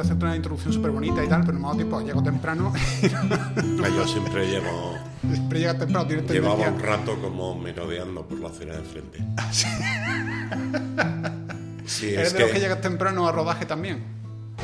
voy a hacerte una introducción súper bonita y tal, pero no me ha dado tiempo, llego temprano. Ah, Yo siempre llego. Siempre llega temprano, Llevaba tendencia. un rato como merodeando por la acera de enfrente. Sí, ¿Eres es de que, los que llegas temprano a rodaje también?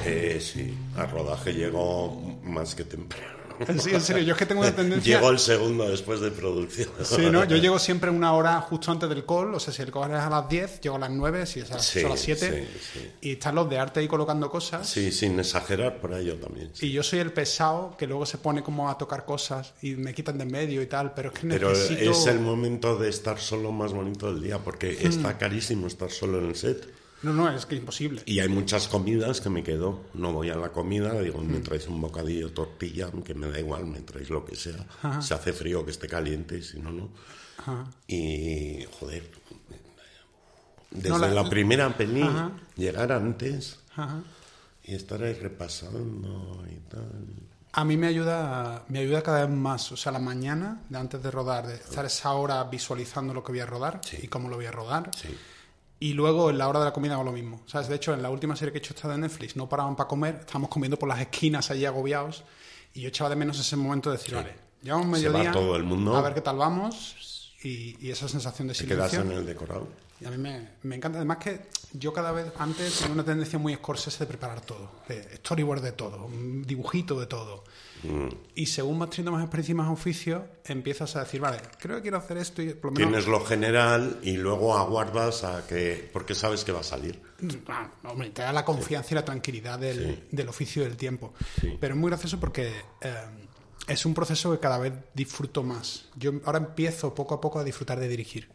eh, sí, a rodaje llego más que temprano. Sí, en serio, yo es que tengo una tendencia... Llego el segundo después de producción. Sí, ¿no? Yo llego siempre una hora justo antes del call, o sea, si el call es a las 10, llego a las 9, si es a, Sí, son las 7, sí, sí. y están los de arte ahí colocando cosas. Sí, sin exagerar, por ahí yo también. Y yo soy el pesado que luego se pone como a tocar cosas y me quitan de en medio y tal, pero es que Pero necesito... es el momento de estar solo más bonito del día, porque Hmm. está carísimo estar solo en el set. No, no, es que imposible. Y hay muchas comidas que me quedo. No voy a la comida, digo, me traes un bocadillo, tortilla, que me da igual, me traes lo que sea. Se hace frío, que esté caliente, si no, no. Y, joder, desde No, la- la, primera peli, Ajá. llegar antes Ajá. y estar ahí repasando y tal. A mí me ayuda, me ayuda cada vez más, o sea, la mañana, de antes de rodar, de estar esa hora visualizando lo que voy a rodar Sí. y cómo lo voy a rodar. Sí. Y luego en la hora de la comida hago lo mismo. ¿Sabes? De hecho, en la última serie que he hecho esta de Netflix, no paraban para comer, estábamos comiendo por las esquinas allí agobiados. Y yo echaba de menos ese momento de decir, vale, llevamos Se va mediodía. todo el mundo. A ver qué tal vamos. Y, y esa sensación de silencio. en el decorado. Y a mí me, me encanta. Además que yo cada vez antes tenía una tendencia muy Scorsese de preparar todo. De storyboard de todo, un dibujito de todo. Mm. Y según vas teniendo más experiencia y más oficio, empiezas a decir, vale, creo que quiero hacer esto y por lo menos... Tienes lo general y luego aguardas a que. porque sabes que va a salir. Ah, hombre, te da la confianza y la tranquilidad del, del oficio del tiempo. Pero es muy gracioso porque eh, es un proceso que cada vez disfruto más. Yo ahora empiezo poco a poco a disfrutar de dirigir.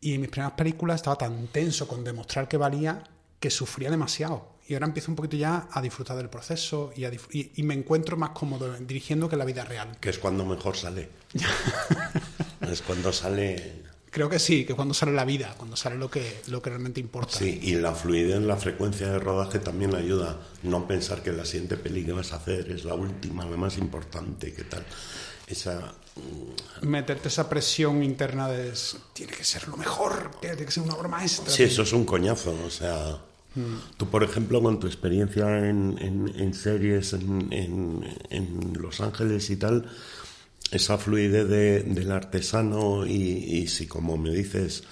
Y en mis primeras películas estaba tan tenso con demostrar que valía que sufría demasiado. Y ahora empiezo un poquito ya a disfrutar del proceso y, a y- y me encuentro más cómodo dirigiendo que en la vida real. Que es cuando mejor sale. es cuando sale. Creo que sí, que cuando sale la vida, cuando sale lo que, lo que realmente importa. Sí, y la fluidez, la frecuencia de rodaje también ayuda. No pensar que la siguiente peli que vas a hacer es la última, la más importante, ¿qué tal? Esa. meterte esa presión interna de tiene que ser lo mejor, tiene que ser una obra maestra. Sí, eso es un coñazo, o sea. Tú, por ejemplo, con tu experiencia en, en- en series en, en- Los Ángeles y tal, esa fluidez de- del artesano y, y si, como me dices,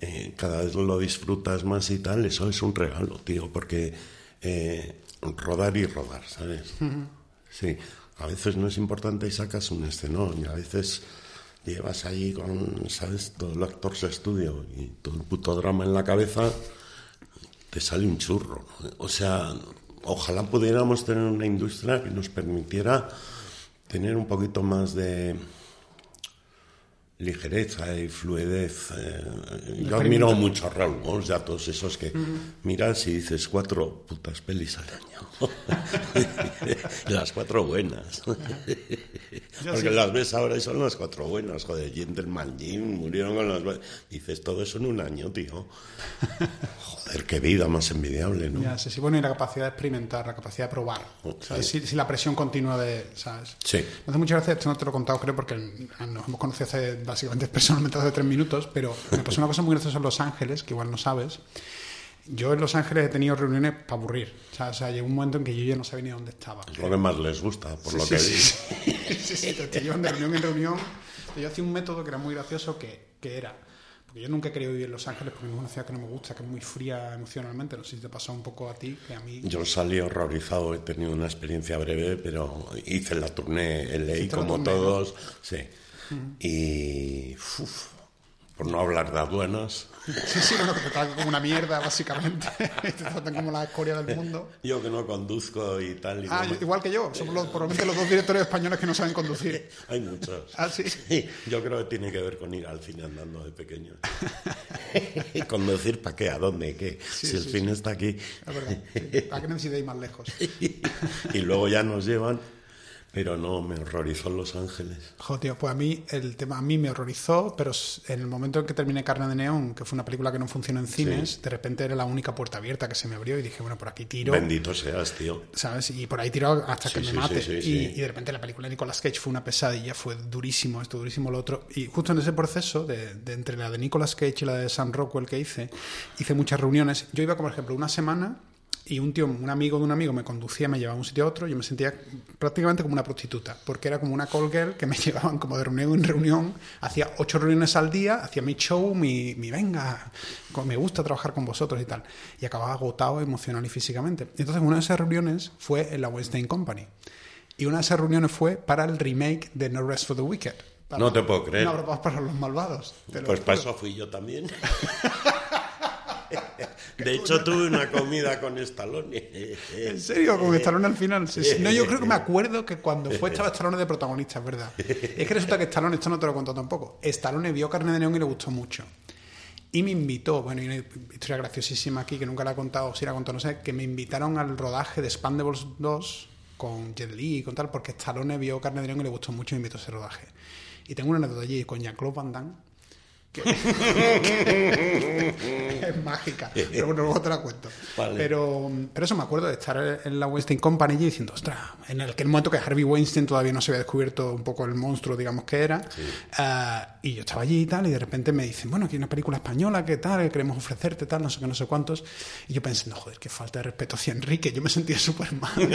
eh, cada vez lo disfrutas más y tal, eso es un regalo, tío, porque eh, rodar y rodar, ¿sabes? Sí, a veces no es importante y sacas un escenón y a veces llevas ahí con, ¿sabes? Todo el actor se estudio y todo el puto drama en la cabeza te sale un churro. O sea, ojalá pudiéramos tener una industria que nos permitiera tener un poquito más de ligereza y fluidez. eh, yo admiro mucho a Raúl Gons y a todos esos que miras y dices cuatro putas pelis al año. Las cuatro buenas. Porque las ves ahora y son las cuatro buenas. Joder, Gentleman Jim murieron con las... bu- Dices todo eso en un año, tío. Joder, qué vida más envidiable, ¿no? Ya, sí, sí, bueno, y la capacidad de experimentar, la capacidad de probar. ¿sabes? Si, si la presión continua de, ¿sabes? Sí. Me hace muchas gracias, esto no te lo he contado creo porque nos hemos conocido hace básicamente personalmente hace tres minutos, pero me pasó una cosa muy graciosa en Los Ángeles, que igual no sabes. Yo en Los Ángeles he tenido reuniones para aburrir. O sea, o sea, llegó un momento en que yo ya no sabía ni dónde estaba. Es lo que más les gusta, por lo Sí, que sí, vi. sí, sí, sí, te, te llevan de reunión en reunión. Yo hacía un método que era muy gracioso que, que era, porque yo nunca he querido vivir en Los Ángeles porque es una ciudad que no me gusta, que es muy fría emocionalmente. No sé si te pasó un poco a ti, que a mí... Yo salí horrorizado, he tenido una experiencia breve, pero hice la tournée LA como tournée, ¿no? Sí. Y. uf, por no hablar de aduanas, Sí, sí, bueno, que te tratan como una mierda, básicamente. te tratan como la escoria del mundo. yo que no conduzco y tal. y Ah, no me- igual que yo. Somos los, probablemente los dos directores españoles que no saben conducir. Hay muchos. Ah, sí. yo creo que tiene que ver con ir al cine andando de pequeño. Conducir para qué, a dónde, qué. si el sí, cine está aquí. Es verdad. sí. ¿Para qué necesitáis más lejos? y luego ya nos llevan. Pero no, me horrorizó Los Ángeles. Joder, pues a mí el tema a mí me horrorizó, pero en el momento en que terminé Carne de Neón, que fue una película que no funcionó en cines, de repente era la única puerta abierta que se me abrió y dije, bueno, por aquí tiro. Bendito seas, tío. ¿sabes? Y por ahí tiro hasta Sí, que me sí, mate. sí, sí, y, sí. y de repente la película de Nicolas Cage fue una pesadilla, fue durísimo esto, durísimo lo otro. Y justo en ese proceso, de, de entre la de Nicolas Cage y la de Sam Rockwell que hice, hice muchas reuniones. Yo iba, como por ejemplo, una semana y un tío, un amigo de un amigo me conducía, me llevaba de un sitio a otro, yo me sentía prácticamente como una prostituta, porque era como una call girl que me llevaban como de reunión en reunión, hacía ocho reuniones al día, hacía mi show, mi, mi venga, me gusta trabajar con vosotros y tal, y acababa agotado emocional y físicamente. Entonces una de esas reuniones fue en la Weinstein Company, y una de esas reuniones fue para el remake de No Rest for the Wicked. no te puedo creer. No, para los malvados. Pues para eso fui yo también. De hecho, tuve una comida con Stallone. ¿En serio? ¿Con Stallone al final? No, yo creo que me acuerdo que cuando fue estaba Stallone de protagonista, es verdad. Es que resulta que Stallone, esto no te lo he contado tampoco, Stallone vio Carne de Neón y le gustó mucho. Y me invitó, bueno, y una historia graciosísima aquí que nunca la he contado, si la he contado, no sé, que me invitaron al rodaje de Spandables 2 con Jet Li y con tal, porque Stallone vio Carne de Neón y le gustó mucho y me invitó a ese rodaje. Y tengo una anécdota allí con Jean-Claude Van Damme es mágica, pero bueno, luego te la cuento. Pero, pero eso me acuerdo de estar en la Weinstein Company diciendo, ostras, en aquel momento que Harvey Weinstein todavía no se había descubierto un poco el monstruo, digamos que era, eh, y yo estaba allí y tal, y de repente me dicen, bueno, aquí hay una película española, ¿qué tal? Queremos ofrecerte, tal, no sé qué, no sé cuántos. Y yo pensé, no, joder, qué falta de respeto hacia Enrique, yo me sentía súper mal.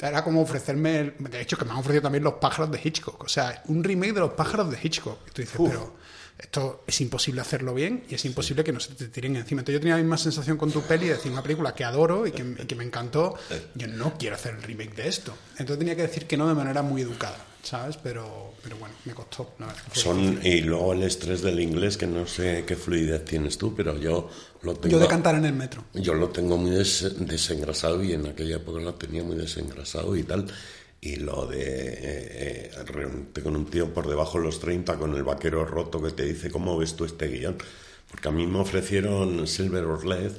era como ofrecerme, de hecho, que me han ofrecido también Los pájaros de Hitchcock, o sea, un remake de Los pájaros de Hitchcock. Y tú dices, pero esto es imposible hacerlo bien y es imposible que no se te tiren encima. Entonces yo tenía la misma sensación con tu peli de decir una película que adoro y que, me encantó. Yo no quiero hacer el remake de esto. Entonces tenía que decir que no de manera muy educada, ¿sabes? Pero, pero bueno, me costó. Son, y luego el estrés del inglés, que no sé qué fluidez tienes tú, pero yo lo tengo... Yo de cantar en el metro. Yo lo tengo muy desengrasado y en aquella época lo tenía muy desengrasado y tal y lo de eh, eh, reunirte con un tío por debajo de los 30 con el vaquero roto que te dice cómo ves tú este guion. Porque a mí me ofrecieron Silver Orled,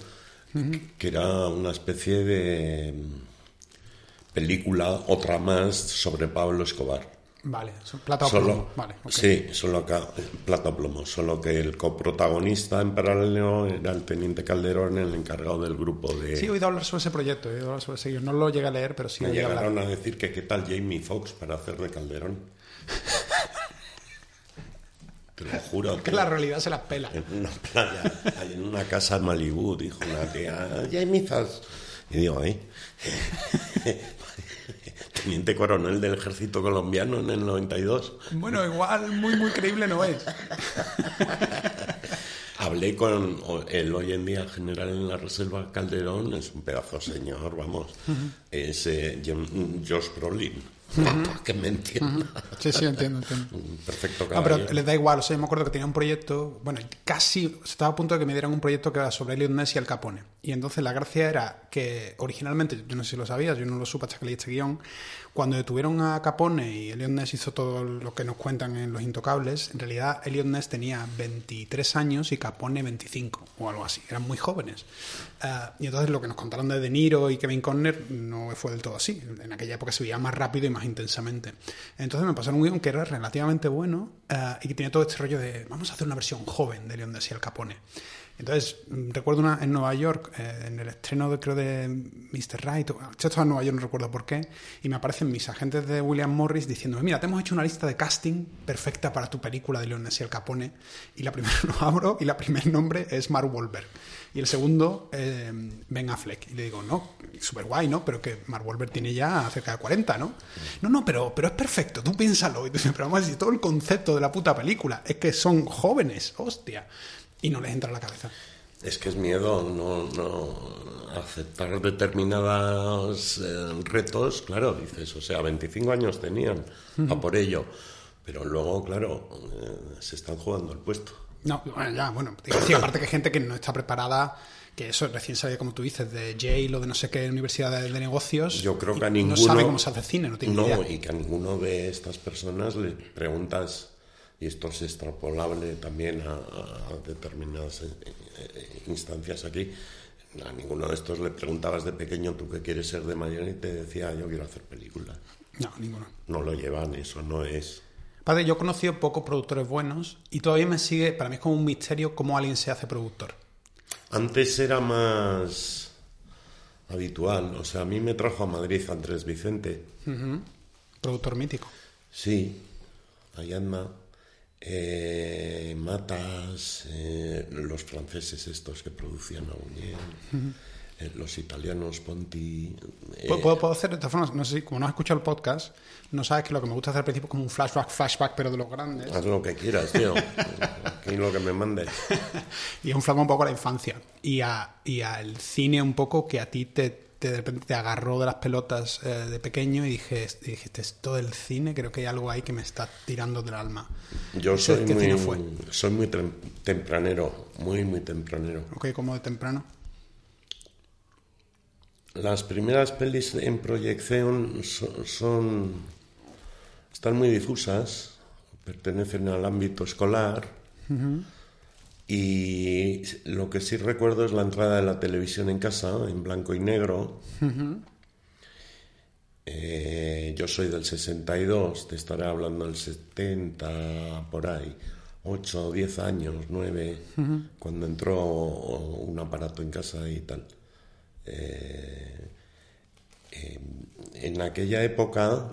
que era una especie de mm, película, otra más, sobre Pablo Escobar. Vale, plata o plomo. Vale, Sí, solo acá, plata o plomo. Solo que el coprotagonista en paralelo era el teniente Calderón, el encargado del grupo de. Sí, he oído hablar sobre ese proyecto, he oído hablar sobre ese. Yo no lo llegué a leer, pero sí. Me llegaron a decir que qué tal Jamie Foxx para hacer de Calderón. Te lo juro. que la realidad se las pela. En una playa, en una casa en Malibu, dijo una tía, Jamie Foxx. Y digo, ¿eh? teniente coronel del ejército colombiano en el 92. Bueno, igual muy, muy creíble no es. Hablé con el hoy en día general en la Reserva Calderón, es un pedazo señor, vamos, es eh, Josh Brolin que me entienda. Sí, sí, entiendo, entiendo. Perfecto No, pero les da igual. O sea, yo me acuerdo que tenía un proyecto, bueno, casi estaba a punto de que me dieran un proyecto que era sobre Elliot Ness y Al Capone. Y entonces la gracia era que originalmente, yo no sé si lo sabías, yo no lo supe hasta que leí este guion, cuando detuvieron a Capone y Elliot Ness hizo todo lo que nos cuentan en Los Intocables, en realidad Elliot Ness tenía 23 años y Capone 25 o algo así. Eran muy jóvenes. Eh, y entonces lo que nos contaron de De Niro y Kevin Conner no fue del todo así. En aquella época se veía más rápido y más intensamente. Entonces me pasaron un guion que era relativamente bueno eh, y que tenía todo este rollo de vamos a hacer una versión joven de Leon Ness y Al Capone. Entonces, mm, recuerdo una, en Nueva York, eh, en el estreno de, creo de Mr. Right, yo estaba en Nueva York, no recuerdo por qué, y me aparecen mis agentes de William Morris diciéndome, mira, te hemos hecho una lista de casting perfecta para tu película de Leon y el Capone, y la primera lo abro y la primer nombre es Mark Wahlberg, y el segundo, eh, Ben Affleck. Y le digo, no, súper guay, ¿no? Pero que Mark Wahlberg tiene ya cerca de 40, ¿no? No, no, pero, pero es perfecto, tú piénsalo. Y tú dices, pero vamos a todo el concepto de la puta película es que son jóvenes, hostia y no les entra a la cabeza. Es que es miedo no, no aceptar determinados eh, retos, claro, dices, o sea, 25 años tenían a por ello, pero luego, claro, eh, se están jugando el puesto. No, bueno, ya, bueno, sí, aparte que hay gente que no está preparada, que eso recién sabía, como tú dices, de Yale o de no sé qué universidad de, negocios. Yo creo que a ninguno. No sabe cómo se hace cine, no tiene no, y que a ninguno de estas personas le preguntas y esto es extrapolable también a, determinadas eh, eh, instancias aquí. A ninguno de estos le preguntabas de pequeño tú qué quieres ser de mayor y te decía yo quiero hacer películas. No, ninguno. No lo llevan, eso no es. Padre, yo he conocido pocos productores buenos y todavía me sigue, para mí es como un misterio cómo alguien se hace productor. Antes era más habitual, o sea, a mí me trajo a Madrid Andrés Vicente. Productor mítico. Sí, ahí anda eh, Matas, eh, los franceses estos que producían a eh, los italianos Ponti. Eh, ¿Puedo, puedo, hacer de todas formas, no sé si, como no has escuchado el podcast, no sabes que lo que me gusta hacer al principio es como un flashback, flashback, pero de los grandes. Haz lo que quieras, tío. Aquí lo que me mandes. y un flashback un poco a la infancia. Y, a, y al cine un poco que a ti te, de repente te agarró de las pelotas eh, de pequeño y dije, dijiste, esto del cine, creo que hay algo ahí que me está tirando del alma. Yo soy muy, soy muy tempranero, muy, muy tempranero. Ok, ¿cómo de temprano? Las primeras pelis en proyección son, están muy difusas, pertenecen al ámbito escolar. Y lo que sí recuerdo es la entrada de la televisión en casa, en blanco y negro. Eh, yo soy del 62, te estaré hablando del 70, por ahí, 8, 10 años, 9, cuando entró un aparato en casa y tal. Eh, en aquella época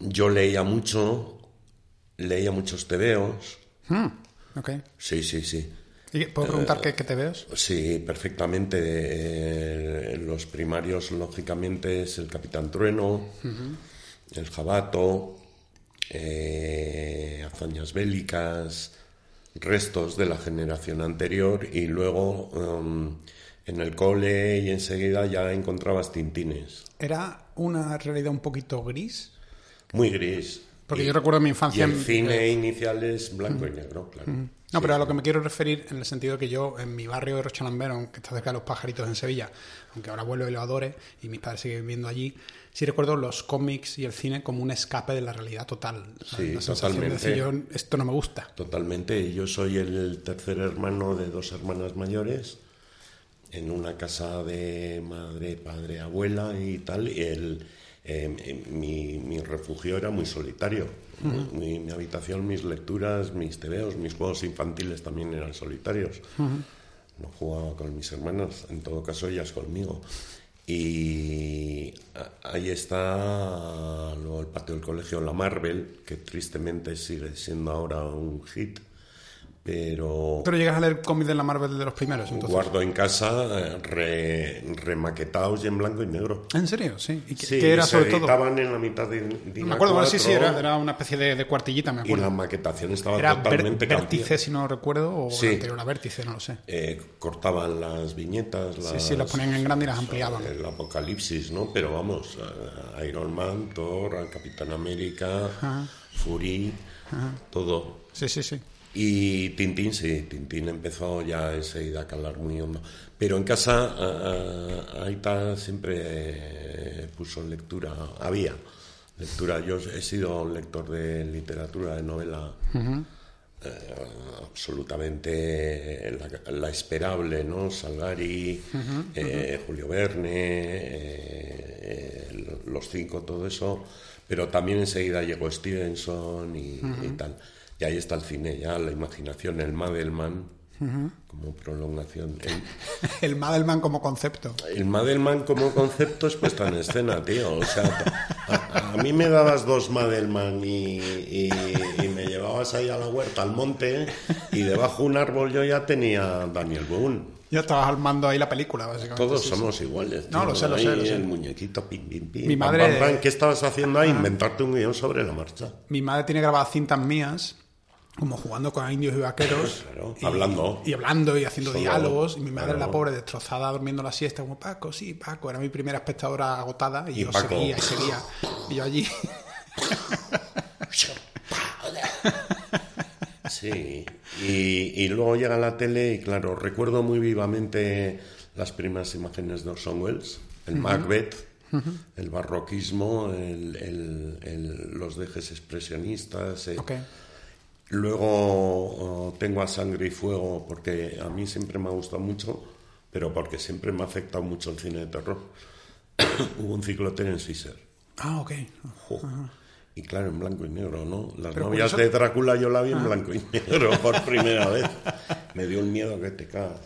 yo leía mucho leía muchos tebeos. Hmm, okay. Sí, sí, sí. ¿Puedo preguntar qué, qué tebeos? Sí, perfectamente. Eh, los primarios, lógicamente, es el Capitán Trueno, el Jabato, eh, hazañas bélicas, restos de la generación anterior y luego um, en el cole y enseguida ya encontrabas tintines. ¿Era una realidad un poquito gris? Muy gris. Porque yo recuerdo mi infancia. Y el cine inicial es blanco y negro, claro. No, pero a lo que me quiero referir en el sentido que yo, en mi barrio de Rochalambero, que está cerca de los pajaritos en Sevilla, aunque ahora vuelvo y lo adore, y mis padres siguen viviendo allí, sí recuerdo los cómics y el cine como un escape de la realidad total. Sí, totalmente. yo, esto no me gusta. Totalmente. Yo soy el tercer hermano de dos hermanas mayores, en una casa de madre, padre, abuela y tal, y el Em, em, mi, refugio era muy solitario. mi, habitación, mis lecturas, mis tebeos, mis juegos infantiles también eran solitarios. No jugaba con mis hermanas, en todo caso ellas conmigo. Y ahí está luego el patio del colegio La Marvel, que tristemente sigue siendo ahora un hit pero... Pero llegas a leer cómics de la Marvel de los primeros, entonces. Guardo en casa eh, remaquetados y en blanco y negro. ¿En serio? Sí. ¿Y qué, era sobre todo? estaban en la mitad de, Me acuerdo, sí, sí, era, era, una especie de, cuartillita, me acuerdo. Y la maquetación estaba era totalmente ver, Vértice, si no recuerdo, o sí. anterior a Vértice, no lo sé. Eh, cortaban las viñetas, las, Sí, sí, las ponían en grande y las ampliaban. El apocalipsis, ¿no? Pero vamos, Iron Man, Thor, Capitán América, Fury, todo. Sí, sí, sí. Y Tintín, sí, Tintín empezó ya enseguida a calar muy hondo. Pero en casa Aita siempre puso lectura, había lectura. Yo he sido un lector de literatura, de novela. Eh, absolutamente la, esperable, ¿no? Salgari, eh, Julio Verne, eh, Los Cinco, todo eso. Pero también enseguida llegó Stevenson y tal. Y ahí está el cine, ya la imaginación, el Madelman como prolongación. El, Madelman como concepto. El Madelman como concepto es puesta en escena, tío. O sea, a, mí me dabas dos Madelman y, y, me llevabas ahí a la huerta, al monte, y debajo de un árbol yo ya tenía Daniel Boone. Ya estabas armando ahí la película, básicamente. Todos somos iguales. No, lo sé, lo sé, El muñequito, pim, pim, pim. Mi madre... ¿Qué estabas haciendo ahí? Inventarte un guion sobre la marcha. Mi madre tiene grabadas cintas mías como jugando con indios y vaqueros. y, hablando. Y hablando y haciendo diálogos. Y mi madre, la pobre, destrozada, durmiendo la siesta, como Paco, sí, Paco. Era mi primera espectadora agotada. Y, yo seguía y seguía. Y yo allí. sí. Y, luego llega la tele y, claro, recuerdo muy vivamente las primeras imágenes de Orson Welles, el Macbeth. El barroquismo, el, los dejes expresionistas, eh, Luego tengo a Sangre y Fuego porque a mí siempre me ha gustado mucho, pero porque siempre me ha afectado mucho el cine de terror. Hubo un ciclo en Fisher. Ah, ok. Y claro, en blanco y negro, ¿no? Las novias de Drácula yo la vi en blanco y negro por primera vez. Me dio un miedo que te cagas.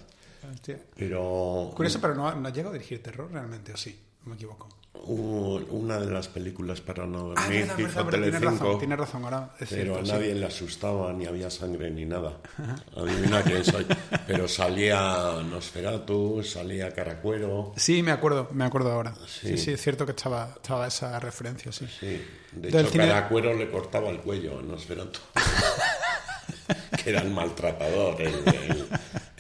Pero... Curioso, pero no, no llegado a dirigir terror realmente, ¿o sí? No me equivoco. Una de las películas para no Ah, dormir verdad, que hizo verdad, Telecinco, razón, ahora es pero cierto, a sí. nadie le asustaba ni había sangre ni nada. Adivina quién soy. Pero salía Nosferatu, salía Caracuero. Sí, me acuerdo, me acuerdo ahora. Sí. Sí, sí, es cierto que estaba, estaba esa referencia, sí. Sí, de hecho cine- Caracuero le cortaba el cuello a Nosferatu. que era el maltratador, el, el-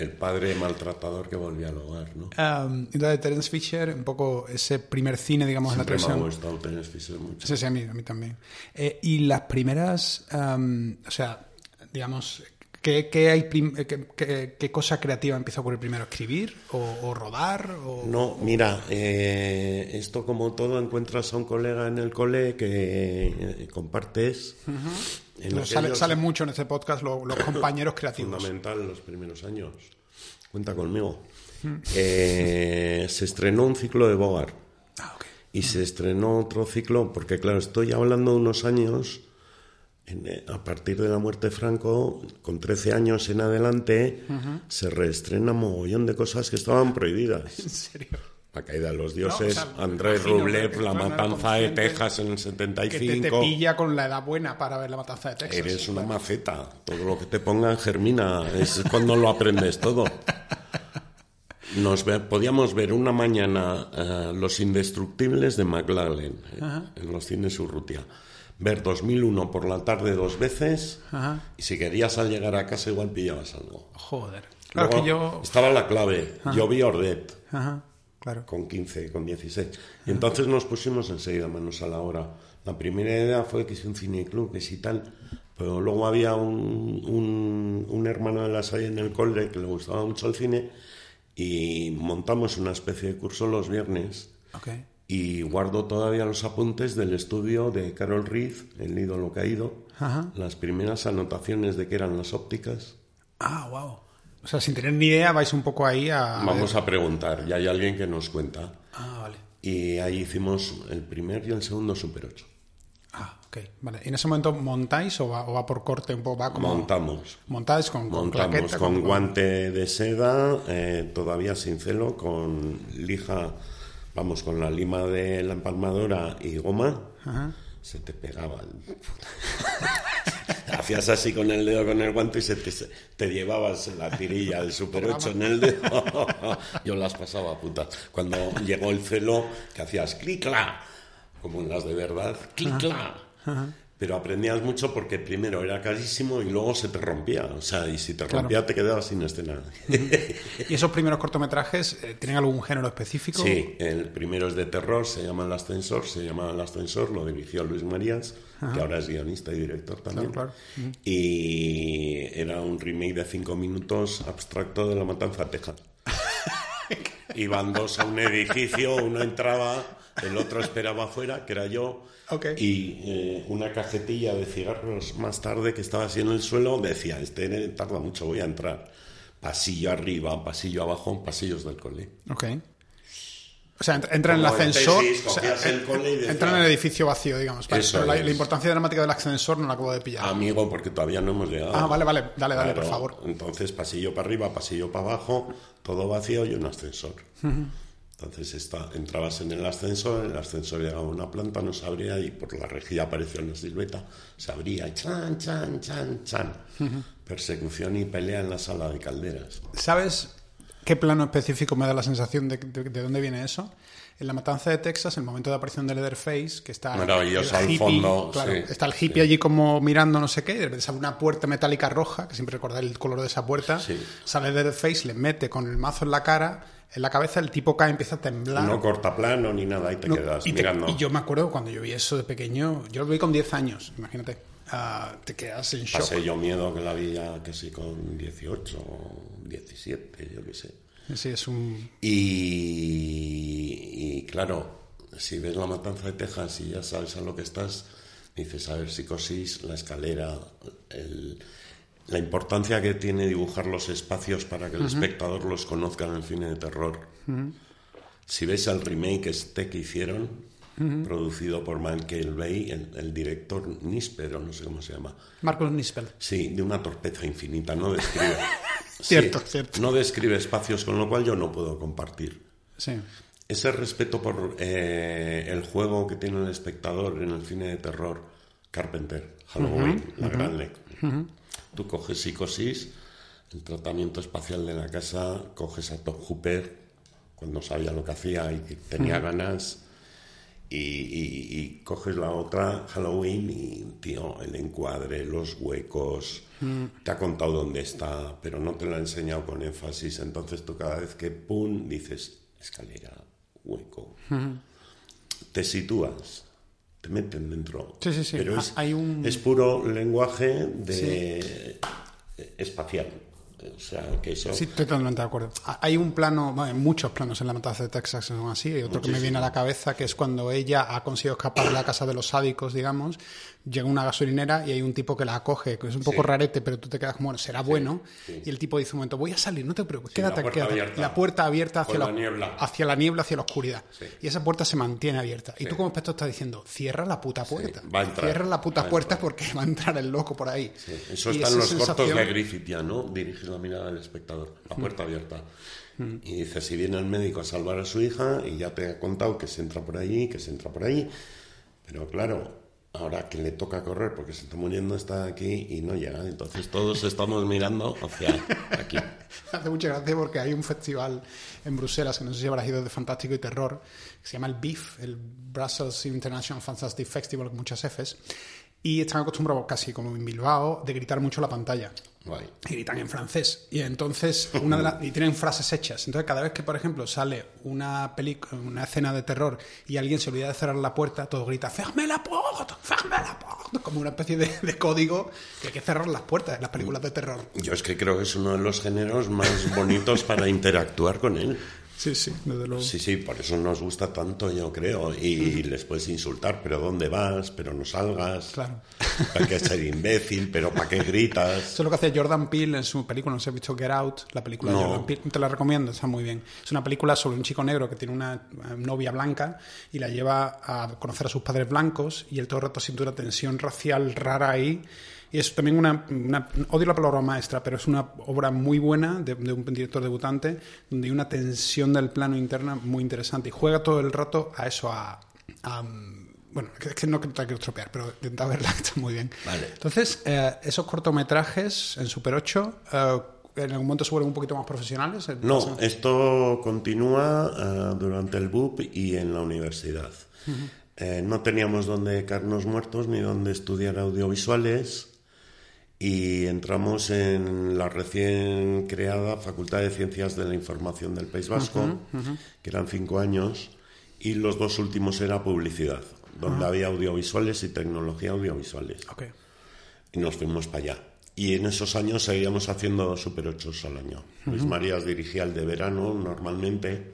el padre maltratador que volvía al hogar, ¿no? Um, de Terence Fisher, un poco ese primer cine, digamos, Siempre en me la ha televisión. gustado Terence Fisher mucho. Sí, sí, a mí, a mí también. Eh, y las primeras, um, o sea, digamos, ¿qué, qué hay eh, qué, qué- qué cosa creativa empieza a ocurrir primero? ¿Escribir? ¿O, o rodar? O... No, mira, eh, esto como todo encuentras a un colega en el cole que eh, compartes. en No, sale, sale mucho en este podcast lo- los compañeros creativos. fundamental los primeros años. Cuenta conmigo. Eh, se estrenó un ciclo de Bogart Ah, ok. y se estrenó otro ciclo, porque claro, estoy hablando de unos años, a partir de la muerte de Franco, con 13 años en adelante, se reestrena mogollón de cosas que estaban prohibidas. ¿En serio? La caída de los dioses, No, o sea, Andrés Rublev, La matanza de Texas en el Que te, te 75. pilla con la edad buena para ver la matanza de Texas. Eres una maceta. Todo lo que te pongan germina. Es cuando lo aprendes todo. Nos ve- podíamos ver una mañana eh, Los Indestructibles de McLaren eh, en los cines Urrutia. Ver 2001 por la tarde dos veces Ajá. y si querías al llegar a casa igual pillabas algo. Joder. Claro Luego que yo... Estaba la clave. Yo vi Ordet Ajá, claro. con 15, con 16. Y entonces nos pusimos enseguida manos a la obra. La primera idea fue que hice un cineclub, que sí tal, pero luego había un, un, un hermano de la Salle en el cole que le gustaba mucho el cine y montamos una especie de curso los viernes Ok. Y guardo todavía los apuntes del estudio de Carol Reed, El ídolo caído, Ajá. las primeras anotaciones de qué eran las ópticas. Ah, wow. O sea, sin tener ni idea, vais un poco ahí a. Vamos a preguntar, y hay alguien que nos cuenta. Ah, vale. Y ahí hicimos el primer y el segundo Super 8. Ah, ok. Vale. ¿Y en ese momento montáis o va, o va por corte un poco? Va como. Montamos. Montáis con, con Montamos claqueta, con guante de seda, eh, todavía sin celo, con lija, vamos, con la lima de la empalmadora y goma. Ajá. Se te pegaba. el- Hacías así con el dedo con el guante y se te, se- te llevabas la tirilla del Super 8 en el dedo. Yo las pasaba putas. Cuando llegó el celo, que hacías clicla, como en las de verdad, clicla. Pero aprendías mucho porque primero era carísimo y luego se te rompía. O sea, y si te Claro. rompía te quedabas sin escena. ¿Y esos primeros cortometrajes eh, tienen algún género específico? Sí, el primero es de terror, se llama El Ascensor, se llamaba El Ascensor, lo dirigió Luis Marías, que ahora es guionista y director también. Claro, Y era un remake de cinco minutos abstracto de La Matanza Texas. Iban dos a un edificio, uno entraba, el otro esperaba afuera, que era yo, Ok. y eh, una cajetilla de cigarros más tarde que estaba así en el suelo decía, este tarda mucho, voy a entrar. Pasillo arriba, pasillo abajo, pasillos del cole. Ok. O sea, entra, en el ascensor. tesis, o sea, el cole y decías- entra en el edificio vacío, digamos. Vale, pero la, la importancia dramática del ascensor no la acabo de pillar. Amigo, porque todavía no hemos llegado. Ah, vale, vale. Dale, dale, por Claro, favor. Entonces, pasillo para arriba, pasillo para abajo, todo vacío y un ascensor. Entonces está, entrabas en el ascensor, el ascensor llegaba a una planta, no se abría y por la rejilla apareció una silueta, se abría y chan, chan, chan, chan. Persecución y pelea en la sala de calderas. ¿Sabes qué plano específico me da la sensación de, de- de dónde viene eso? En la matanza de Texas, el momento de aparición de Leatherface, que está. Maravilloso el al hippie, fondo, claro, sí, está el hippie allí como mirando no sé qué, y de repente sale una puerta metálica roja, que siempre recordáis el color de esa puerta. Sí. Sale Leatherface, le mete con el mazo en la cara, en la cabeza, el tipo cae, empieza a temblar. No corta plano ni nada y te No, quedas y, te- mirando. y yo me acuerdo cuando yo vi eso de pequeño, yo lo vi con 10 años, imagínate. Ah, te quedas en shock. Pasé yo miedo que la vi ya casi con 18 o 17, yo qué sé. Sí, es un. Y, y, claro, si ves la matanza de Texas y ya sabes a lo que estás, dices, a ver, psicosis, la escalera, el- la importancia que tiene dibujar los espacios para que el espectador los conozca en el cine de terror. Si ves el remake este que hicieron, producido por Michael Bay, el, el director Níspero, no sé cómo se llama, Marcos Nispel. Sí, de una torpeza infinita, no describe. Cierto. No describe espacios, con lo cual yo no puedo compartir. Sí. ese respeto por eh, el juego que tiene el espectador en el cine de terror, Carpenter, Halloween, la gran ley. Tú coges psicosis, el tratamiento espacial de la casa, coges a Tom Hooper cuando sabía lo que hacía y que tenía ganas y, coges la otra, Halloween, y, tío, el encuadre, los huecos, mm. te ha contado dónde está, pero no te lo ha enseñado con énfasis. Entonces tú cada vez que, pum, dices, escalera, hueco, te sitúas, te meten dentro. Sí, sí, sí. Pero es, Hay un... es puro lenguaje de espacial. O sea, que eso... Sí, estoy totalmente de acuerdo. Hay un plano, bueno, muchos planos en la matanza de Texas que son así, y otro que me viene a la cabeza que es cuando ella ha conseguido escapar de la casa de los sádicos, digamos, llega una gasolinera y hay un tipo que la acoge, que es un poco rarete, pero tú te quedas como, bueno, será bueno, y el tipo dice un momento, voy a salir, no te preocupes, quédate, la quédate. La puerta abierta hacia la, niebla. hacia la niebla, hacia la oscuridad. Y esa puerta se mantiene abierta. Y tú como espectador estás diciendo, cierra la puta puerta. cierra la puta puerta porque va a entrar el loco por ahí. Eso está en los cortos de Griffith ya, ¿no? Dirige la mirada del espectador, la puerta abierta. Y dice, si viene el médico a salvar a su hija y ya te ha contado que se entra por allí, que se entra por allí, pero claro, ahora que le toca correr porque se está muriendo está aquí y no llega. Entonces todos estamos mirando hacia aquí. Hace mucha gracia porque hay un festival en Bruselas, que no sé si habrás ido de Fantástico y Terror, que se llama el BIF, el Brussels International Fantastic Festival, con muchas Fs, y están acostumbrados, casi como en Bilbao, de gritar mucho la pantalla. Y gritan en francés. Y entonces, una de y tienen frases hechas. Entonces, cada vez que, por ejemplo, sale una, una escena de terror y alguien se olvida de cerrar la puerta, todo grita ¡Ferme la puerta! ¡Ferme la puerta! Como una especie de, código que hay que cerrar las puertas en las películas de terror. Yo es que creo que es uno de los géneros más bonitos para interactuar con él. Sí, sí, desde luego. Sí, sí, por eso nos gusta tanto, yo creo. Y, les puedes insultar, pero ¿dónde vas? Pero no salgas. Claro. ¿Para qué ser imbécil? ¿Pero para qué gritas? Eso es lo que hace Jordan Peele en su película, no sé si has visto Get Out, la película de Jordan Peele. Te la recomiendo, está muy bien. Es una película sobre un chico negro que tiene una novia blanca y la lleva a conocer a sus padres blancos y el todo el rato siente una tensión racial rara ahí y es también una, odio la palabra maestra, pero es una obra muy buena de, un director debutante, donde hay una tensión del plano interna muy interesante. Y juega todo el rato a eso, a, bueno, es que no te quiero estropear, pero intenta verla, está muy bien. Vale. Entonces, eh, esos cortometrajes en Super 8, eh, ¿en algún momento se vuelven un poquito más profesionales? No, esto continúa eh, durante el BUP y en la universidad. no teníamos donde caernos muertos ni donde estudiar audiovisuales y entramos en la recién creada Facultad de Ciencias de la Información del País Vasco, que eran cinco años, y los dos últimos era publicidad, donde había audiovisuales y tecnología audiovisuales. Y nos fuimos para allá. Y en esos años seguíamos haciendo Super 8 al año. Luis Marías dirigía el de verano normalmente,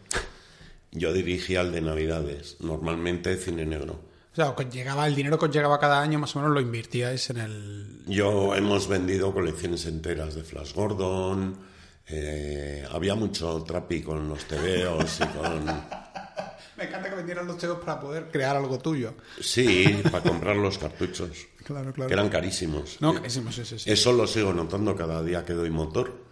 yo dirigía el de Navidades, normalmente cine negro. O sea, llegaba el dinero que llegaba cada año, más o menos lo invertíais en el. Yo hemos vendido colecciones enteras de Flash Gordon. Eh, había mucho trapi con los tebeos y con. Me encanta que vendieran los tebeos para poder crear algo tuyo. Sí, para comprar los cartuchos. Claro, claro. Que eran carísimos. No, carísimos, sí, sí, Eso lo sigo notando cada día que doy motor.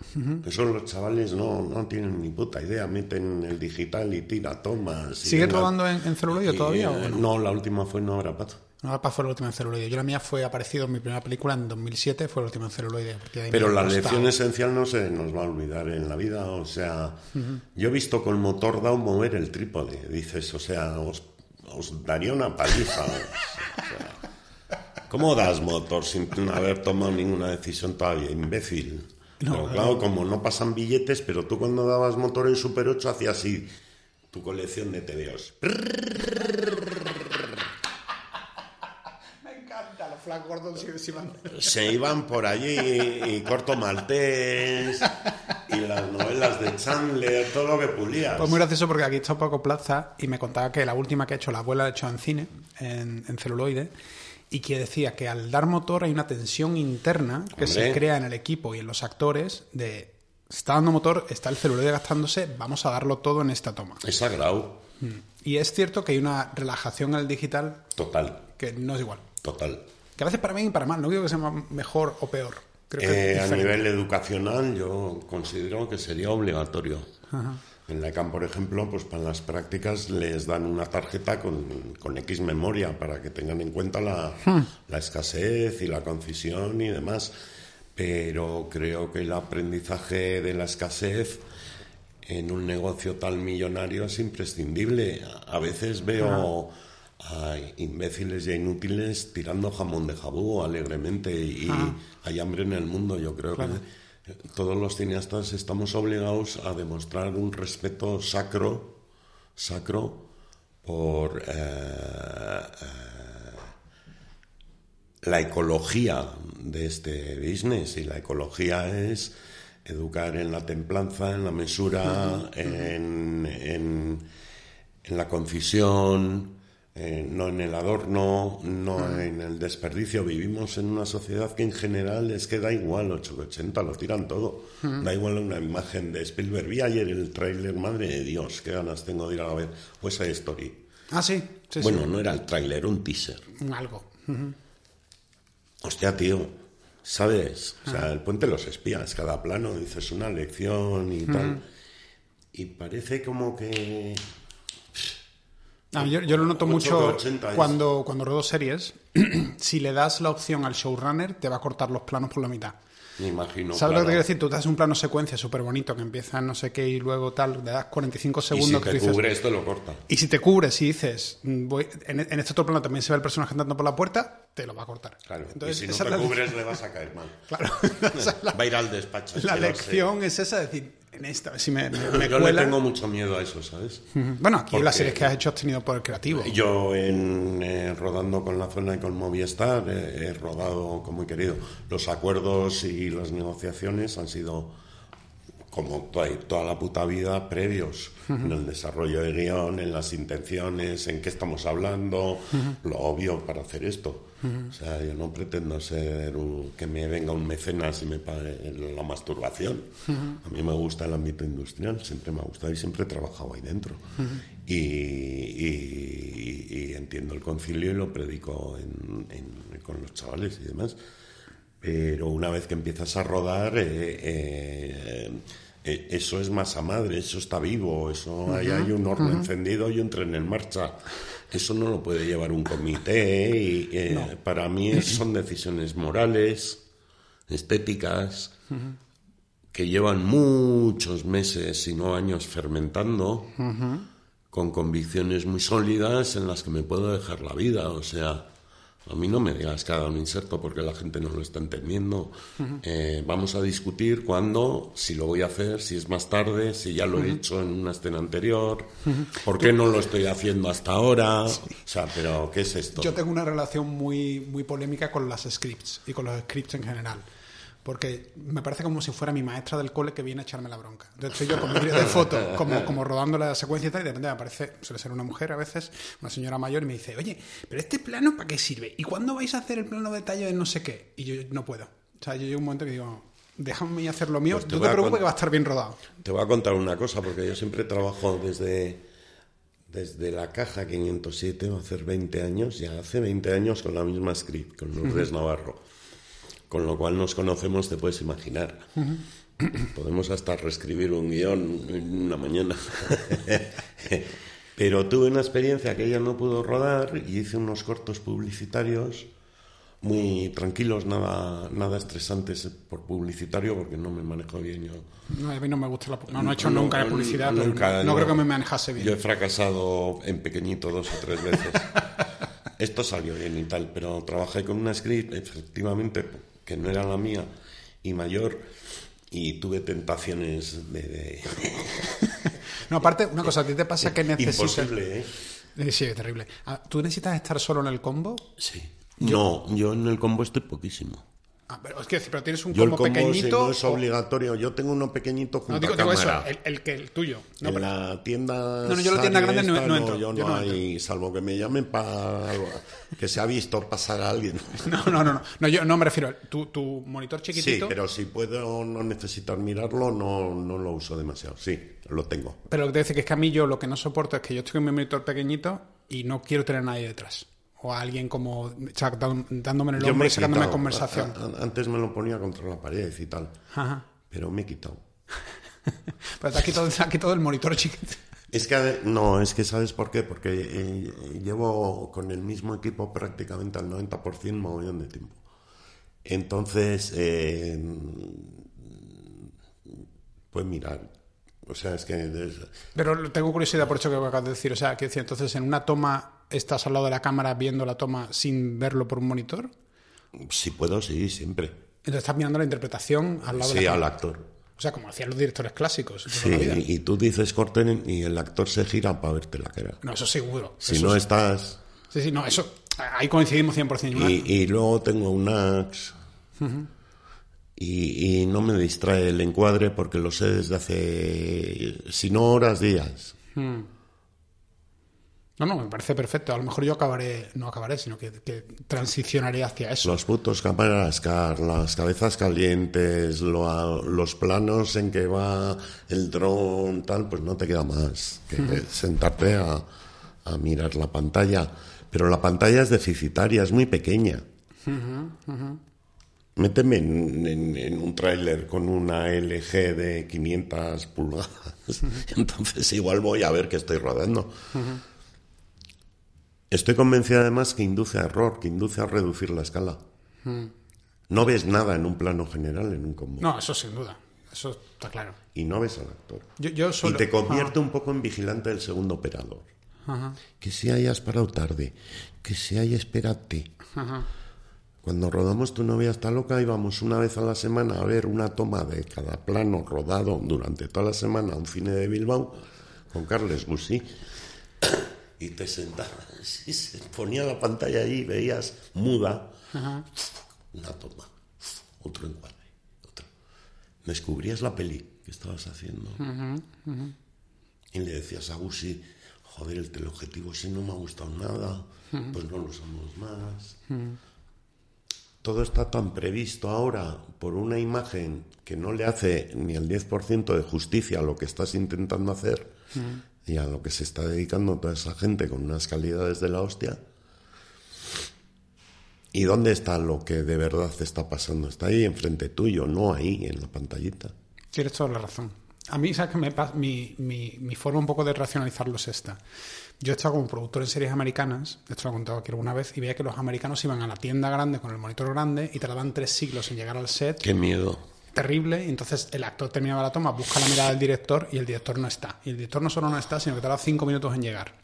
Eso los chavales no, no tienen ni puta idea. Meten el digital y tira tomas. ¿Sigue rodando en, en celuloide todavía? o no? no? la última fue en Obra Paz. No, fue la última en celuloide. Yo la mía fue aparecido en mi primera película en 2007, fue la última en celuloide. Pero la lección esencial no se nos va a olvidar en la vida. O sea, yo he visto con motor down mover el trípode. Dices, o sea, os, os daría una paliza. o sea, ¿Cómo das motor sin haber tomado ninguna decisión todavía? Imbécil. No, claro, como no pasan billetes, pero tú cuando dabas motor en Super 8 hacías así tu colección de TVOs. Me encanta, los Flash Gordon se iban. Se iban por allí y Corto Maltés y las novelas de Chandler, todo lo que pulías. Pues muy gracioso porque aquí está Paco Plaza y me contaba que la última que ha hecho la abuela la ha hecho en cine, en, en celuloide y que decía que al dar motor hay una tensión interna que se crea en el equipo y en los actores de está dando motor, está el celuloide gastándose, vamos a darlo todo en esta toma. Es sagrado. Mm. Y es cierto que hay una relajación en el digital total que no es igual. Total. Que a veces para bien y para mal, no digo que sea mejor o peor. Eh, a nivel educacional yo considero que sería obligatorio. En la ICANN, por ejemplo, pues para las prácticas les dan una tarjeta con, con X memoria para que tengan en cuenta la, Hmm. la escasez y la concisión y demás. Pero creo que el aprendizaje de la escasez en un negocio tan millonario es imprescindible. A veces veo a imbéciles y a inútiles tirando jamón de jabú alegremente y hay hambre en el mundo. Yo creo que todos los cineastas estamos obligados a demostrar un respeto sacro, sacro por eh, eh, la ecología de este business. Y la ecología es educar en la templanza, en la mesura, en, en, en la concisión, eh, no en el adorno, no en el desperdicio. Vivimos en una sociedad que en general es que da igual 880, lo tiran todo. Da igual una imagen de Spielberg. Vi ayer el tráiler, madre de Dios, qué ganas tengo de ir a ver. Pues a Story. Ah, sí. sí bueno, sí. no era el tráiler, un teaser. Algo. Hostia, tío, ¿sabes? O sea, el puente de los espías, cada plano dices una lección y tal. Y parece como que... Ah, yo, yo lo noto 8 mucho de 80 es- cuando, cuando rodo series. si le das la opción al showrunner, te va a cortar los planos por la mitad. Me imagino. ¿Sabes lo que claro. te quiero decir? Tú te haces un plano secuencia súper bonito que empieza no sé qué y luego tal, le das 45 Y segundos si que te dices, cubre esto, lo corta. Y si te cubres y dices, mm, voy, en, en este otro plano también se ve el personaje andando por la puerta, te lo va a cortar. Claro. Entonces, y si no te cubres, le vas a caer mal. Claro. La, Va a ir al despacho. la lección es esa, es decir, en esta, si me, me, me Yo le tengo mucho miedo a eso, ¿sabes? Bueno, aquí en las Porque- series que has hecho has tenido poder creativo. Yo en eh, rodando con la zona y con Movistar eh, he rodado como he querido. Los acuerdos y las negociaciones han sido como toda, toda la puta vida previos en el desarrollo de guion, en las intenciones, en qué estamos hablando, lo obvio para hacer esto. O sea, yo no pretendo ser un- que me venga un mecenas y me pague la masturbación. A mí me gusta el ámbito industrial, siempre me ha gustado y siempre he trabajado ahí dentro. y, y- y entiendo el concilio y lo predico en- en- con los chavales y demás. Pero una vez que empiezas a rodar, eh, eh, eh, eso es masa madre, eso está vivo, eso ahí hay un horno encendido y un tren en marcha. Eso no lo puede llevar un comité y eh, para mí es- son decisiones morales, estéticas, que llevan muchos meses, si no años, fermentando, con convicciones muy sólidas en las que me puedo dejar la vida. O sea, a mí no me digas que haga un inserto porque la gente no lo está entendiendo. Eh, vamos a discutir cuándo, si lo voy a hacer, si es más tarde, si ya lo he hecho en una escena anterior, por qué no lo estoy haciendo hasta ahora. O sea, pero ¿qué es esto? Yo tengo una relación muy, muy polémica con las scripts y con los scripts en general. Porque me parece como si fuera mi maestra del cole que viene a echarme la bronca. De hecho, yo con mi vídeo de fotos, como, como rodando la secuencia y tal, y de repente me aparece, suele ser una mujer a veces, una señora mayor, y me dice, oye, pero este plano ¿para qué sirve? ¿Y cuándo vais a hacer el plano de detalle de no sé qué? Y yo no puedo. O sea, yo llego un momento que digo, déjame hacer lo mío, Pues te no te preocupes que va a estar bien rodado. Te voy a contar una cosa, porque yo siempre trabajo desde, desde la caja 507, va a hacer 20 años, ya hace 20 años con la misma script, con Lourdes Navarro. Con lo cual nos conocemos, te puedes imaginar. Podemos hasta reescribir un guion en una mañana. Pero tuve una experiencia que ella no pudo rodar y hice unos cortos publicitarios muy tranquilos, nada, nada estresantes por publicitario, porque no me manejo bien yo. No, a mí no me gusta la No, no he hecho No, nunca no, publicidad, pero nunca, no yo- creo que me manejase bien. Yo he fracasado en pequeñito dos o tres veces. Esto salió bien y tal, pero trabajé con una script, efectivamente, que no era la mía y mayor, y tuve tentaciones de... de- No, aparte, una cosa, ¿a ti te pasa que necesitas... Imposible, ¿eh? Eh, Sí, es terrible. Ah, ¿Tú necesitas estar solo en el combo? Sí. No, yo en el combo estoy poquísimo. Ah, pero es que pero tienes un Yo el combo combo si pequeñito. no es o- obligatorio. Yo tengo uno pequeñito junto No, digo, a digo eso, cámara. el, el que el tuyo. No, en pero- la tienda. No, no, yo la tienda grande no- esta, no entro, Yo yo no, no entro. hay, salvo que me llamen para que se ha visto pasar a alguien. no, no, no, no. No, yo no me refiero. Tu, tu monitor Sí, chiquitito. pero si puedo no necesitar mirarlo, no, no lo uso demasiado. Sí, lo tengo. Pero lo que te dice que es que a mí yo lo que no soporto es que yo estoy con mi monitor pequeñito y no quiero tener a nadie detrás. O a alguien como dándome el hombro y sacándome quitado. conversación. A- a- antes me lo ponía contra la pared y tal. Ajá. Pero me he quitado. Pero aquí todo, aquí todo el monitor chiquito. Es que, no, es que ¿sabes por qué? Porque eh, llevo con el mismo equipo prácticamente al 90% mogollón de tiempo. Entonces, eh, pues mirar. O sea, es que... Pero tengo curiosidad por eso que acabas de decir. O sea, que entonces en una toma estás al lado de la cámara viendo la toma sin verlo por un monitor. Si puedo, sí, siempre. Entonces estás mirando la interpretación al lado sí, de la al actor. O sea, como hacían los directores clásicos. Sí, y tú dices corten y el actor se gira para verte la cara. No, eso seguro. Si no estás... Sí, sí, no, eso... Ahí coincidimos 100%. Y, y luego tengo un ax y, y, no me distrae el encuadre porque lo sé desde hace, si no horas, días. Hmm. No, no, me parece perfecto. A lo mejor yo acabaré, no acabaré, sino que, que transicionaré hacia eso. Los putos cámaras car, las cabezas calientes, lo, los planos en que va el dron, tal, pues no te queda más que uh -huh. sentarte a, a, mirar la pantalla. Pero la pantalla es deficitaria, es muy pequeña. Uh -huh, uh -huh. Méteme en, en, en un tráiler con una LG de 500 pulgadas. Entonces igual voy a ver que estoy rodando. Estoy convencido además que induce a error, que induce a reducir la escala. Hmm. No ves nada en un plano general, en un combo. No, eso sin duda. Eso está claro. Y no ves al actor. Yo, yo solo... Y te convierte un poco en vigilante del segundo operador. Ajá. Que se hayas parado tarde, que se haya espérate. Ajá. Cuando rodamos Tu novia está loca íbamos una vez a la semana a ver una toma de cada plano rodado durante toda la semana a un cine de Bilbao con Carles Bussi y te sentabas se ponía la pantalla allí veías muda Ajá. una toma otro encuadre otro. descubrías la peli que estabas haciendo Ajá. Ajá. y le decías a Bussi joder el teleobjetivo si no me ha gustado nada pues no lo usamos más todo está tan previsto ahora por una imagen que no le hace ni el 10% de justicia a lo que estás intentando hacer. Y a lo que se está dedicando toda esa gente con unas calidades de la hostia. ¿Y dónde está lo que de verdad está pasando? Está ahí enfrente tuyo, no ahí en la pantallita. Tienes toda la razón. A mí, ¿sabes que me? Mi, mi, mi forma un poco de racionalizarlo es esta. Yo he estado como productor en series americanas, esto lo he contado aquí alguna vez, y veía que los americanos iban a la tienda grande con el monitor grande y tardaban tres siglos en llegar al set. ¡Qué miedo! Terrible, y entonces el actor terminaba la toma, busca la mirada del director y el director no está. Y el director no solo no está, sino que tarda cinco minutos en llegar.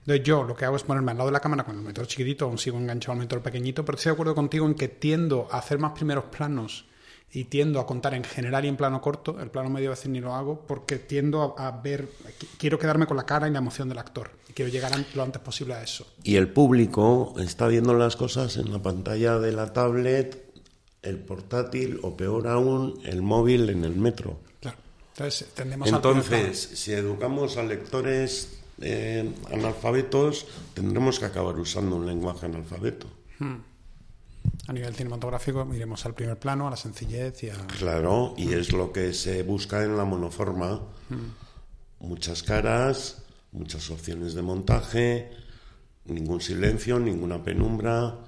Entonces yo lo que hago es ponerme al lado de la cámara con el monitor chiquitito, aún sigo enganchado al monitor pequeñito, pero estoy de acuerdo contigo en que tiendo a hacer más primeros planos y tiendo a contar en general y en plano corto, el plano medio a veces ni lo hago, porque tiendo a, a, ver, quiero quedarme con la cara y la emoción del actor, y quiero llegar lo antes posible a eso. Y el público está viendo las cosas en la pantalla de la tablet, el portátil, o peor aún, el móvil en el metro. Claro. Entonces, si educamos a lectores eh, analfabetos, tendremos que acabar usando un lenguaje analfabeto. Hmm a nivel cinematográfico iremos al primer plano, a la sencillez y a... Claro, y es lo que se busca en la monoforma. Mm. Muchas caras, muchas opciones de montaje, ningún silencio, ninguna penumbra,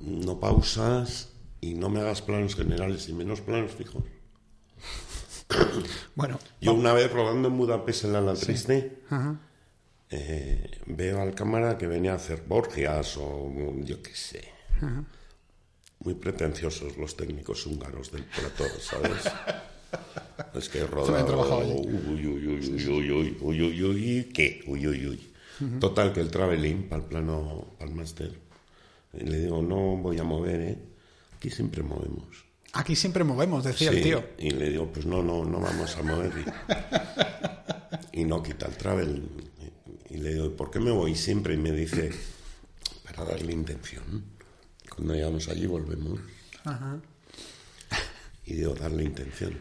no pausas y no me hagas planos generales y menos planos fijos. bueno, yo una vez rodando en Budapest en la La Triste, sí. eh, veo al cámara que venía a hacer Borgias o yo qué sé. -huh muy pretenciosos los técnicos húngaros del plató, ¿sabes? es que he rodado. Uy, uy, uy, uy, uy, uy, uy, uy, uy, ¿qué? Uy, uy, uy. Uh -huh. Total, que el traveling para el plano, para el máster. Le digo, no voy a mover, ¿eh? Aquí siempre movemos. Aquí siempre movemos, decía sí, el tío. Y le digo, pues no, no, no vamos a mover. Y, y no quita el travel. Y, y le digo, ¿por qué me voy siempre? Y me dice, para darle intención. Cuando llegamos allí volvemos. Ajá. Y digo, darle intención.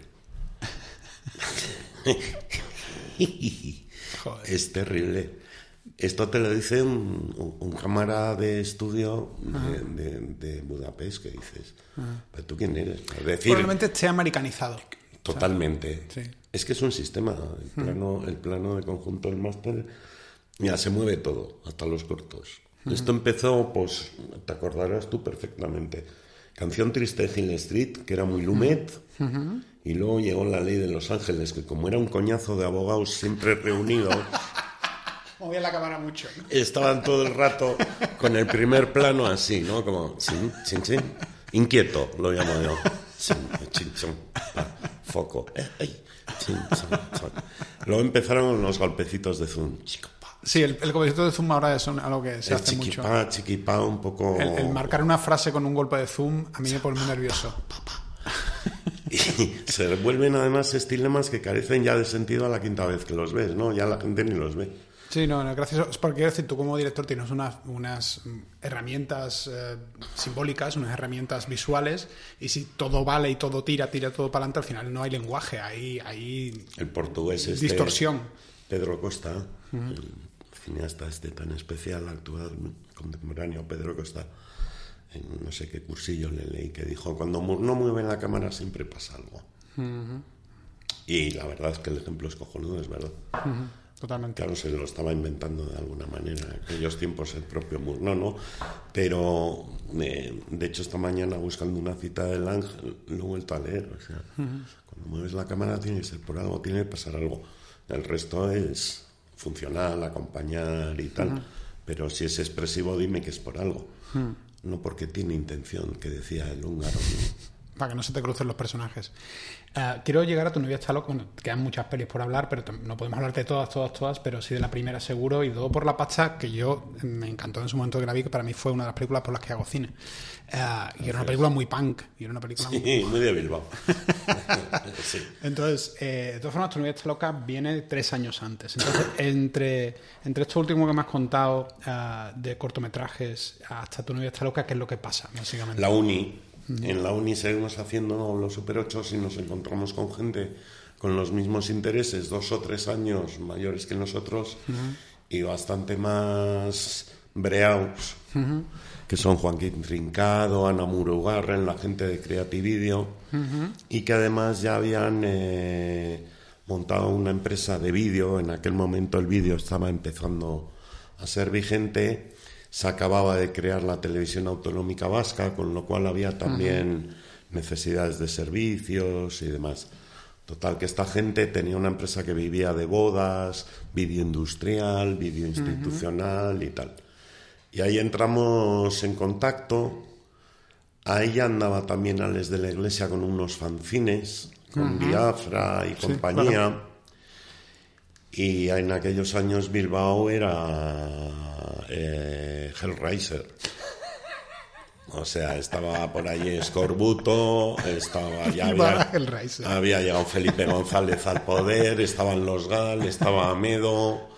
es terrible. Esto te lo dice un, un cámara de estudio de, de, de, Budapest que dices, ¿pero tú quién eres? Es decir, Probablemente esté americanizado. Totalmente. O sea, sí. Es que es un sistema. El plano, el plano de conjunto del máster, mira, se mueve todo, hasta los cortos. Esto empezó, pues, te acordarás tú perfectamente. Canción triste de Hill Street, que era muy Lumet, -huh. Y luego llegó la ley de Los Ángeles, que como era un coñazo de abogados siempre reunidos, Movía la cámara mucho. estaban todo el rato con el primer plano así, ¿no? Como, chin, chin, chin. Inquieto, lo llamo yo. Chin, chin, chin, foco. Eh, ay, chin, chin. Luego empezaron los golpecitos de zoom. Sí, el, el golpecito de zoom ahora es algo que se El hace mucho. chiquipá, chiquipá, un poco... El, el marcar una frase con un golpe de zoom a mí me pone muy nervioso. Y se vuelven además estilemas que carecen ya de sentido a la quinta vez que los ves, ¿no? Ya la gente ni los ve. Sí, no, no, gracias. Es porque decir, tú como director tienes unas, unas mm, herramientas eh, simbólicas, unas herramientas visuales, y si todo vale y todo tira, tira todo para adelante, al final no hay lenguaje, hay, hay El portugués este... distorsión. Pedro Costa, el cineasta este tan especial, actual, contemporáneo, Pedro Costa, en no sé qué cursillo le leí que dijo, cuando no mueven la cámara siempre pasa algo. Y la verdad es que el ejemplo es cojonudo, es verdad. Totalmente. Claro, se lo estaba inventando de alguna manera. En aquellos tiempos el propio Murnau, ¿no? Pero, eh, de hecho, esta mañana buscando una cita del ángel, lo he vuelto a leer. O sea, cuando mueves la cámara tiene que ser por algo, tiene que pasar algo. El resto es funcional, acompañar y tal. Pero si es expresivo, dime que es por algo. No porque tiene intención, que decía el húngaro. ¿no? Para que no se te crucen los personajes. Eh, quiero llegar a tu novia está loca. Bueno, quedan muchas pelis por hablar, pero no podemos hablarte de todas, todas, todas, pero sí de la primera seguro. Y luego por La Pacha, que yo eh, me encantó en su momento que la vi, que para mí fue una de las películas por las que hago cine. Eh, y era una película muy punk. Y era una película muy... Sí, muy de Bilbao. sí. Entonces, eh, de todas formas, tu novia está loca viene tres años antes. Entonces, entre, entre esto último que me has contado, eh, de cortometrajes hasta tu novia está loca, ¿qué es lo que pasa, básicamente? La uni. En la uni seguimos haciendo los Super 8 y nos encontramos con gente con los mismos intereses, dos o tres años mayores que nosotros y bastante más breaus, que son Joaquín Trincado, Ana Murugarren, la gente de Creativideo, y que además ya habían eh, montado una empresa de vídeo. En aquel momento el vídeo estaba empezando a ser vigente se acababa de crear la televisión autonómica vasca, con lo cual había también necesidades de servicios y demás. Total, que esta gente tenía una empresa que vivía de bodas, vídeo industrial, vídeo institucional y tal. Y ahí entramos en contacto. Ahí andaba también Alex de la Iglesia con unos fanzines, con Biafra y compañía. Y en aquellos años Bilbao era eh, Hellraiser. O sea, estaba por allí Escorbuto, estaba ya había, llegado Felipe González al poder, estaban los GAL, estaba Amedo,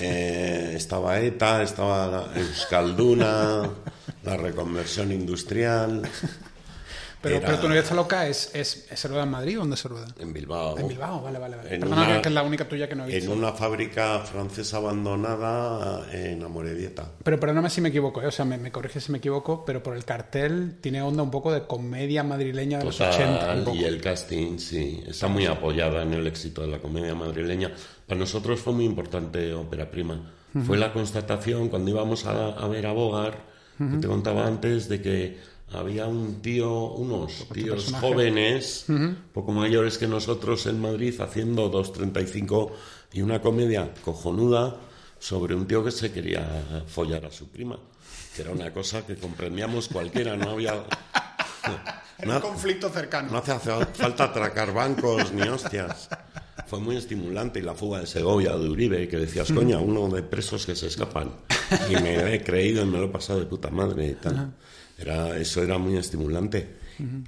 eh, estaba ETA, estaba Euskalduna, la reconversión industrial. Pero, Era- pero tu novia está loca, ¿es, es, ¿se rueda en Madrid o dónde se rueda? En Bilbao. En Bilbao, vale, vale. vale. En Perdona, una- que es la única tuya que no he En visto. una fábrica francesa abandonada en Amorebieta. Pero perdóname si me equivoco, ¿eh? o sea, me, me corrige si me equivoco, pero por el cartel tiene onda un poco de comedia madrileña de los 80. un poco. y el casting, sí, está muy apoyada en el éxito de la comedia madrileña. Para nosotros fue muy importante Ópera Prima. Fue la constatación cuando íbamos a, a ver a Bogar, que te contaba antes, de que había un tío, unos tíos personaje. jóvenes, poco mayores que nosotros en Madrid, haciendo 2.35 y una comedia cojonuda sobre un tío que se quería follar a su prima. Que era una cosa que comprendíamos cualquiera, no había... Era un conflicto cercano. No hace hace falta atracar bancos ni hostias. Fue muy estimulante y la fuga de Segovia de Uribe, que decías, coña, uno de presos que se escapan. Y me he creído y me lo he pasado de puta madre y tal. Era, eso era muy estimulante.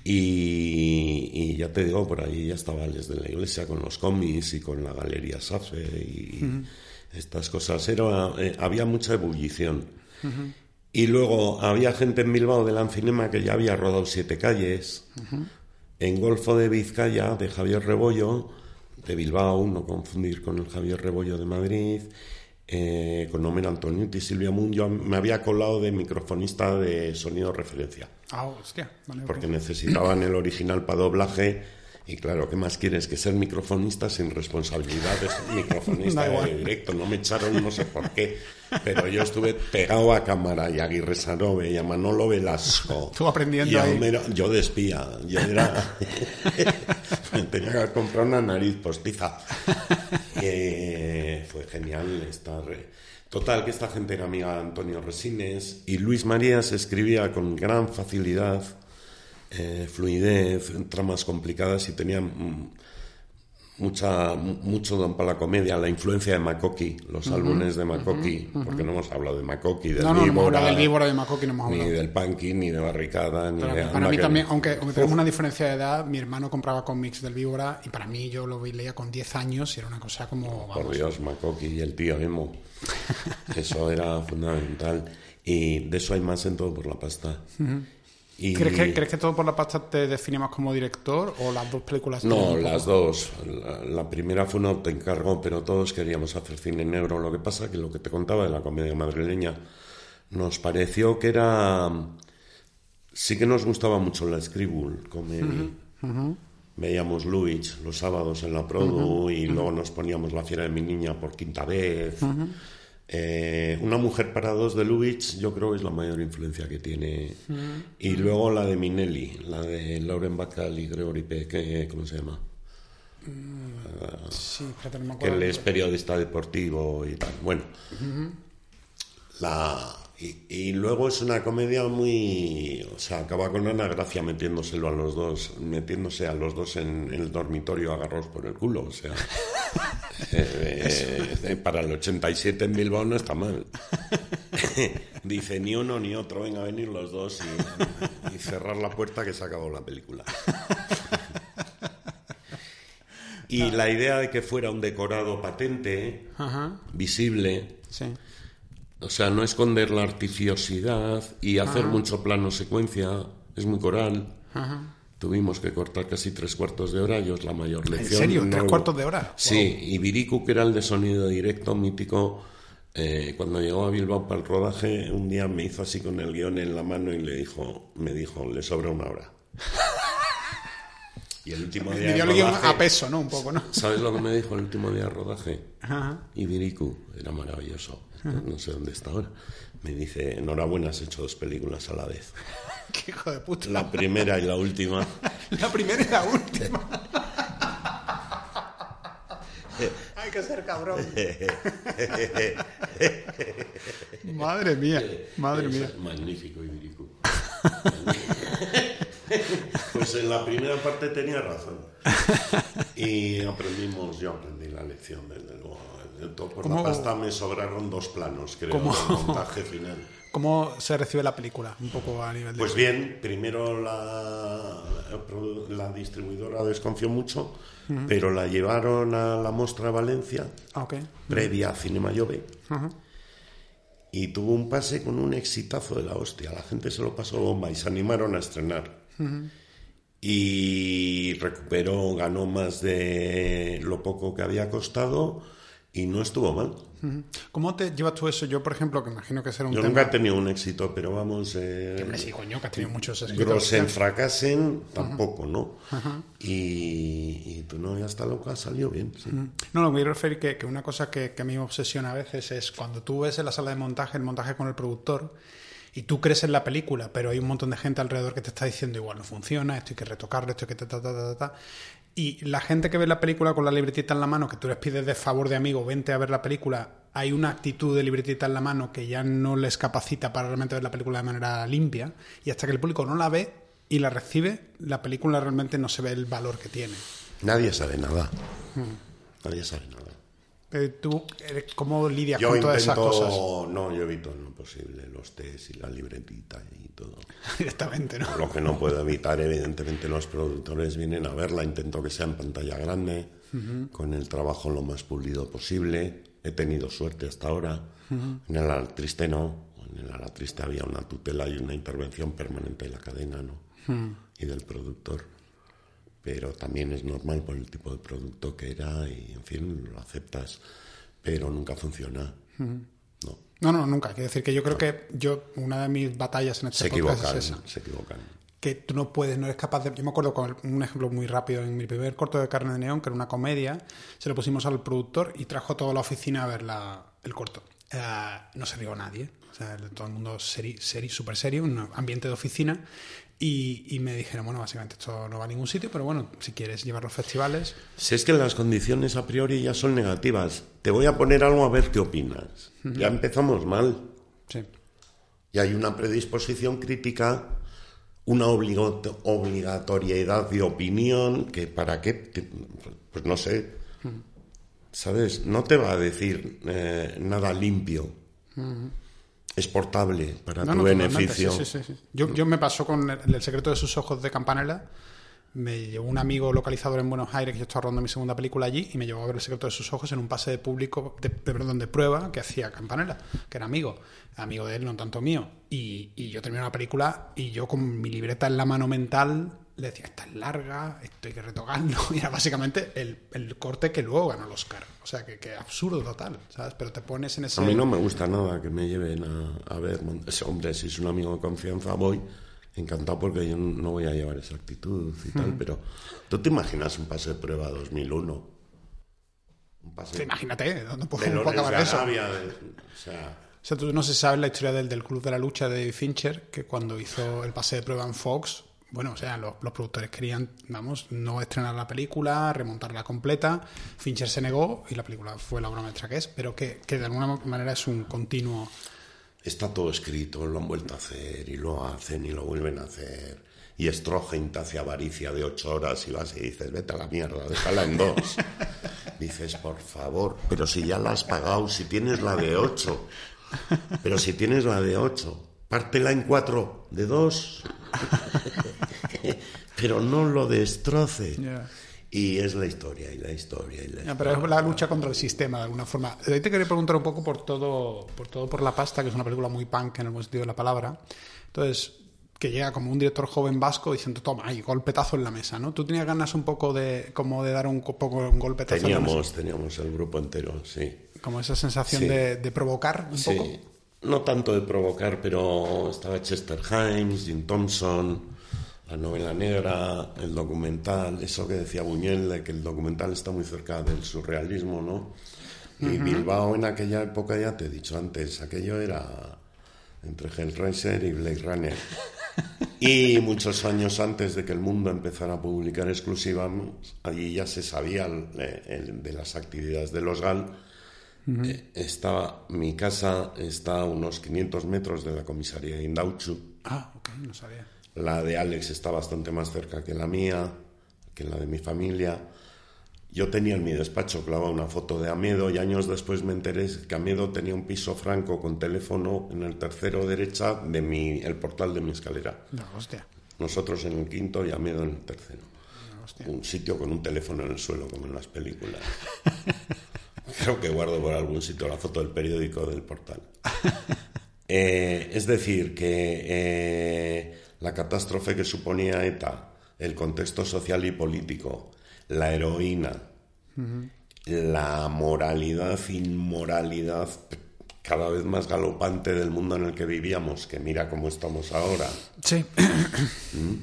y, y ya te digo, por ahí ya estaba desde la iglesia con los cómics y con la galería Safe y estas cosas. Era, eh, había mucha ebullición. Y luego había gente en Bilbao de Lancinema que ya había rodado siete calles. En Golfo de Vizcaya, de Javier Rebollo, de Bilbao, no confundir con el Javier Rebollo de Madrid, eh, con Homer Antoniuti y Silvia Moon, yo me había colado de microfonista de sonido referencia, Ah, hostia. Vale, porque necesitaban el original para doblaje Y claro, ¿qué más quieres? Que ser microfonista sin responsabilidades, microfonista de directo. No me echaron, no sé por qué, pero yo estuve pegado a cámara y a Aguirre Sarobe y a Manolo Velasco. Estuvo aprendiendo ahí. yo de espía. Yo era... Tenía que comprar una nariz postiza. fue genial estar... Total, que esta gente era amiga de Antonio Resines y Luis María se escribía con gran facilidad eh, fluidez, tramas complicadas y tenía mm, mucha, mucho don para la comedia, la influencia de Makoki, los álbumes de Makoki, porque no hemos hablado de Makoki, del no, no, Víbora, del Víbora de Makoki no hemos hablado. Ni del Punky, ni de Barricada, ni de Para mí también, aunque, tenemos una diferencia de edad, mi hermano compraba cómics del Víbora y para mí yo lo leía con 10 años y era una cosa como... Por Dios, Makoki y el tío Emo. Eso era fundamental. Y de eso hay más en todo por la pasta. ¿Crees, que, ¿Crees, que, todo por la pasta te define más como director o las dos películas? No, las dos. La, primera fue un encargo, pero todos queríamos hacer cine negro. Lo que pasa que lo que te contaba de la comedia madrileña nos pareció que era... Sí que nos gustaba mucho la Scribble comedy. Veíamos Luis los sábados en la Produ y luego nos poníamos La fiera de mi niña por quinta vez. Eh, una mujer para dos de Lubitsch yo creo que es la mayor influencia que tiene. Y luego la de Minelli, la de Lauren Bacall y Gregory Peck, ¿cómo se llama? Mm, sí, que él es periodista deportivo y tal. Bueno, la, y, luego es una comedia muy. O sea, acaba con Ana Gracia metiéndoselo a los dos, metiéndose a los dos en, el dormitorio agarrados por el culo. O sea, eh, eh, para el 87 en Bilbao no está mal. Dice ni uno ni otro, venga a venir los dos y, cerrar la puerta que se acabó la película. Y la idea de que fuera un decorado patente, visible. Sí o sea, no esconder la artificiosidad y hacer mucho plano secuencia, es muy coral. Tuvimos que cortar casi tres cuartos de hora, yo es la mayor lección. ¿En serio? ¿Tres cuartos de hora? Sí, y Viriku, que era el de sonido directo mítico, eh, cuando llegó a Bilbao para el rodaje, un día me hizo así con el guion en la mano y le dijo, me dijo, le sobra una hora. Y el último día. de rodaje, a peso, ¿no? Un poco, ¿no? ¿Sabes lo que me dijo el último día de rodaje? Y Viriku, era maravilloso. No sé dónde está ahora. Me dice: Enhorabuena, has hecho dos películas a la vez. ¡Qué hijo de puta! La primera y la última. la primera y la última. Hay que ser cabrón. madre mía, madre mía. Magnífico, Ibiricu. Pues en la primera parte tenía razón. Y aprendimos, yo aprendí la lección, desde luego. Por la pasta me sobraron dos planos, creo, ¿Cómo? el montaje final. ¿Cómo se recibe la película? Un poco a nivel de... Pues bien, primero la, la distribuidora desconfió mucho, pero la llevaron a la Mostra Valencia, ah, previa a Cinema Llove, y tuvo un pase con un exitazo de la hostia. La gente se lo pasó bomba y se animaron a estrenar. Y recuperó, ganó más de lo poco que había costado y no estuvo mal. ¿Cómo te llevas tú eso? Yo, por ejemplo, que imagino que será un Yo nunca he tenido un éxito, pero vamos... Eh, sí, coño, que has tenido muchos Grosen fracasen, tampoco, ¿no? Y, tú no, ya está loca, salió bien. No, lo que quiero referir que, que una cosa que, que a mí me obsesiona a veces es cuando tú ves en la sala de montaje el montaje con el productor y tú crees en la película, pero hay un montón de gente alrededor que te está diciendo igual no funciona, esto hay que retocarlo, esto hay que ta, ta, ta, ta, ta. Y la gente que ve la película con la libretita en la mano, que tú les pides de favor de amigo, vente a ver la película, hay una actitud de libretita en la mano que ya no les capacita para realmente ver la película de manera limpia. Y hasta que el público no la ve y la recibe, la película realmente no se ve el valor que tiene. Nadie sabe nada. Hmm. Nadie sabe nada. ¿Tú cómo lidias con todas esas cosas? No, yo evito en lo posible los test y la libretita y todo. Directamente, ¿no? Lo que no puedo evitar, evidentemente, los productores vienen a verla. Intento que sea en pantalla grande, con el trabajo lo más pulido posible. He tenido suerte hasta ahora. En el Alatriste no. En el Alatriste había una tutela y una intervención permanente de la cadena, ¿no? Y del productor pero también es normal por el tipo de producto que era y, en fin, lo aceptas, pero nunca funciona. No. No, no, nunca. Quiero decir que yo creo que yo, una de mis batallas en este se podcast equivocan, es esa. Se equivocan. que tú no puedes, no eres capaz de... Yo me acuerdo con un ejemplo muy rápido, en mi primer corto de Carne de Neón, que era una comedia, se lo pusimos al productor y trajo toda la oficina a ver la, el corto. Eh, no se rió nadie, o sea, todo el mundo seri, seri, súper serio, un ambiente de oficina, y, y, me dijeron, bueno, básicamente esto no va a ningún sitio, pero bueno, si quieres llevar los festivales... Si es que las condiciones a priori ya son negativas, te voy a poner algo a ver qué opinas. Uh -huh. Ya empezamos mal. Sí. Y hay una predisposición crítica una obligatoriedad de opinión que para qué, pues no sé, ¿sabes? No te va a decir eh, nada limpio. Es portable para no, tu no, beneficio. Sí, sí, sí. Yo, yo, me pasó con el, el, secreto de sus ojos de Campanella. Me llevó un amigo localizador en Buenos Aires que yo estaba rodando mi segunda película allí y me llevó a ver el secreto de sus ojos en un pase de público, de, de perdón, de prueba que hacía Campanella, que era amigo amigo de él, no tanto mío. Y, y, yo terminé la película y yo con mi libreta en la mano mental le decía, esta es larga, esto hay que retocarlo. Y era básicamente el, el corte que luego ganó el Oscar. O sea, que, que, absurdo total, ¿sabes? Pero te pones en ese... A mí no me gusta nada que me lleven a, a ver. Ese hombre, si es un amigo de confianza, voy encantado porque yo no voy a llevar esa actitud y tal. Pero tú te imaginas un pase de prueba 2001. Un pase sí, imagínate, ¿dónde puedo, de puedo acabar de eso? Arabia, de, o sea... O sea, tú no sé si sabes la historia del, del Club de la Lucha de David Fincher, que cuando hizo el pase de prueba en Fox, bueno, o sea, los, los, productores querían, vamos, no estrenar la película, remontarla completa. Fincher se negó y la película fue la obra maestra que es, pero que, que de alguna manera es un continuo. Está todo escrito, lo han vuelto a hacer y lo hacen y lo vuelven a hacer. Y Stroheim te hace avaricia de ocho horas y vas y dices, vete a la mierda, déjala en dos. dices, por favor, pero si ya la has pagado, si tienes la de ocho. Pero si tienes la de 8, pártela en 4 de 2. pero no lo destroce. Yeah. Y es la historia, y la historia, y la yeah, pero es la lucha contra el sistema, de alguna forma. Ahí te quería preguntar un poco por todo, por todo por la pasta, que es una película muy punk en el buen sentido de la palabra. Entonces, que llega como un director joven vasco diciendo, toma, y golpetazo en la mesa, ¿no? ¿Tú tenías ganas un poco de, como de dar un poco un golpetazo teníamos, en la mesa? Teníamos el grupo entero, sí. Como esa sensación sí. de, de, provocar un sí. poco. No tanto de provocar, pero estaba Chester Himes, Jim Thompson, la novela negra, el documental, eso que decía Buñuel, de que el documental está muy cerca del surrealismo, ¿no? Y uh -huh. Bilbao en aquella época, ya te he dicho antes, aquello era entre Hellraiser y Blade Runner. Y muchos años antes de que el mundo empezara a publicar exclusivas, allí ya se sabía el, el, de las actividades de los GAL. Uh -huh. eh, estaba, mi casa está a unos 500 metros de la comisaría de Indauchu. Ah, ok, no sabía. La de Alex está bastante más cerca que la mía, que la de mi familia. Yo tenía en mi despacho clavada una foto de Amedo y años después me enteré que Amedo tenía un piso franco con teléfono en el tercero derecha de mi, el portal de mi escalera. No, hostia. Nosotros en el quinto y Amedo en el tercero. No, un sitio con un teléfono en el suelo, como en las películas. Creo que guardo por algún sitio la foto del periódico del portal. eh, es decir, que eh, la catástrofe que suponía ETA, el contexto social y político, la heroína, uh -huh. la moralidad, inmoralidad cada vez más galopante del mundo en el que vivíamos, que mira cómo estamos ahora. Sí. ¿Mm?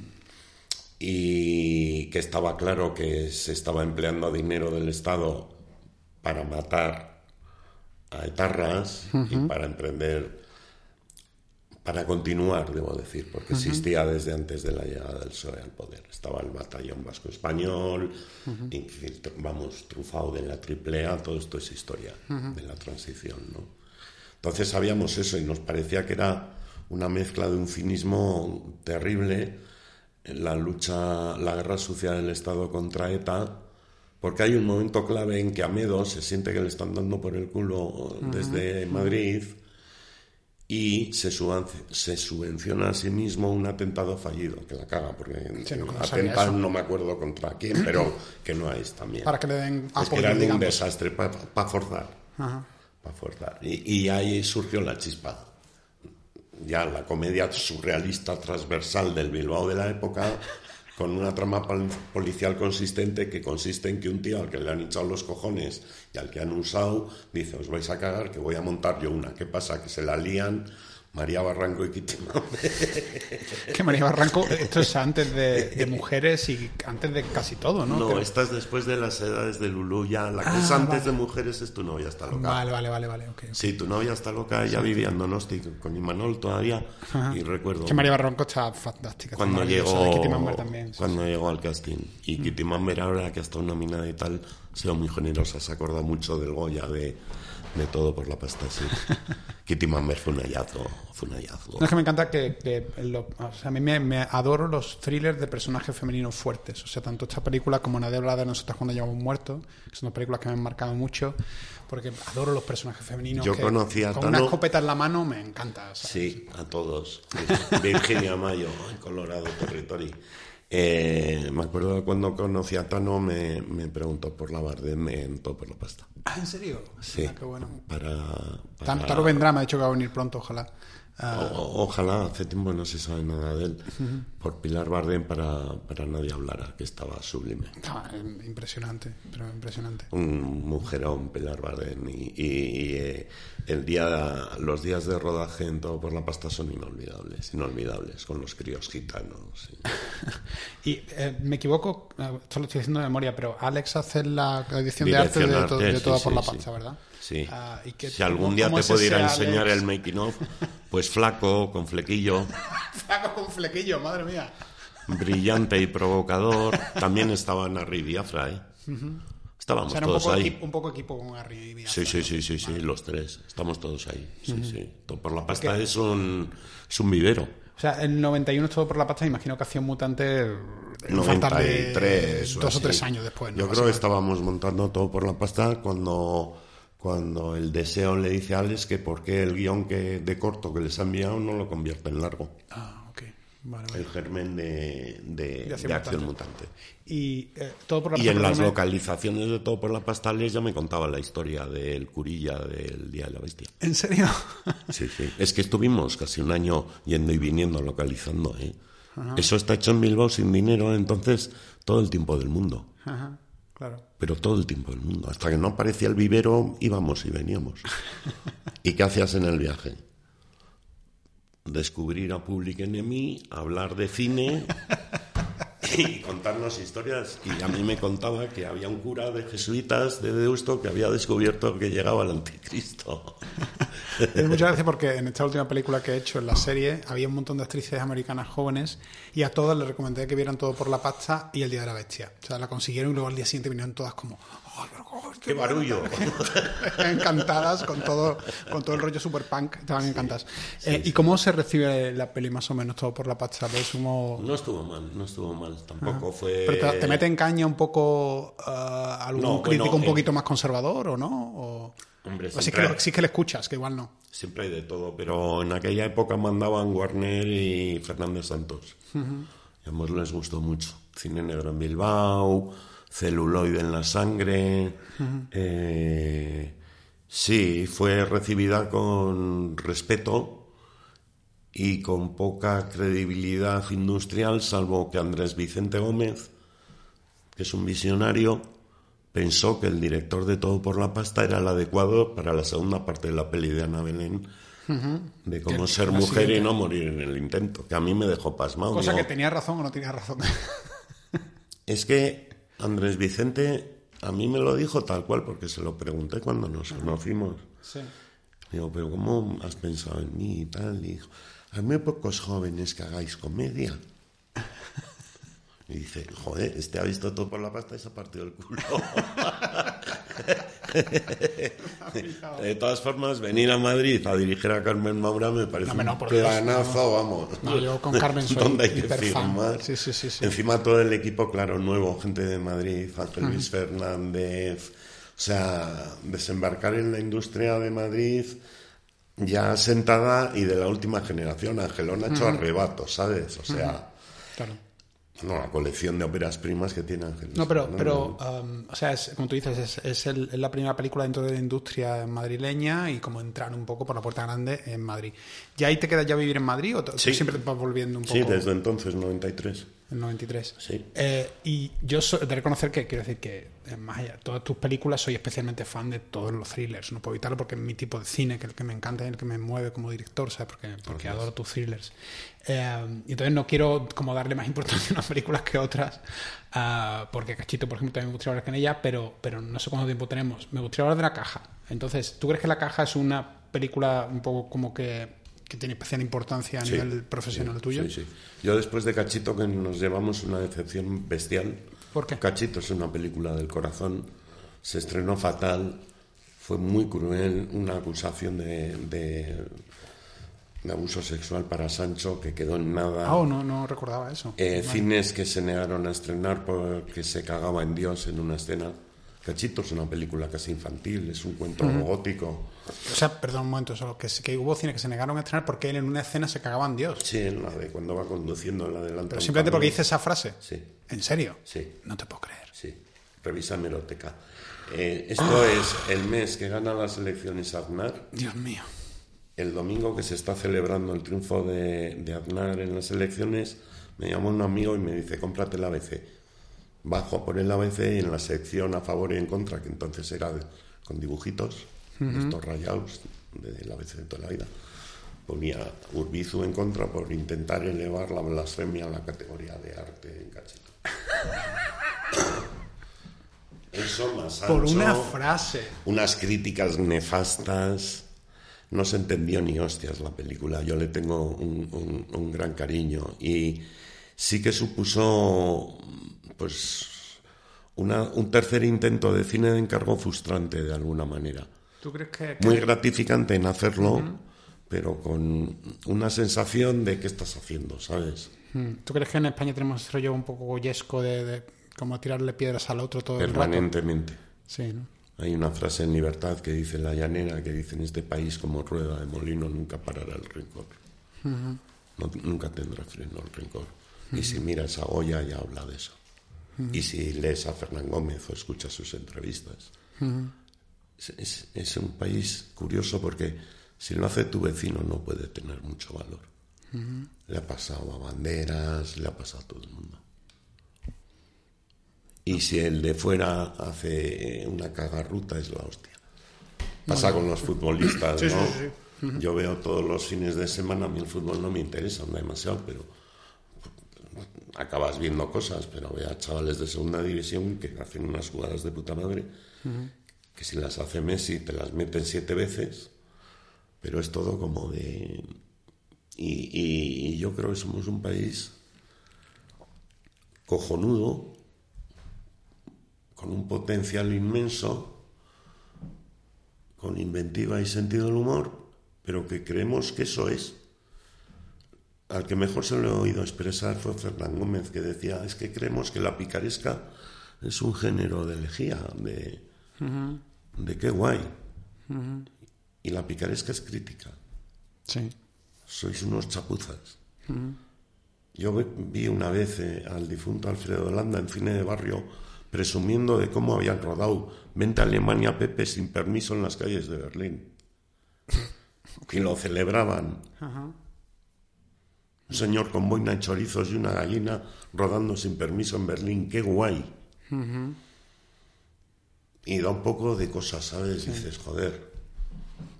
Y que estaba claro que se estaba empleando dinero del Estado para matar a etarras uh -huh. y para emprender, para continuar, debo decir, porque uh -huh. existía desde antes de la llegada del PSOE al poder. Estaba el batallón vasco español, uh -huh. vamos, trufado de la AAA, todo esto es historia de la transición, ¿no? Entonces sabíamos eso y nos parecía que era una mezcla de un cinismo terrible en la lucha, la guerra sucia del Estado contra ETA, porque hay un momento clave en que Amedo se siente que le están dando por el culo desde uh -huh. Madrid y se, se, subvenciona a sí mismo un atentado fallido, que la caga, porque sí, no, atentado no me acuerdo contra quién, pero que no es también. Para que le den apoyo, Es que era digamos. un desastre para pa forzar. Uh -huh. Para forzar. Y, y ahí surgió la chispa ya la comedia surrealista transversal del Bilbao de la época con una trama policial consistente que consiste en que un tío al que le han echado los cojones y al que han usado dice os vais a cagar que voy a montar yo una. ¿Qué pasa? Que se la lían María Barranco y Kitty que María Barranco, esto es antes de, mujeres y antes de casi todo, ¿no? No, esta es después de las edades de Lulú, ya la que es ah, antes de mujeres es tu novia está loca. Vale, vale, vale, vale. Sí, tu novia está loca, ella vivía en Donosti con Imanol todavía y recuerdo... Que María Barranco está fantástica. Cuando llegó, cuando llegó al casting y mm. Kitty Mamber ahora que ha estado nominada y tal, ha sido muy generosa, se acuerda mucho del Goya, de de todo por la pasta, sí. Kitty Mamber fue un hallazgo, fue un hallazgo. No, es que me encanta que, a mí me, adoro los thrillers de personajes femeninos fuertes. O sea, tanto esta película como Nadie habla de nosotros cuando llevamos muertos, que son dos películas que me han marcado mucho, porque adoro los personajes femeninos. Yo conocía Con una escopeta en la mano me encanta. Sí, a todos. Virginia Mayo, Colorado Territory. Eh, me acuerdo cuando conocí a Tano, me, me preguntó por la Bardem en Todo por la Pasta. Ah, ¿en serio? Sí. Ah, qué bueno. Para, Tano vendrá, me ha dicho que va a venir pronto, ojalá. Ah. ojalá, hace tiempo no se sabe nada de él. Por Pilar Bardem para, para nadie hablara, que estaba sublime. impresionante, pero impresionante. Un mujerón, Pilar Bardem. Y, eh, el día, los días de rodaje en Todo por la Pasta son inolvidables, inolvidables, con los críos gitanos. y eh, me equivoco, eh, esto lo estoy diciendo de memoria, pero Alex hace la edición de arte de, Todo por la Pasta, ¿verdad? Sí. Ah, si algún día te pudiera enseñar el making of, pues flaco, con flequillo. flaco con flequillo, madre mía. Brillante y provocador. También estaban Harry y Afra, ¿eh? Estábamos todos ahí. un poco equipo con Harry Biafra. Sí, sí, sí, sí, sí, los tres. Estamos todos ahí. Sí, sí. Todo por la pasta es un, es un vivero. O sea, el 91 es todo por la pasta, imagino que hacía un mutante 93 dos o tres años después. Yo creo que estábamos montando todo por la pasta cuando cuando el deseo le dice a Alex que por qué el guion que, de corto que les ha enviado no lo convierte en largo. Ah, ok. El germen de, de, acción, mutante. Y, eh, todo por y en las localizaciones de todo por la pastales ya me contaba la historia del Curilla del Día de la Bestia. ¿En serio? sí, sí. Es que estuvimos casi un año yendo y viniendo localizando. ¿eh? Eso está hecho en Bilbao sin dinero, entonces todo el tiempo del mundo. Ajá. Claro. Pero todo el tiempo del mundo. Hasta que no aparecía el vivero, íbamos y veníamos. ¿Y qué hacías en el viaje? Descubrir a Public Enemy, hablar de cine y contarnos historias. Y a mí me contaba que había un cura de jesuitas de Deusto que había descubierto que llegaba el anticristo. Muchas gracias porque en esta última película que he hecho en la serie había un montón de actrices americanas jóvenes y a todas les recomendé que vieran todo por la pasta y el Día de la Bestia. O sea, la consiguieron y luego al día siguiente vinieron todas como, qué, barullo! encantadas con todo, con todo el rollo super punk, estaban encantadas. Eh, ¿Y cómo se recibe la peli más o menos todo por la pasta? No estuvo mal, no estuvo mal, tampoco fue... ¿Pero te, mete en caña un poco uh, algún crítico un poquito más conservador o no? O... Hombre, sí, que, sí que le escuchas, que igual no. Siempre hay de todo, pero en aquella época mandaban Warner y Fernández Santos. Y a ambos les gustó mucho. Cine negro en Bilbao, celuloide en la sangre. Eh, sí, fue recibida con respeto y con poca credibilidad industrial, salvo que Andrés Vicente Gómez, que es un visionario, pensó que el director de Todo por la Pasta era el adecuado para la segunda parte de la peli de Ana Belén, de cómo ser mujer y no morir en el intento, que a mí me dejó pasmado. Cosa que tenía razón o no tenía razón. es que Andrés Vicente a mí me lo dijo tal cual, porque se lo pregunté cuando nos conocimos. Sí. Digo, pero ¿cómo has pensado en mí y tal? dijo, hay muy pocos jóvenes que hagáis comedia. Y dice, joder, este ha visto todo por la pasta y se ha partido el culo. de todas formas, venir a Madrid a dirigir a Carmen Maura me parece un planazo, vamos. No, yo con Carmen soy ¿Dónde hay que firmar? Sí, sí, sí, Encima todo el equipo, claro, nuevo, gente de Madrid, Ángel Luis Fernández... O sea, desembarcar en la industria de Madrid ya sentada y de la última generación. Angelón ha hecho arrebatos, ¿sabes? O sea... Claro no, la colección de óperas primas que tiene Ángel. No, pero, pero um, o sea, es, como tú dices, es, es, la primera película dentro de la industria madrileña y como entrar un poco por la puerta grande en Madrid. ¿Y ahí te quedas ya a vivir en Madrid o siempre te vas volviendo un poco? Sí, desde entonces, 93. el 93. Sí. Eh, y yo so- de reconocer que, quiero decir que, más allá de todas tus películas, soy especialmente fan de todos los thrillers. No puedo evitarlo porque es mi tipo de cine, que es el que me encanta y el que me mueve como director, ¿sabes? Porque, porque adoro tus thrillers. Eh, y entonces no quiero como darle más importancia a unas películas que otras, ah, porque Cachito, por ejemplo, también me gustaría hablar con ella, pero, pero no sé cuánto tiempo tenemos. Me gustaría hablar de La Caja. Entonces, ¿tú crees que La Caja es una película un poco como que, que tiene especial importancia a Sí. nivel profesional tuyo? Sí, sí. Yo después de Cachito, que nos llevamos una decepción bestial. ¿Por qué? Cachito es una película del corazón. Se estrenó fatal. Fue muy cruel. Una acusación de, de, de abuso sexual para Sancho que quedó en nada. Ah, oh, no, no recordaba eso. Eh, Vale. Cines que se negaron a estrenar porque se cagaba en Dios en una escena. Cachito es una película casi infantil, es un cuento gótico. O sea, perdón un momento, solo que, que hubo cine que se negaron a estrenar porque él en una escena se cagaba en Dios. Sí, en la de cuando va conduciendo en la delante. Pero simplemente porque dice esa frase. Sí, ¿En serio? sí. No te puedo creer. Sí, revisa hemeroteca. Eh, esto es el mes que gana las elecciones Aznar, Dios mío. el domingo que se está celebrando el triunfo de, de Aznar en las elecciones, me llama un amigo y me dice, cómprate el ABC. Bajo por el ABC y en la sección a favor y en contra, que entonces era de- con dibujitos, estos rayados del ABC de toda la vida, ponía Urbizu en contra por intentar elevar la blasfemia a la categoría de arte en cachito. Eso más Por ancho, una frase. unas críticas nefastas. No se entendió ni hostias la película. Yo le tengo un, un- un gran cariño. Y sí que supuso, pues, una- un tercer intento de cine de encargo frustrante de alguna manera. ¿Tú crees que.? que- Muy gratificante en hacerlo, pero con una sensación de qué estás haciendo, ¿sabes? ¿Tú crees que en España tenemos ese rollo un poco goyesco de, de como tirarle piedras al otro todo el rato? Permanentemente. Sí, ¿no? Hay una frase en Libertad que dice la llanera, que dice en este país como rueda de molino nunca parará el rencor. No- nunca tendrá freno el rencor. Y si miras a Goya ya habla de eso. Y si lees a Fernán Gómez o escuchas sus entrevistas. es, es- es un país curioso porque si lo hace tu vecino no puede tener mucho valor. Le ha pasado a Banderas, le ha pasado a todo el mundo. Y si el de fuera hace una cagarruta es la hostia. Pasa con los futbolistas, Sí, sí, ¿no? sí, Yo veo todos los fines de semana, a mí el fútbol no me interesa demasiado, pero acabas viendo cosas, pero ve a chavales de segunda división que hacen unas jugadas de puta madre, que si las hace Messi te las meten siete veces, pero es todo como de... Y, y- y yo creo que somos un país cojonudo, con un potencial inmenso, con inventiva y sentido del humor, pero que creemos que eso es. Al que mejor se lo he oído expresar fue Fernán Gómez, que decía, es que creemos que la picaresca es un género de elegía, de, de qué guay. Y la picaresca es crítica. Sí. Sois unos chapuzas. Yo vi una vez eh, al difunto Alfredo Landa en cine de barrio presumiendo de cómo habían rodado Vente a Alemania Pepe sin permiso en las calles de Berlín. Y lo celebraban. Ajá. Un señor con boina y chorizos y una gallina rodando sin permiso en Berlín. ¡Qué guay! Y da un poco de cosas, ¿sabes? Dices, joder,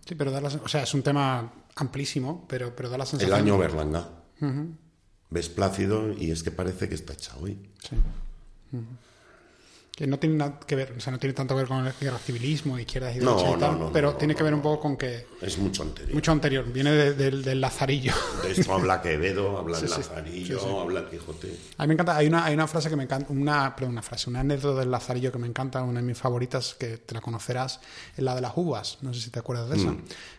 Sí, pero da la, o sea, es un tema amplísimo, pero, pero da la el sensación. año Berlanga. Ves Plácido y es que parece que está hecha hoy. Sí. Ujú. Que no tiene nada que ver, o sea, no tiene tanto que ver con el guerra civilismo, izquierdas y No, derechas y no, tal, no, pero no, tiene no, que ver no. un poco con que Es mucho anterior. mucho anterior, viene de- del- del lazarillo. De esto habla Quevedo, habla el Sí. Lazarillo, Sí, sí. habla Quijote. A mí me encanta, hay una, hay una frase que me encanta, una, perdón, una frase, una anécdota del Lazarillo que me encanta, una de mis favoritas, que te la conocerás, es la de las uvas, no sé si te acuerdas de Mm. esa,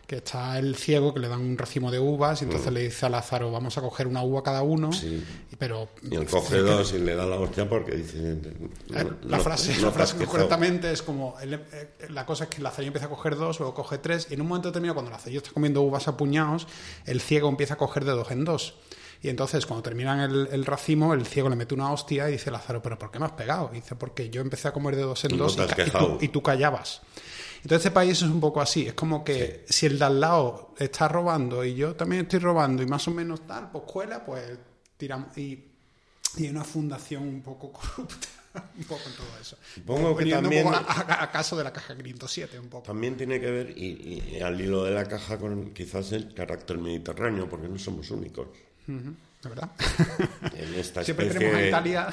que está el ciego que le dan un racimo de uvas y entonces le dice a Lázaro, vamos a coger una uva cada uno, Mm. Sí. pero... Y el coge dos y le da la hostia porque dice... Eh, no- La no- frase, frase correctamente es como eh, la cosa es que el lazarillo empieza a coger dos, luego coge tres, y en un momento determinado, cuando el lazarillo está comiendo uvas a puñados, el ciego empieza a coger de dos en dos. Y entonces, cuando terminan el, el racimo, el ciego le mete una hostia y dice Lázaro, ¿pero por qué me has pegado? Y dice, porque yo empecé a comer de dos en no dos tú, y tú callabas. Entonces, este país es un poco así. Es como que si el de al lado está robando y yo también estoy robando y más o menos tal, pues cuela, pues tiramos. Y y hay una fundación un poco corrupta. un poco en todo eso. Supongo que también- un poco a, a caso de la caja 507, un poco. También tiene que ver, y, y al hilo de la caja, con quizás el carácter mediterráneo, porque no somos únicos. Ujú, ¿De verdad? En esta Siempre tenemos a Italia.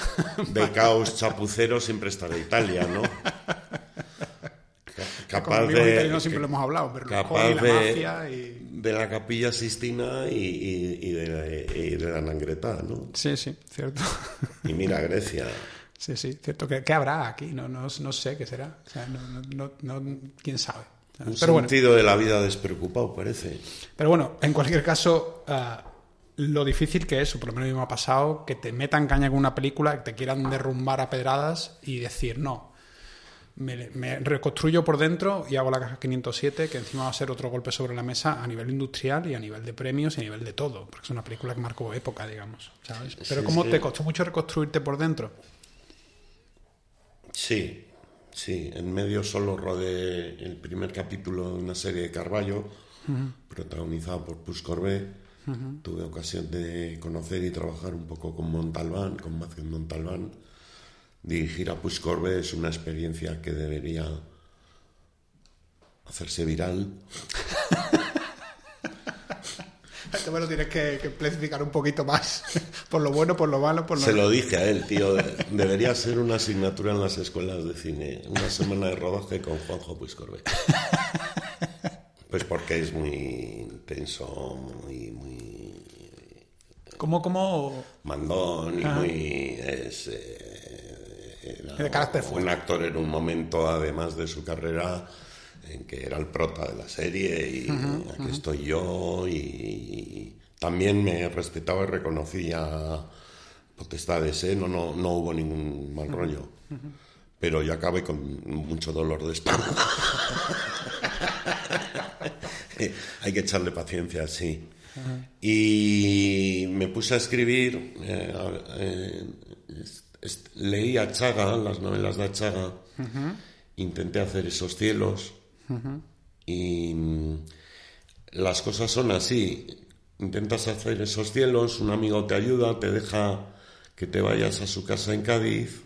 de caos chapucero siempre estará Italia, ¿no? Ca- Capaz de, italiano siempre lo hemos hablado, pero capaz la de, mafia y... de la capilla Sistina y, y- y de, y de la Nangreta, ¿no? Sí, sí, cierto. Y mira Grecia. Sí, sí, cierto. ¿Qué, qué habrá aquí? No, no, no sé qué será. O sea, no, no, no- no- quién sabe. Un Pero bueno, sentido de la vida despreocupado, parece. pero bueno, en cualquier caso, ah, lo difícil que es, o por lo menos a mí me ha pasado, que te metan caña con una película, que te quieran derrumbar a pedradas y decir, no, me, me reconstruyo por dentro y hago la caja 507, que encima va a ser otro golpe sobre la mesa a nivel industrial y a nivel de premios y a nivel de todo, porque es una película que marcó época, digamos. ¿sabes? Pero Sí, ¿cómo sí. te costó mucho reconstruirte por dentro? Sí, sí. En medio solo rodé el primer capítulo de una serie de Carballo, protagonizada por Puig Corbet. Tuve ocasión de conocer y trabajar un poco con Montalbán, con Matthew Montalbán. Dirigir a Puig Corbet es una experiencia que debería hacerse viral. Esto me lo tienes que, que especificar un poquito más. por lo bueno, por lo malo, por lo... Se lo dije a él, tío. Debería ser una asignatura en las escuelas de cine. Una semana de rodaje con Juanjo Puig Corbet. Pues porque es muy intenso, muy, muy ¿Cómo, cómo... mandón y Ajá. muy... Es, eh, era De carácter un fuerte. actor en un momento, además de su carrera, en que era el prota de la serie y aquí estoy yo y, también me respetaba y reconocía potestades, ¿eh? no, no, no hubo ningún mal rollo. Pero yo acabé con mucho dolor de estómago. Hay que echarle paciencia, sí. Y me puse a escribir, eh, eh, leí a Chaga, las novelas de Chaga, intenté hacer esos cielos y mm, las cosas son así. Intentas hacer esos cielos, un amigo te ayuda, te deja que te vayas a su casa en Cádiz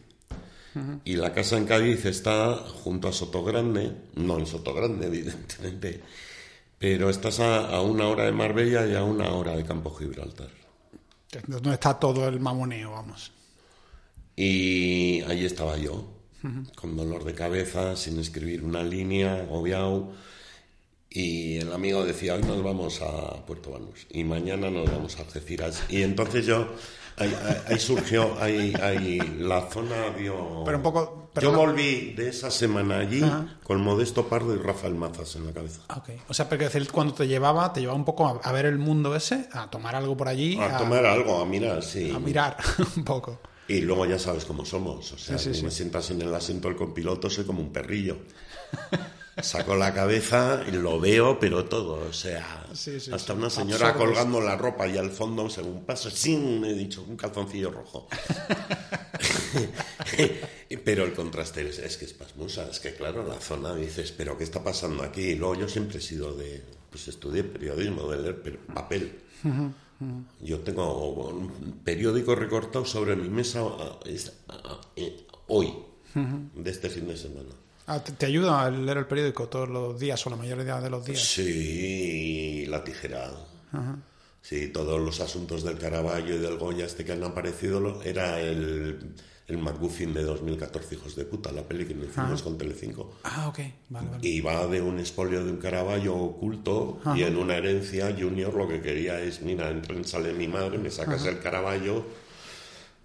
y la casa en Cádiz está junto a Sotogrande, no en Sotogrande, evidentemente, pero estás a, a una hora de Marbella y a una hora de Campo Gibraltar. Donde está todo el mamoneo, vamos. Y ahí estaba yo, con dolor de cabeza, sin escribir una línea, agobiado. Y el amigo decía, hoy nos vamos a Puerto Banús y mañana nos vamos a Algeciras. Y entonces yo, ahí, ahí- surgió, ahí, ahí la zona dio... Pero un poco- Yo volví de esa semana allí Ajá. con Modesto Pardo y Rafael Mazas en la cabeza. Ok. O sea, porque decir, cuando te llevaba, te llevaba un poco a, a ver el mundo ese, a tomar algo por allí, A tomar algo, a mirar, sí. a mirar un poco. Y luego ya sabes cómo somos. O sea, Sí, sí, si me sientas en el asiento del copiloto, soy como un perrillo. Saco la cabeza y lo veo, pero todo. O sea, hasta una señora colgando la ropa y al fondo, según paso, ¡sin! Me he dicho, un calzoncillo rojo. pero el contraste es, es que es pasmosa. Es que, claro, la zona dices, ¿pero qué está pasando aquí? Y luego yo siempre he sido de. Pues estudié periodismo, de leer papel. Yo tengo un periódico recortado sobre mi mesa ah, es- ah, eh, hoy, de este fin de semana. Ah, ¿Te, ayuda a leer el periódico todos los días o la mayoría de los días? Sí, la tijera. Sí, todos los asuntos del Caravaggio y del Goya este que han aparecido era el, el McGuffin de 2014, hijos de puta, la peli que nos hicimos con Telecinco. Ah, ok. Vale, vale. Y va de un expolio de un Caravaggio oculto y en una herencia Junior lo que quería es, mira, entra en sale mi madre, me sacas el Caravaggio.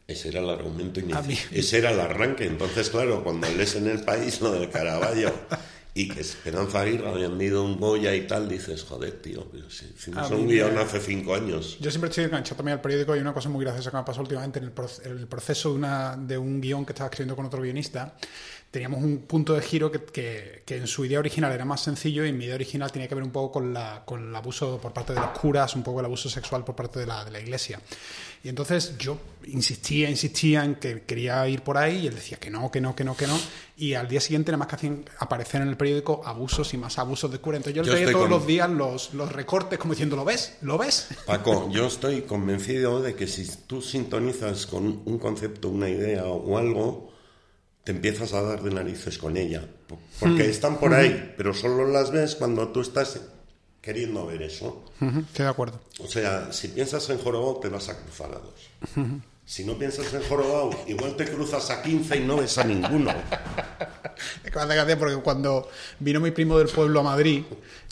Ese era el argumento inicial. Ese era el arranque. Entonces, claro, cuando lees en el país lo del Caravaggio y que Esperanza Aguirre había vendido un Goya y tal, dices, joder, tío, si, si no A es mí un guion hace cinco años. Yo siempre estoy enganchado también al periódico y una cosa muy graciosa que me ha pasado últimamente en el, proce- el proceso de, una, de un guion que estaba escribiendo con otro guionista. teníamos un punto de giro que, que, en su idea original era más sencillo y en mi idea original tenía que ver un poco con, la, con el abuso por parte de los curas, un poco el abuso sexual por parte de la, de la iglesia. Y entonces yo insistía, insistía en que quería ir por ahí y él decía que no, que no, que no, que no. Y al día siguiente nada más que hacían aparecer en el periódico abusos y más abusos de cura. Entonces yo, le todos los días los, los recortes como diciendo, ¿lo ves? ¿Lo ves? Paco, yo estoy convencido de que si tú sintonizas con un concepto, una idea o algo, te empiezas a dar de narices con ella. Porque hmm. están por ahí, pero solo las ves cuando tú estás queriendo ver eso. estoy de acuerdo. O sea, si piensas en jorobado, te vas a cruzar a dos. Si no piensas en jorobado, igual te cruzas a 15 y no ves a ninguno. Es que me hace gracia porque cuando vino mi primo del pueblo a Madrid,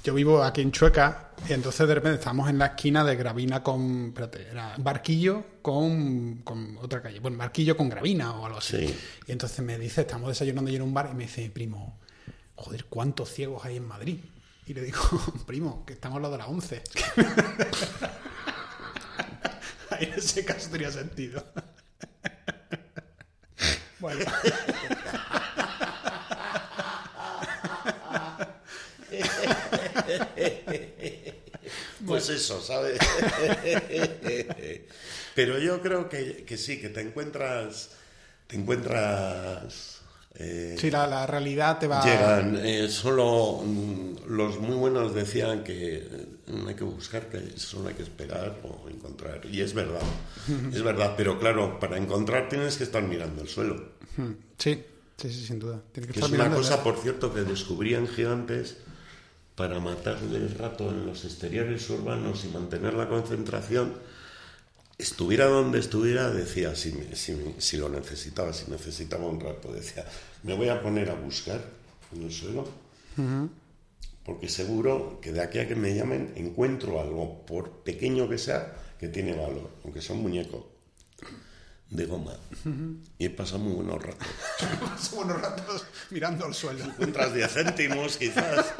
yo vivo aquí en Chueca, y entonces de repente estábamos en la esquina de Gravina con. Espérate, era Barquillo con, con otra calle. Bueno, Barquillo con Gravina o algo así. Y entonces me dice, estamos desayunando yo en un bar, y me dice, primo, joder, ¿cuántos ciegos hay en Madrid? Y le digo, primo, que estamos hablando de la 11. Ahí en ese caso tenía sentido. bueno. Pues eso, ¿sabes? Pero yo creo que, sí, que te encuentras, te encuentras. Eh, sí, la, realidad te va. Llegan. Eh, solo mm, los muy buenos decían que no hay que buscar, que solo hay que esperar o encontrar. Y es verdad, es verdad. Pero claro, para encontrar tienes que estar mirando el suelo. Sí, sí, sí, sin duda. que, es una cosa, por cierto, que descubrían gigantes para matarle el rato en los exteriores urbanos y mantener la concentración, estuviera donde estuviera, decía, si, si, lo necesitaba, si necesitaba un rato, decía, me voy a poner a buscar en el suelo, porque seguro que de aquí a que me llamen encuentro algo, por pequeño que sea, que tiene valor, aunque sea un muñeco de goma. Y he pasado muy buenos ratos. buenos ratos mirando al suelo. Encuentras 10 céntimos, quizás.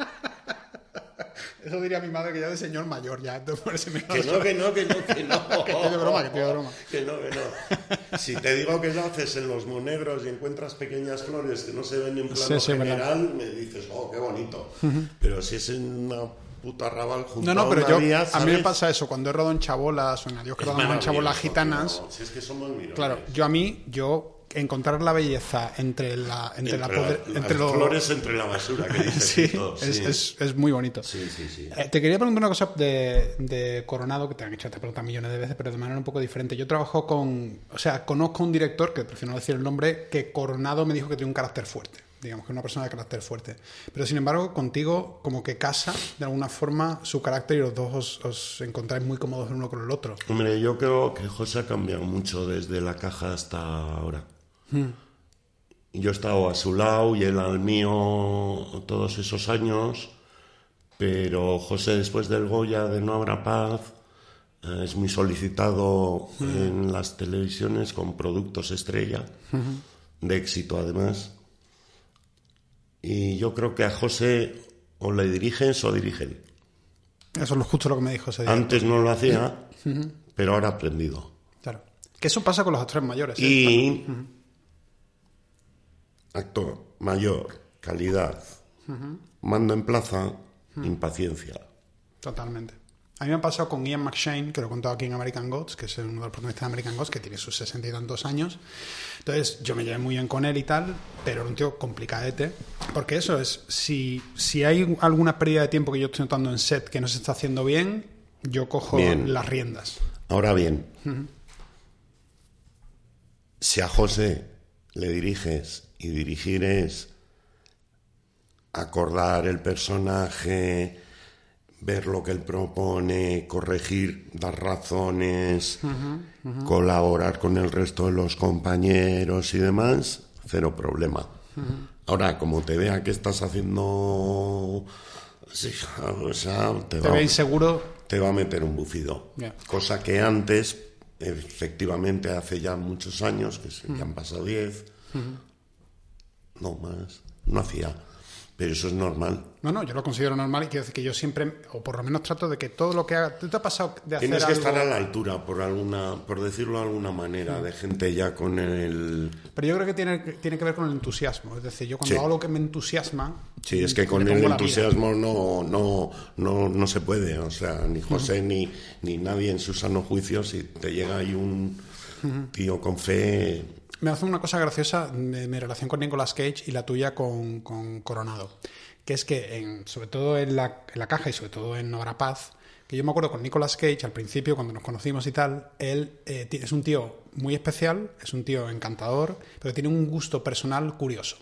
Eso diría mi madre que ya de señor mayor, ya. Que no, que no, que no, que no. que estoy de broma, que estoy de broma. Que no, que no. Si te digo que lo haces en los monegros y encuentras pequeñas flores que no se ven en plano general, me dices, oh, qué bonito. Pero si es en una puta rabal junto no, no, pero yo, a mí me pasa eso, cuando he rodado en chabolas o en Adiós que rodamos en chabolas gitanas. si es que somos. Claro, yo a mí, yo encontrar la belleza entre la entre, la, entre los flores entre la basura que sí, es, Es, muy bonito. Sí, sí, eh, te quería preguntar una cosa de, Coronado que te han hecho esta pregunta millones de veces pero de manera un poco diferente. Yo trabajo con o sea conozco un director que prefiero no decir el nombre que Coronado me dijo que tiene un carácter fuerte digamos que es una persona de carácter fuerte. Pero sin embargo contigo como que casa de alguna forma su carácter y los dos os, os encontráis muy cómodos el uno con el otro. Hombre yo creo que José ha cambiado mucho desde la caja hasta ahora Yo he estado a su lado y él al mío todos esos años, pero José después del Goya de No Habrá Paz eh, es muy solicitado en las televisiones con productos estrella, hmm. de éxito además. Y yo creo que a José o le dirigen o dirigen. Eso es justo lo que me dijo. Antes no lo hacía, pero ahora ha aprendido. Claro. Que eso pasa con los actores mayores. ¿eh? Actor mayor, calidad, mando en plaza, impaciencia. Totalmente. A mí me ha pasado con Ian McShane, que lo he contado aquí en American Gods, que es uno de los protagonistas de American Gods, que tiene sus sesenta y tantos años. Entonces, yo me llevé muy bien con él y tal, pero era un tío complicadete. Porque eso es, si, si hay alguna pérdida de tiempo que yo estoy notando en set que no se está haciendo bien, yo cojo las riendas. Ahora bien, si a José le diriges y dirigir es acordar el personaje, ver lo que él propone, corregir, dar razones, colaborar con el resto de los compañeros y demás, cero problema. Ahora, como te vea que estás haciendo... o sea, te, va, inseguro? Te va a meter un bufido. Cosa que antes, efectivamente, hace ya muchos años, que se, ya han pasado diez, no más, no hacía. Pero eso es normal. No, no, yo lo considero normal y quiero decir que yo siempre, o por lo menos trato de que todo lo que haga. ¿Tú te ha pasado de hacer Tienes que estar a la altura, por alguna, por decirlo de alguna manera, de gente ya con el... Pero yo creo que tiene, tiene que ver con el entusiasmo. Es decir, yo cuando Sí. hago lo que me entusiasma. Sí, es que con el entusiasmo no, no, no, no se puede. O sea, ni José ni, ni nadie en su sano juicio, si te llega ahí un tío con fe... Me hace una cosa graciosa de mi relación con Nicolas Cage y la tuya con, con Coronado. Que es que, en, sobre todo en la, en la caja y sobre todo en Hora Paz, que yo me acuerdo con Nicolas Cage al principio, cuando nos conocimos y tal, él eh, es un tío muy especial, es un tío encantador, pero tiene un gusto personal curioso.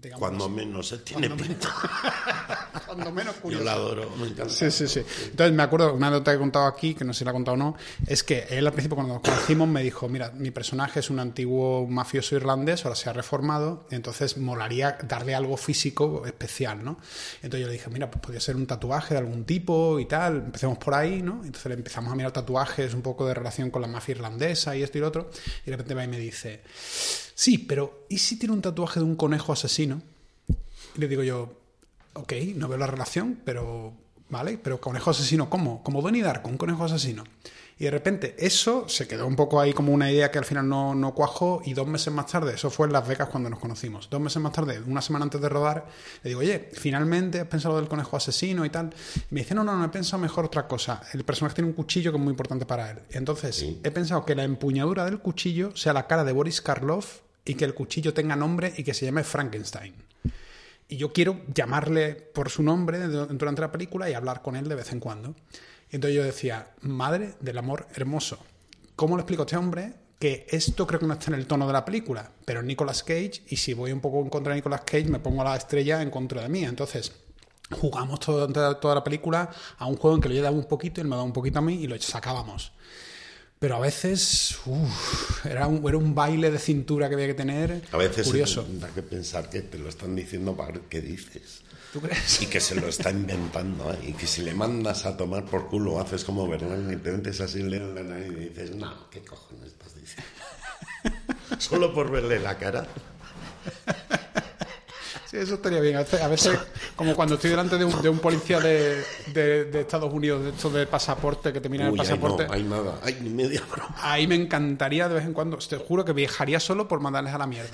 Digamos Cuando menos se tiene pinta. Cuando menos Yo curioso. la adoro, me encanta. Sí, sí, sí. Entonces me acuerdo, una anécdota que he contado aquí, que no sé si la he contado o no, es que él al principio cuando nos conocimos me dijo, mira, mi personaje es un antiguo mafioso irlandés, ahora se ha reformado, entonces molaría darle algo físico especial, ¿no? Entonces yo le dije, mira, pues podría ser un tatuaje de algún tipo y tal, empecemos por ahí, ¿no? Entonces le empezamos a mirar tatuajes un poco de relación con la mafia irlandesa y esto y lo otro, y de repente va y me dice, sí, pero ¿y si tiene un tatuaje de un conejo asesino? Y le digo yo, ok, no veo la relación, pero vale, pero conejo asesino, ¿cómo? Como Donnie Darko, un conejo asesino. Y de repente eso se quedó un poco ahí como una idea que al final no, no cuajó y dos meses más tarde, eso fue en Las Vegas cuando nos conocimos, dos meses más tarde, una semana antes de rodar, le digo, oye, finalmente has pensado del conejo asesino y tal. Y me dice, no, no, no, he pensado mejor otra cosa. El personaje tiene un cuchillo que es muy importante para él. Entonces, he pensado que la empuñadura del cuchillo sea la cara de Boris Karloff y que el cuchillo tenga nombre y que se llame Frankenstein. Y yo quiero llamarle por su nombre durante la película y hablar con él de vez en cuando. Y entonces yo decía, madre del amor hermoso. ¿Cómo le explico a este hombre que esto creo que no está en el tono de la película? Pero Nicolas Cage y si voy un poco en contra de Nicolas Cage me pongo a la estrella en contra de mí. Entonces jugamos todo- toda, la película a un juego en que le daba un poquito él me daba un poquito a mí y lo sacábamos. Pero a veces uf, era, un, era un baile de cintura que había que tener A veces curioso. da que pensar que te lo están diciendo para ver qué dices. ¿Tú crees? Y que se lo está inventando, ¿eh? Y que si le mandas a tomar por culo, haces como Bernal y te metes así en la nariz y dices, no, ¿qué cojones estás diciendo? Solo por verle la cara. Sí, eso estaría bien. A veces, a veces, como cuando estoy delante de un, de un policía de, de- de Estados Unidos, de esto de pasaporte, que te miran el pasaporte, no, hay nada, hay ni media broma. ahí me encantaría de vez en cuando, te juro que viajaría solo por mandarles a la mierda.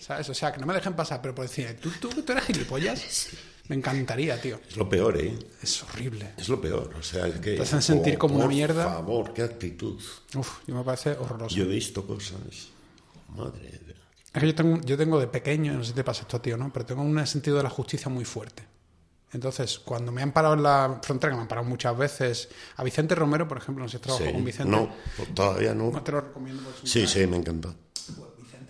¿Sabes? O sea, que no me dejen pasar, pero por decir, ¿tú, tú, tú eres gilipollas? Me encantaría, tío. Es lo peor, ¿eh? Es horrible. Es lo peor. O sea, es que. Te hacen sentir como una mierda. Por favor, qué actitud. Uf, yo me parece horroroso. Yo he visto cosas. Madre. Es que yo tengo, yo tengo de pequeño, no sé si te pasa esto, tío, ¿no? Pero tengo un sentido de la justicia muy fuerte. Entonces, cuando me han parado en la frontera, que me han parado muchas veces, a Vicente Romero, por ejemplo, no sé si has trabajado Sí. con Vicente. No, pues todavía no. No te lo recomiendo. un Sí, sí, me encanta.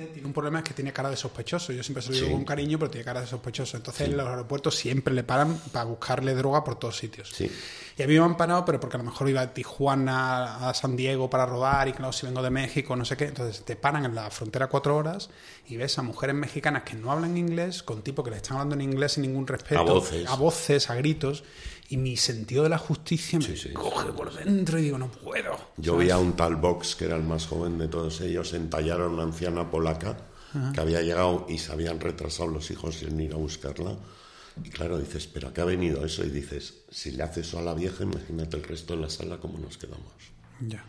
Tiene un problema es que tiene cara de sospechoso. Yo siempre se lo digo con cariño, pero tiene cara de sospechoso. Entonces en los aeropuertos siempre le paran para buscarle droga por todos sitios. Sí. Y a mí me han parado, pero porque a lo mejor iba a Tijuana, a San Diego para rodar y claro, si vengo de México, no sé qué. Entonces te paran en la frontera cuatro horas y ves a mujeres mexicanas que no hablan inglés, con tipos que le están hablando en inglés sin ningún respeto. A voces. A voces, a gritos. Y mi sentido de la justicia me Sí, sí, coge por dentro y digo, no puedo. Yo vi a un tal Vox, que era el más joven de todos ellos, entallar a una anciana polaca que había llegado y se habían retrasado los hijos en ir a buscarla. Y claro, dices, ¿pero a qué ha venido eso? Y dices, si le hace eso a la vieja, imagínate el resto de la sala cómo nos quedamos. Ya.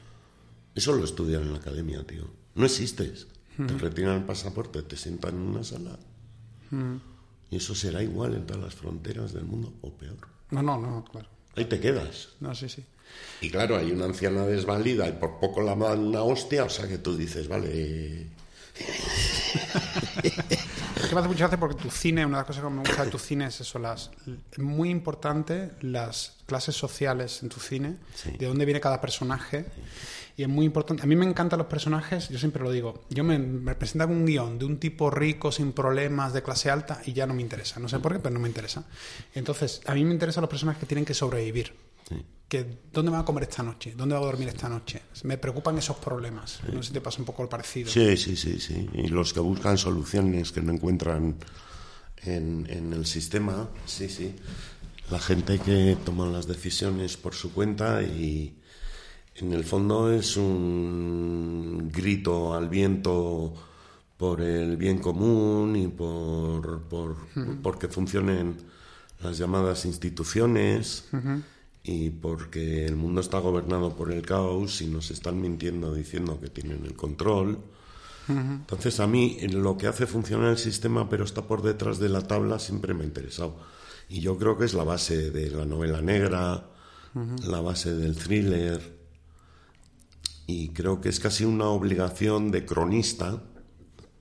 Eso lo estudian en la academia, tío. No existes. Te retiran el pasaporte, te sientan en una sala. Y eso será igual en todas las fronteras del mundo o peor. No, no, no, claro. Ahí te quedas. No, sí, sí. Y claro, hay una anciana desvalida y por poco la dan una hostia, o sea que tú dices, vale, Es que me hace mucha gracia porque tu cine, una de las cosas que me gusta de tu cine es eso, las, muy importante las clases sociales en tu cine, Sí. de dónde viene cada personaje. Y es muy importante. A mí me encantan los personajes, yo siempre lo digo. Yo me, me presentan un guion de un tipo rico, sin problemas, de clase alta, y ya no me interesa. No sé por qué, pero no me interesa. Entonces, a mí me interesan los personajes que tienen que sobrevivir. Que, ¿Dónde van a comer esta noche? ¿Dónde va a dormir esta noche? Me preocupan esos problemas. No sé si te pasa un poco el parecido. Sí, sí, sí, sí. Y los que buscan soluciones que no encuentran en, en el sistema, sí, sí. La gente que toma las decisiones por su cuenta y en el fondo es un grito al viento por el bien común y por, por, porque funcionen las llamadas instituciones y porque el mundo está gobernado por el caos y nos están mintiendo diciendo que tienen el control. Entonces a mí lo que hace funcionar el sistema pero está por detrás de la tabla siempre me ha interesado. Y yo creo que es la base de la novela negra, la base del thriller. Y creo que es casi una obligación de cronista,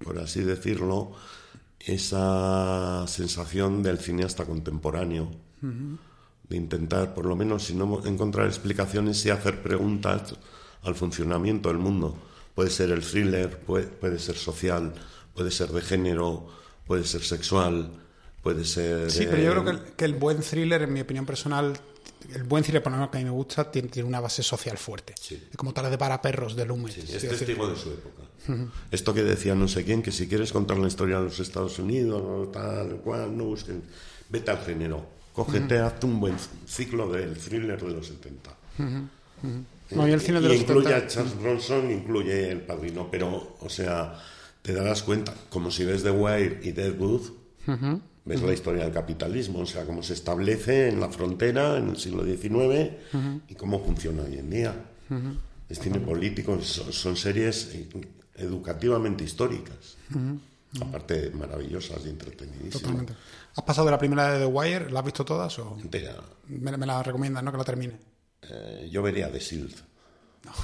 por así decirlo, esa sensación del cineasta contemporáneo, de intentar, por lo menos, si no encontrar explicaciones, y hacer preguntas al funcionamiento del mundo. Puede ser el thriller, puede, puede ser social, puede ser de género, puede ser sexual, puede ser... Sí, pero yo creo que que el buen thriller, en mi opinión personal, el buen cine, por lo menos que a mí me gusta, tiene, tiene una base social fuerte. Es como tal de para perros de Lumen. Sí, es testigo de su época. Esto que decía no sé quién, que si quieres contar la historia de los Estados Unidos, tal cual, no busquen. Vete al género. Cógete, hazte un buen ciclo del thriller de los 70. No, y el cine de y los incluye 70. a Charles Bronson, incluye El Padrino, pero, o sea, te darás cuenta, como si ves The Wire y Deadwood, ves la historia del capitalismo, o sea, cómo se establece en la frontera en el siglo XIX y cómo funciona hoy en día. Es cine político, son, son series eh, educativamente históricas, aparte maravillosas y entretenidísimas. Totalmente. ¿Has pasado de la primera de The Wire? ¿La has visto todas o Entera. me, me la recomiendas, no? Que la termine. Eh, yo vería The Shield.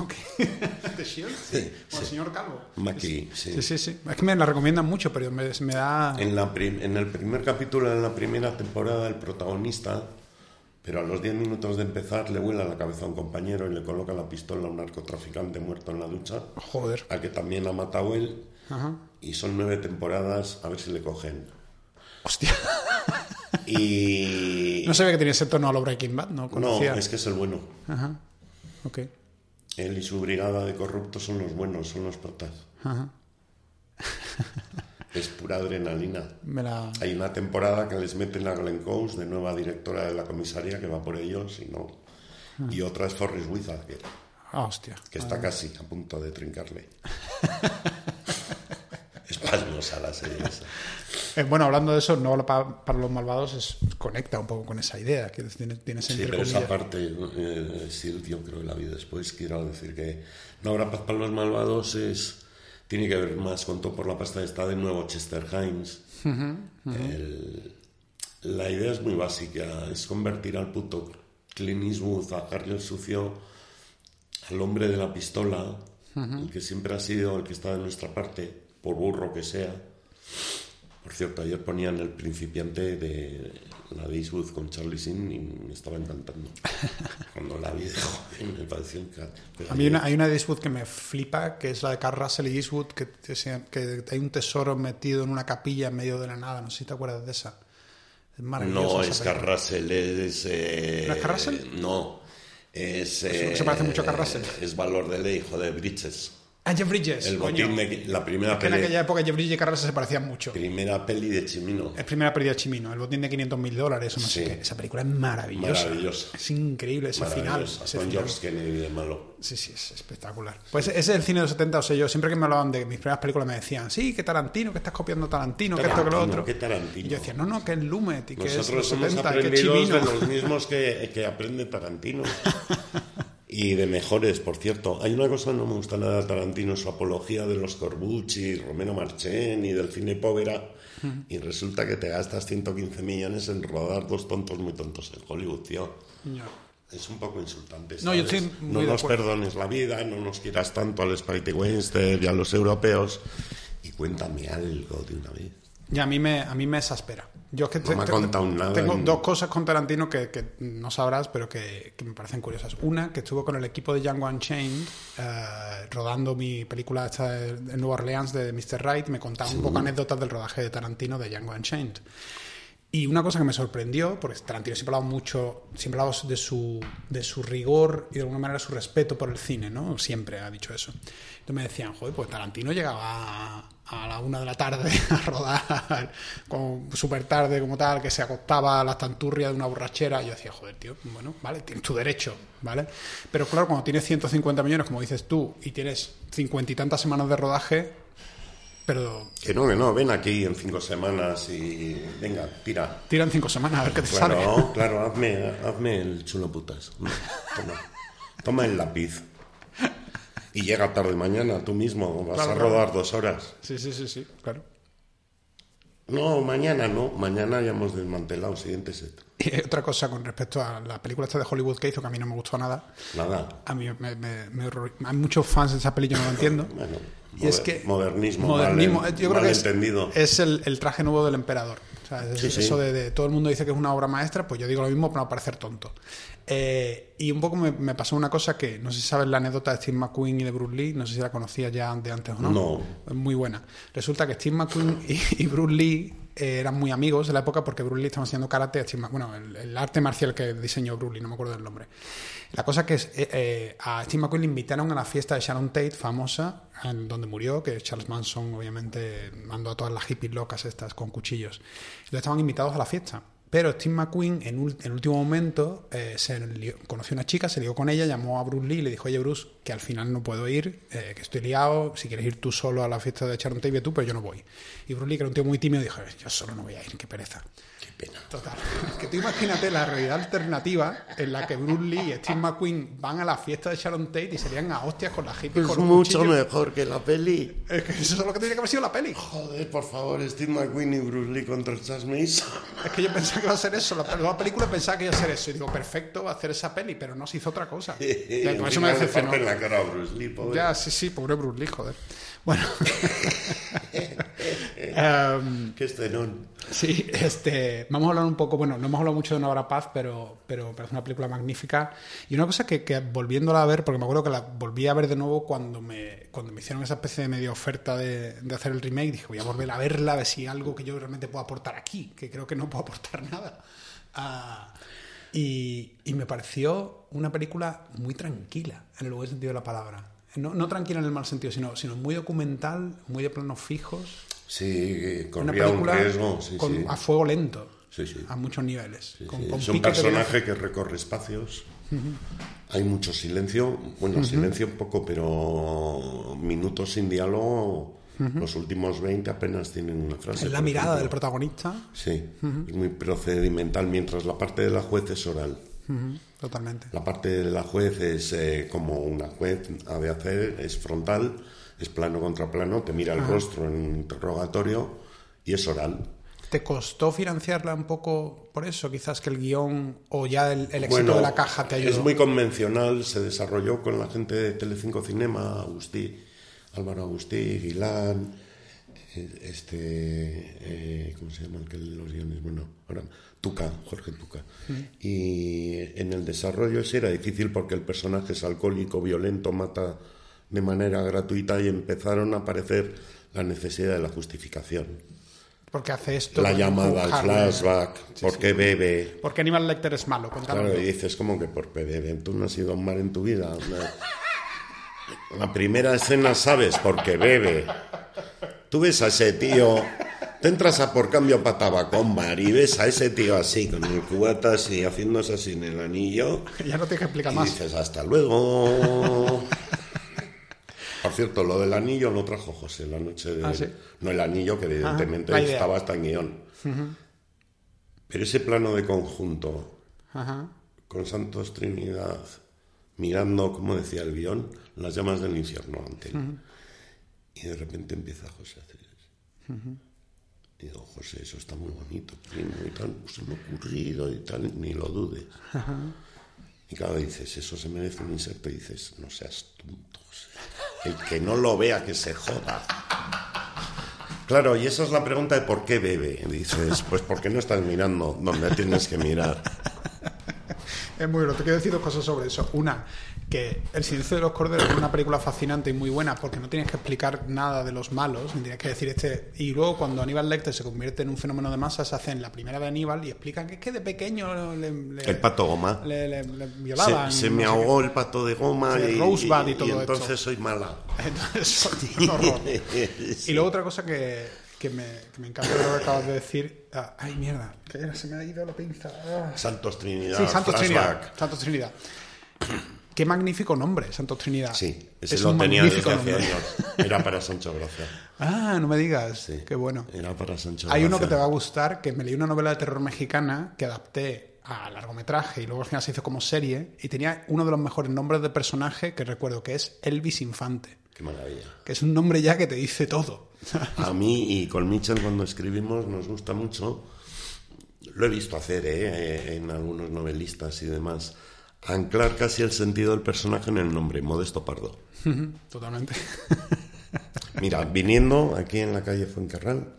Ok. ¿The Shield? Sí. O el señor Calvo. Mackie, sí. Sí, sí, sí. Es que me la recomiendan mucho, pero me, me da... En, la prim- en el primer capítulo de la primera temporada, el protagonista, pero a los 10 minutos de empezar, le vuela la cabeza a un compañero y le coloca la pistola a un narcotraficante muerto en la ducha, Joder. al que también ha matado él, Ajá. y son nueve temporadas, a ver si le cogen. Hostia. Y... No sabía que tenía ese tono a lo Breaking Bad, no No, conocía. es que es el bueno. Ajá. Ok. Él y su brigada de corruptos son los buenos, son los. Ajá. Es pura adrenalina. La... Hay una temporada que les meten a Glenn Close, de nueva directora de la comisaría, que va por ellos y no. Y otra es Forrest Whitaker, Ah, hostia. que está casi a punto de trincarle. es pasmosa la serie esa. Eh, bueno, hablando de eso, no para, para los malvados es, conecta un poco con esa idea que tiene, tienes Sí, pero esa comillas. parte, eh, sí, yo creo que la vi después. Quiero decir que No habrá paz para los malvados es tiene que ver más con todo por la pasta está de nuevo Chester Himes. El- la idea es muy básica, es convertir al puto Clint Eastwood, a Harry el sucio, al hombre de la pistola, el que siempre ha sido el que está de nuestra parte, por burro que sea. Por cierto, ayer ponían el principiante de la de Eastwood con Charlie Sin y me estaba encantando. Cuando la vi de joven me pareció encantador. A mí hay una, hay una de Eastwood que me flipa, que es la de Carl Russell y Eastwood, que, que se- que hay un tesoro metido en una capilla en medio de la nada. No sé si te acuerdas de esa. Es No, es película. Carrasel, es... eh, ¿No es Carrasel? No, es... se eh, parece mucho a Carrasel. Es Valor de Ley, hijo de Bridges. Ah, Jeff Bridges. El coño. botín de... La primera Es que en peli, aquella época Jeff Bridges y Russell se parecían mucho. primera peli de Chimino. Es primera pérdida de Chimino, el botín de 500 mil dólares o no sé Sí. qué. Esa película es maravillosa. Maravillosa. Es increíble ese final. Maravillosa, ese con final. George Kennedy de malo. Sí, sí, es espectacular. Pues ese es el cine de los 70, o sea, yo siempre que me hablaban de mis primeras películas me decían, sí, que Tarantino, que estás copiando Tarantino, que esto, que lo Tarantino, otro. ¿qué Tarantino? Y yo decía, no, no, que es Lumet y que es Nosotros los somos 70, que es aprendidos Chimino. de los mismos que, que aprende Tarantino. Y de mejores, por cierto. Hay una cosa que no me gusta nada de Tarantino, su apología de los Corbucci, Romero Marchén y del cine povera. Y resulta que te gastas 115 millones en rodar dos tontos muy tontos en Hollywood, tío. Es un poco insultante. No, nos perdones la vida, no nos quieras tanto al Spaghetti Western y a los europeos. Y cuéntame algo de una vez. Y a mí me, a mí me exaspera. Yo es que No me ha te- contado nada tengo en- dos cosas con Tarantino que, que no sabrás, pero que, que me parecen curiosas. Una, que estuvo con el equipo de Django Unchained eh, rodando mi película esta en Nueva Orleans de Mr. Right. Me contaba un poco anécdotas del rodaje de Tarantino de Django Unchained. Y una cosa que me sorprendió, porque Tarantino siempre ha hablado mucho, siempre ha hablado de su, de su rigor y de alguna manera su respeto por el cine, ¿no? Siempre ha dicho eso. Entonces me decían, joder, pues Tarantino llegaba a, la una de la tarde a rodar, súper tarde, como tal, que se acostaba a las tanturrias de una borrachera. Y yo decía, joder, tío, bueno, vale, tienes tu derecho, ¿vale? Pero claro, cuando tienes 150 millones, como dices tú, y tienes cincuenta y tantas semanas de rodaje, Pero... Que no, que no, ven aquí en cinco semanas y venga, tira. Tira en cinco semanas a ver qué te claro, sale. Claro, hazme, hazme el chulo putas. Toma, toma el lápiz. Y llega tarde mañana, tú mismo, vas Claro, a claro. rodar dos horas. Sí, sí, sí, sí, claro. No, mañana no, mañana ya hemos desmantelado, siguiente set. Y otra cosa con respecto a la película esta de Hollywood que hizo, que a mí no me gustó nada. Nada. A mí me, me- me horror- Hay muchos fans de esa peli, yo no lo entiendo. Bueno, Y es que modernismo, modernismo mal, yo creo que es, es el, el traje nuevo del emperador. O sea, es- Sí, sí. eso de, de todo el mundo dice que es una obra maestra pues yo digo lo mismo para no parecer tonto. Eh, y un poco me, me pasó una cosa que no sé si sabes la anécdota de Steve McQueen y de Bruce Lee no sé si la conocías ya de antes o no. No. es muy buena. Resulta que Steve McQueen y, y Bruce Lee eran muy amigos en la época porque Bruce estaba haciendo karate bueno el, el arte marcial que diseñó Bruce no me acuerdo del nombre la cosa que es, eh, eh, a Steve McQueen le invitaron a la fiesta de Sharon Tate, famosa, en donde murió, que Charles Manson obviamente mandó a todas las hippies locas estas con cuchillos. Entonces estaban invitados a la fiesta. Pero Steve McQueen en, el último momento eh, se conoció a una chica, se lió con ella, llamó a Bruce Lee y le dijo, oye Bruce, que al final no puedo ir, eh, que estoy liado, si quieres ir tú solo a la fiesta de Sharon Tate, tú, pero yo no voy. Y Bruce Lee, que era un tío muy tímido, dijo, "Eh, yo solo no voy a ir, qué pereza. Pena. Total. Es que tú imagínate la realidad alternativa en la que Bruce Lee y Steve McQueen van a la fiesta de Sharon Tate y serían a hostias con la hippie Es con mucho mejor que la peli. Es que eso es lo que tiene que haber sido la peli. Joder, por favor, Steve McQueen y Bruce Lee contra Charles Mason. Es que yo pensaba que iba a ser eso. La, la película pensaba que iba a ser eso. Y digo, perfecto, va a hacer esa peli, pero no se hizo otra cosa. Ya, con eso me decepcionó. la cara a Bruce Lee, pobre. Ya, sí, sí, pobre Bruce Lee, joder. Bueno. Em, Qué escenón. Sí, este, vamos a hablar un poco, bueno, no hemos hablado mucho de Una hora paz, pero, pero parece una película magnífica. Y una cosa que, que volviéndola a ver, porque me acuerdo que la volví a ver de nuevo cuando me, cuando me hicieron esa especie de medio oferta de, de hacer el remake, dije, voy a volver a verla, a ver si hay algo que yo realmente puedo aportar aquí, que creo que no puedo aportar nada. Ah, y, y me pareció una película muy tranquila, en el buen sentido de la palabra. No, no tranquila en el mal sentido, sino, sino muy documental, muy de planos fijos. Sí, Una corría un riesgo. Sí, con- sí. a fuego lento, a muchos niveles. Con, con es un personaje que recorre espacios. Hay mucho silencio. Bueno, silencio poco, pero minutos sin diálogo. Los últimos 20 apenas tienen una frase. Es la mirada ejemplo. del protagonista. Sí, es muy procedimental, mientras la parte de la juez es oral. Totalmente. La parte de la juez es eh, como una juez ha de hacer, es frontal, es plano contra plano, te mira el rostro en un interrogatorio y es oral. ¿Te costó financiarla un poco por eso? Quizás que el guion o ya el, el éxito Bueno, de la caja te ayudó. Es muy convencional, se desarrolló con la gente de Telecinco Cinema, Agustí, Álvaro Agustí, Guilán, eh, este, eh, ¿cómo se llama el que lee los guiones? Bueno, ahora, Tuca, Jorge Tuca. Y en el desarrollo ese era difícil porque el personaje es alcohólico, violento, mata de manera gratuita y empezaron a aparecer la necesidad de la justificación. Porque hace esto. La llamada, Harley. flashback, ¿por qué bebe? Porque Aníbal Lecter es malo. Claro, y dices, como que por PDB? Tú no has sido un mar en tu vida. La, primera escena sabes porque bebe. Tú ves a ese tío, te entras a por cambio para Tabacombar y ves a ese tío así, con el cubata así, haciéndose así en el anillo. Ya no tienes que explicar Y más. dices, hasta luego. Por cierto, lo del anillo lo trajo José la noche de... Ah, ¿sí? No el anillo, que evidentemente idea. estaba hasta en guion. Pero ese plano de conjunto, Ajá. con Santos Trinidad mirando, como decía el guion, las llamas del infierno ante él. Y de repente empieza José a hacer eso. Y digo, José, eso está muy bonito, primo, y tal, pues se me ha ocurrido y tal, ni lo dudes. Y claro, dices, eso se merece un inserto, y dices, no seas tonto, José. El que no lo vea, que se joda. Claro, y esa es la pregunta de por qué bebe. Dices, pues porque no estás mirando donde tienes que mirar. Es muy bueno. Te quiero decir dos cosas sobre eso. Una, que El silencio de los corderos es una película fascinante y muy buena porque no tienes que explicar nada de los malos, ni tienes que decir este. Y luego, cuando Aníbal Lecter se convierte en un fenómeno de masas, hacen la primera de Aníbal y explican que es que de pequeño le, le- El pato goma. le, le- Se, me ahogó el pato de goma y, Rosebud y y- todo y esto. entonces soy mala. Entonces, un horror. Y luego otra cosa que, que me, que me encanta lo que acabas de decir. ah, ay, mierda, que era, se me ha ido la pinza. Ah. Santos Trinidad. Sí, Santos flashback. Trinidad. Santos Trinidad. Qué magnífico nombre, Santos Trinidad. Sí, ese Es lo un tenía desde magnífico hace nombre. años. Era para Sancho Gracia. Ah, no me digas. Qué bueno. Era para Sancho Hay uno que te va a gustar, que me leí una novela de terror mexicana que adapté a largometraje y luego al final se hizo como serie y tenía uno de los mejores nombres de personaje que recuerdo, que es Elvis Infante. Qué maravilla. Que es un nombre ya que te dice todo. A mí y con Mitchell cuando escribimos nos gusta mucho, lo he visto hacer ¿eh? en algunos novelistas y demás, anclar casi el sentido del personaje en el nombre, Modesto Pardo. Totalmente. Mira, viniendo aquí en la calle Fuencarral,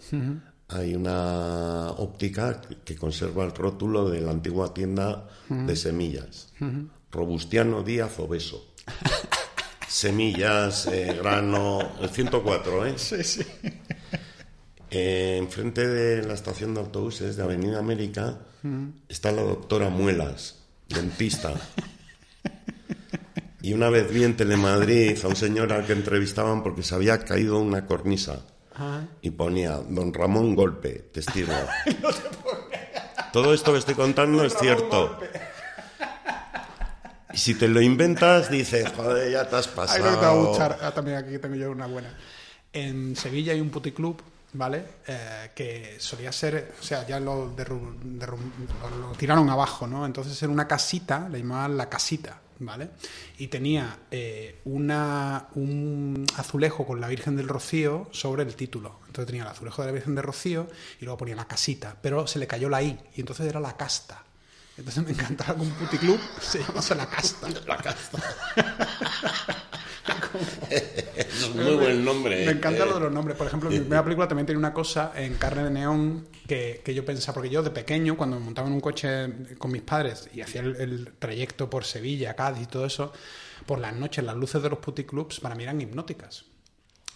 hay una óptica que conserva el rótulo de la antigua tienda de semillas. Robustiano Díaz Obeso. semillas, eh, grano, el 104, ¿eh? Sí, sí. Eh, enfrente de la estación de autobuses de Avenida América está la doctora Muelas, dentista. Y una vez vi en Telemadrid a un señor al que entrevistaban porque se había caído una cornisa. Y ponía Don Ramón Golpe, testigo. Todo esto que estoy contando es cierto. Y si te lo inventas, dices, joder, ya te has pasado. Ahí no te va a gustar. Ah, también aquí tengo yo una buena. En Sevilla hay un puticlub, ¿vale? Eh, que solía ser, o sea, ya lo, tiraron abajo, ¿no? Entonces era una casita, le llamaban la casita, ¿vale? Y tenía eh, una, un azulejo con la Virgen del Rocío sobre el título. Entonces tenía el azulejo de la Virgen del Rocío y luego ponía la casita, pero se le cayó la I y entonces era la casta. Entonces me encantaba que un puticlub se llamase la casta. La casta. es un muy buen nombre. Me encanta eh. lo de los nombres. Por ejemplo, mi primera película también tiene una cosa en carne de neón que, que yo pensaba, porque yo de pequeño, cuando me montaba en un coche con mis padres y hacía el, el trayecto por Sevilla, Cádiz y todo eso, por las noches las luces de los puticlubs para mí eran hipnóticas.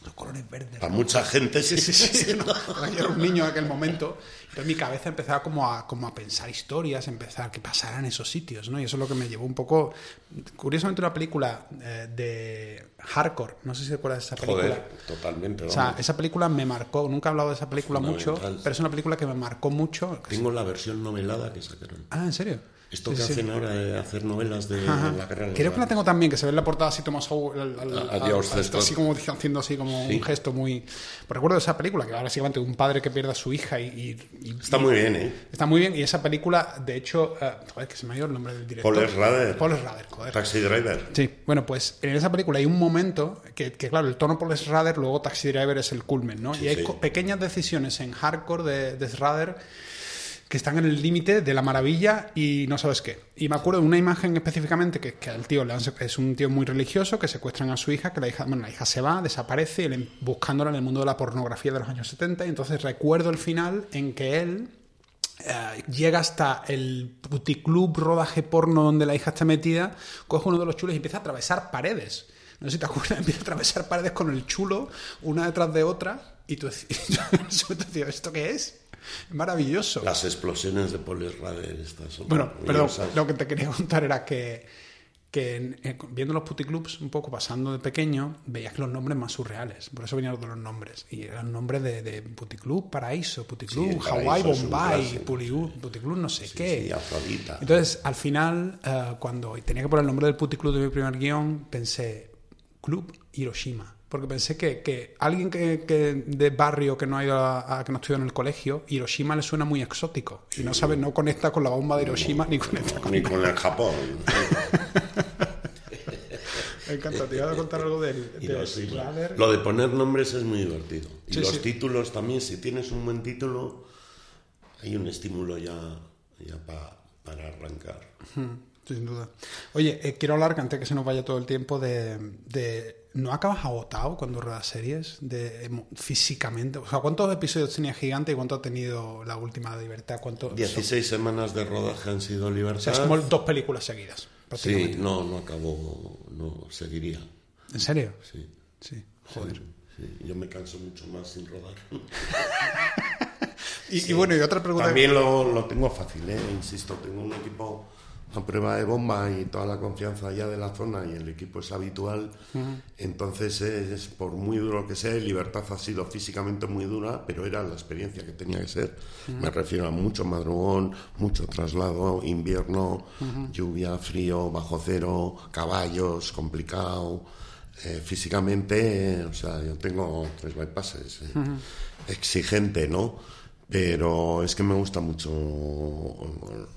Los colores verdes. A mucha gente sí, Sí, sí, sí. yo era un niño en aquel momento. Entonces mi cabeza empezaba como a, como a pensar historias, empezar que pasaran en esos sitios, ¿no? Y eso es lo que me llevó un poco... Curiosamente una película eh, de Hardcore, no sé si recuerdas esa película. Joder, totalmente. O sea, esa película me marcó, nunca he hablado de esa película mucho, pero es una película que me marcó mucho. Tengo la versión novelada que sacaron. Ah, ¿en serio? Esto Sí, que sí. hacen ahora de hacer novelas de la guerra de Creo que la tengo también, que se ve en la portada así Thomas Howell, al- al- A- adiós, al- así como haciendo así como Sí. un gesto muy... Pues recuerdo esa película, que era básicamente un padre que pierde a su hija y... y- y- Está muy bien, ¿eh? Está muy bien, y esa película, de hecho, eh, joder, que se me ha ido el nombre del director. Paul Schrader. Paul Schrader, joder. Taxi Driver. Sí, bueno, pues en esa película hay un momento que, que, claro, el tono por Schrader, luego Taxi Driver es el culmen, ¿no? Sí, y hay sí. pequeñas decisiones en hardcore de, de que están en el límite de la maravilla y no sabes qué. Y me acuerdo de una imagen específicamente que, que al tío es un tío muy religioso que secuestran a su hija, que la hija, bueno, la hija se va, desaparece, él, buscándola en el mundo de la pornografía de los años 70, y entonces recuerdo el final en que él eh, llega hasta el puticlub rodaje porno donde la hija está metida, coge uno de los chulos y empieza a atravesar paredes. No sé si te acuerdas, empieza a atravesar paredes con el chulo, una detrás de otra, y tú decías, ¿esto qué es? Maravilloso. Las explosiones de Paul Schrader estas son Bueno, perdón, lo que te quería contar era que, que en- en- viendo los puticlubs, un poco pasando de pequeño, veías que los nombres más surreales. Por eso venían los nombres. Y eran nombres de, de puticlub, paraíso, puticlub, Sí, Hawái, Bombay, puticlub, puticlub no sé qué. Sí. Entonces, al final, eh, cuando tenía que poner el nombre del puticlub de mi primer guion, pensé Club Hiroshima. Porque pensé que, que alguien que, que de barrio que no ha ido a, a- que no estudió en el colegio, Hiroshima le suena muy exótico. Y no sabe, no conecta con la bomba de Hiroshima ni conecta con. Ni con el Japón. Me encanta, te iba a contar algo del, de lo- de poner nombres es muy divertido. Y Sí, los sí. títulos también, si tienes un buen título, hay un estímulo ya, ya pa- para arrancar. Sin duda. Oye, eh, quiero hablar, que antes que se nos vaya todo el tiempo, de, de- ¿No acabas agotado cuando ruedas series? De, emo- físicamente. O sea, ¿cuántos episodios tenía Gigante y cuánto ha tenido la última de Libertad? ¿Cuánto, 16 semanas de rodaje han sido O libertad. sea, es como dos películas seguidas. Sí, no, no acabó, no seguiría. ¿En serio? Sí, Sí. Joder. sí, yo me canso mucho más sin rodar. Y, y bueno, y otra pregunta. También lo, lo tengo fácil, ¿eh? insisto, tengo un equipo a prueba de bomba y toda la confianza ya de la zona y el equipo es habitual. Entonces, es, por muy duro que sea, y Libertad ha sido físicamente muy dura, pero era la experiencia que tenía que ser. Me refiero a mucho madrugón, mucho traslado, invierno, lluvia, frío, bajo cero, caballos, complicado. eh, físicamente, o sea, yo tengo tres bypasses. Eh, exigente, ¿no? Pero es que me gusta mucho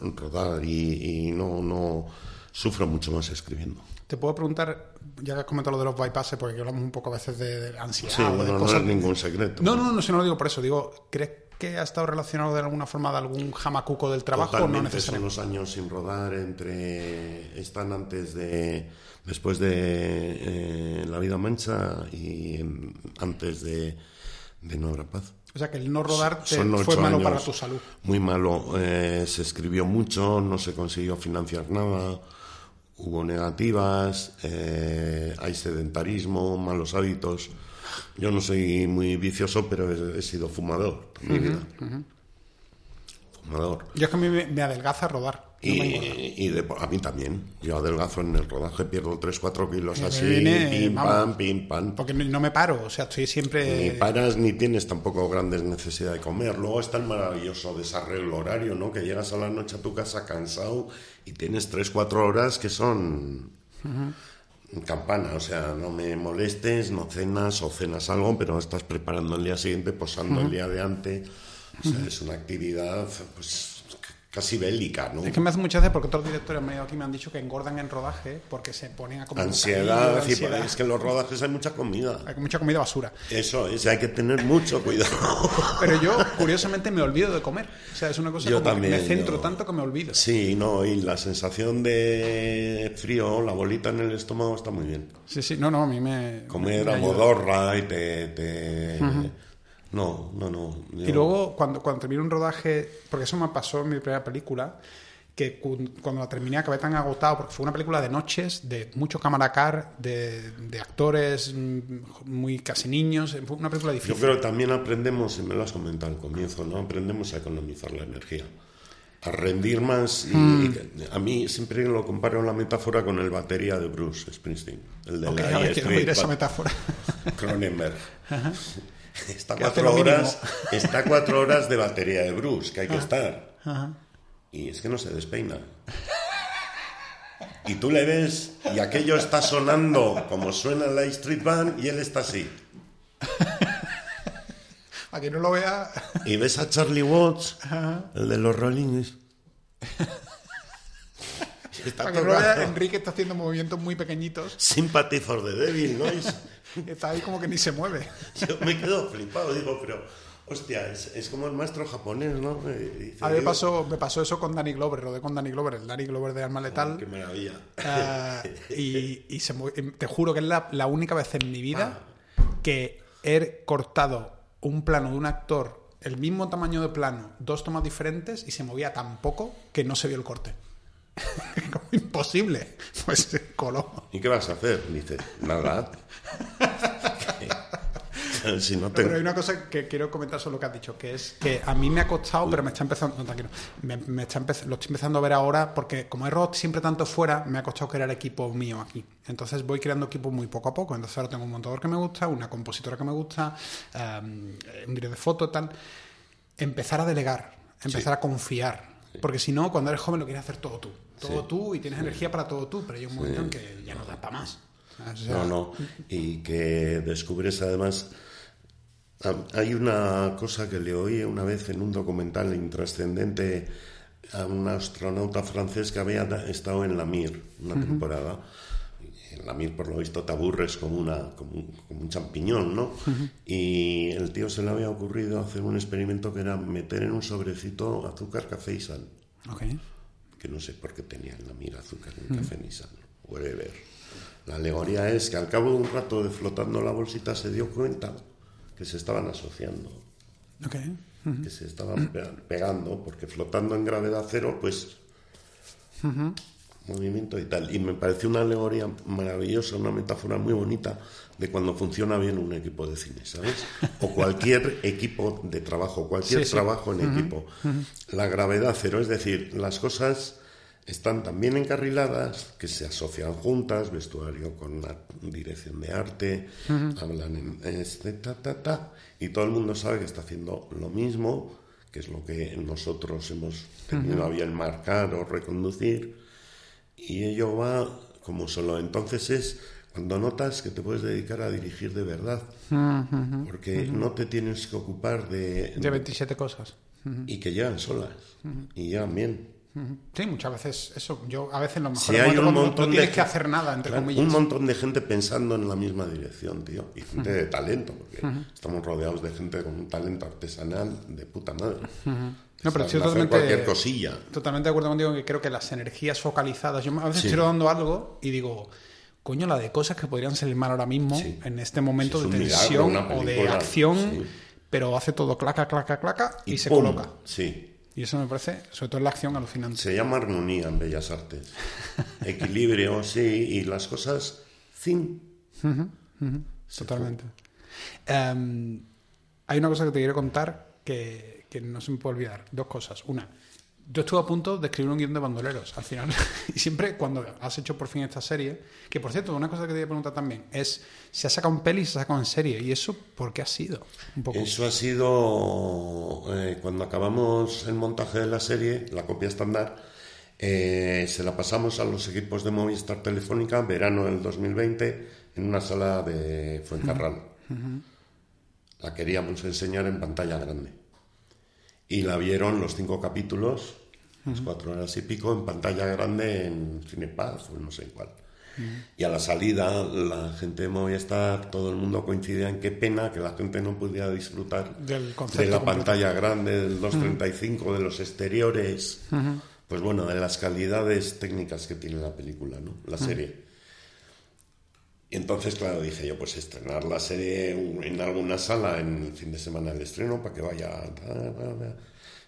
rodar y, no, no sufro mucho más escribiendo. Te puedo preguntar, ya que has comentado lo de los bypasses, porque hablamos un poco a veces de, ansiedad. Sí, o de no, cosas... no es ningún secreto. No, no, no, no, no lo digo por eso. Digo, ¿crees que ha estado relacionado de alguna forma de algún jamacuco del trabajo Totalmente, o no necesariamente? son los años sin rodar entre... Están antes de... Después de eh, La vida mancha y antes de, de No habrá paz. O sea que el no rodar te fue malo para tu salud. Muy malo. Eh, se escribió mucho, no se consiguió financiar nada, hubo negativas, eh, hay sedentarismo, malos hábitos. Yo no soy muy vicioso, pero he, sido fumador en mi vida. Yo es que a mí me adelgaza rodar. Y, a mí también. Yo adelgazo en el rodaje, pierdo 3-4 kilos así, pim, pam, pim, pam. Porque no me paro, o sea, estoy siempre... Ni paras ni tienes tampoco grandes necesidades de comer. Luego está el maravilloso desarreglo horario, ¿no? Que llegas a la noche a tu casa cansado y tienes 3-4 horas que son... Campana, o sea, no me molestes, no cenas o cenas algo, pero estás preparando el día siguiente, posando el día de antes. O sea, es una actividad, pues casi bélica, ¿no? Es que me hace muchas veces porque otros directores me aquí me han dicho que engordan en rodaje porque se ponen a comer ansiedad, ansiedad. es que en los rodajes hay mucha comida. Hay mucha comida basura. Eso es, hay que tener mucho cuidado. Pero yo curiosamente me olvido de comer. O sea, es una cosa yo también, me centro tanto que me olvido. Sí, no, y la sensación de frío, la bolita en el estómago está muy bien. Sí, sí, no, no, a mí me comer a modorra y te, no, no, no. Y luego, cuando, cuando terminé un rodaje, porque eso me pasó en mi primera película, que cuando la terminé acabé tan agotado, porque fue una película de noches, de mucho cámara car, de, de actores mm, muy casi niños, fue una película difícil. Yo creo que también aprendemos, y me lo has comentado al comienzo, ¿no? Aprendemos a economizar la energía, a rendir más. Y, mm. a mí siempre lo comparo en la metáfora con el batería de Bruce Springsteen, el de okay, la esa metáfora. Cronenberg. Está cuatro, horas, está cuatro horas de batería de Bruce, que hay que estar. Y es que no se despeina. Y tú le ves y aquello está sonando como suena la Street Band y él está así. A que no lo vea. Y ves a Charlie Watts, el de los Rollings. Para que no lo vea, Enrique está haciendo movimientos muy pequeñitos. Sympathy for the Devil, ¿no? Está ahí como que ni se mueve. Yo me quedo flipado, digo, pero hostia, es, como el maestro japonés, ¿no? a mí me pasó, me pasó eso con Danny Glover, rodé con Danny Glover, el Danny Glover de Arma oh, Letal. qué maravilla. Eh, y, te juro que es la, única vez en mi vida ah. que he cortado un plano de un actor, el mismo tamaño de plano, dos tomas diferentes y se movía tan poco que no se vio el corte. Imposible. Pues coló. ¿Y qué vas a hacer? Dice, nada. si no Pero hay una cosa que quiero comentar sobre lo que has dicho, que es que a mí me ha costado, pero me está empezando, no, tranquilo, me, está lo estoy empezando a ver ahora, porque como he roto siempre tanto fuera, me ha costado crear equipo mío aquí. Entonces voy creando equipo muy poco a poco. Entonces ahora tengo un montador que me gusta, una compositora que me gusta, um, un vídeo de foto, tal. Empezar a delegar, empezar a confiar porque si no, cuando eres joven lo quieres hacer todo tú. Todo tú y tienes energía para todo tú, pero hay un momento en que ya no da para más. No, no. Y que descubres además... Hay una cosa que le oí una vez en un documental intrascendente a un astronauta francés que había estado en la Mir una temporada en la miel por lo visto te aburres como, una, como, un, champiñón, ¿no? Y el tío se le había ocurrido hacer un experimento que era meter en un sobrecito azúcar, café y sal. Que no sé por qué tenía en la mira azúcar, ni café ni sal. Whatever. La alegoría es que al cabo de un rato de flotando la bolsita se dio cuenta que se estaban asociando. Que se estaban pegando, porque flotando en gravedad cero, pues movimiento y tal. Y me pareció una alegoría maravillosa, una metáfora muy bonita de cuando funciona bien un equipo de cine, ¿sabes? O cualquier equipo de trabajo, cualquier trabajo en equipo. La gravedad cero, es decir, las cosas están tan bien encarriladas que se asocian juntas, vestuario con la dirección de arte, hablan en este ta ta ta, y todo el mundo sabe que está haciendo lo mismo, que es lo que nosotros hemos tenido a bien marcar o reconducir y ello va como solo. Entonces es cuando notas que te puedes dedicar a dirigir de verdad, porque no te tienes que ocupar de... De 27 cosas. Y que llegan solas, y llegan bien. Sí, muchas veces eso. Yo a veces lo mejor Si hay un montón no tienes de que hacer nada, entre Claro, comillas. Un montón de gente pensando en la misma dirección, tío. Y gente de talento, porque estamos rodeados de gente con un talento artesanal de puta madre. No, pero estoy totalmente, cualquier cosilla. totalmente de acuerdo contigo en que creo que las energías focalizadas. Yo a veces Sí. estoy rodando algo y digo, coño, la de cosas que podrían salir mal ahora mismo, Sí. en este momento Sí, es de milagro, tensión o de acción, pero hace todo claca, claca, claca y, se ¡pum! coloca. Sí. Y eso me parece, sobre todo en la acción, alucinante. Se llama armonía en Bellas Artes. Equilibrio, sí, y las cosas sin. Totalmente. Em, hay una cosa que te quiero contar que, que no se me puede olvidar. Dos cosas. Una, yo estuve a punto de escribir un guion de bandoleros al final. y siempre cuando has hecho por fin esta serie, que por cierto, una cosa que te voy a preguntar también es, se ha sacado un peli y se ha sacado en serie. ¿Y eso por qué ha sido? Un poco. Eso ha sido eh, cuando acabamos el montaje de la serie, la copia estándar, eh, se la pasamos a los equipos de Movistar Telefónica, verano del 2020, en una sala de Fuencarral. La queríamos enseñar en pantalla grande. Y la vieron los cinco capítulos, las cuatro horas y pico, en pantalla grande en Cinepaz o no sé en cuál. Y a la salida, la gente de Movistar, todo el mundo coincidía en qué pena que la gente no pudiera disfrutar Del de la pantalla grande, del 235, de los exteriores, pues bueno, de las calidades técnicas que tiene la película, ¿no? La serie. Y entonces, claro, dije yo, pues estrenar la serie en alguna sala en el fin de semana del estreno para que vaya...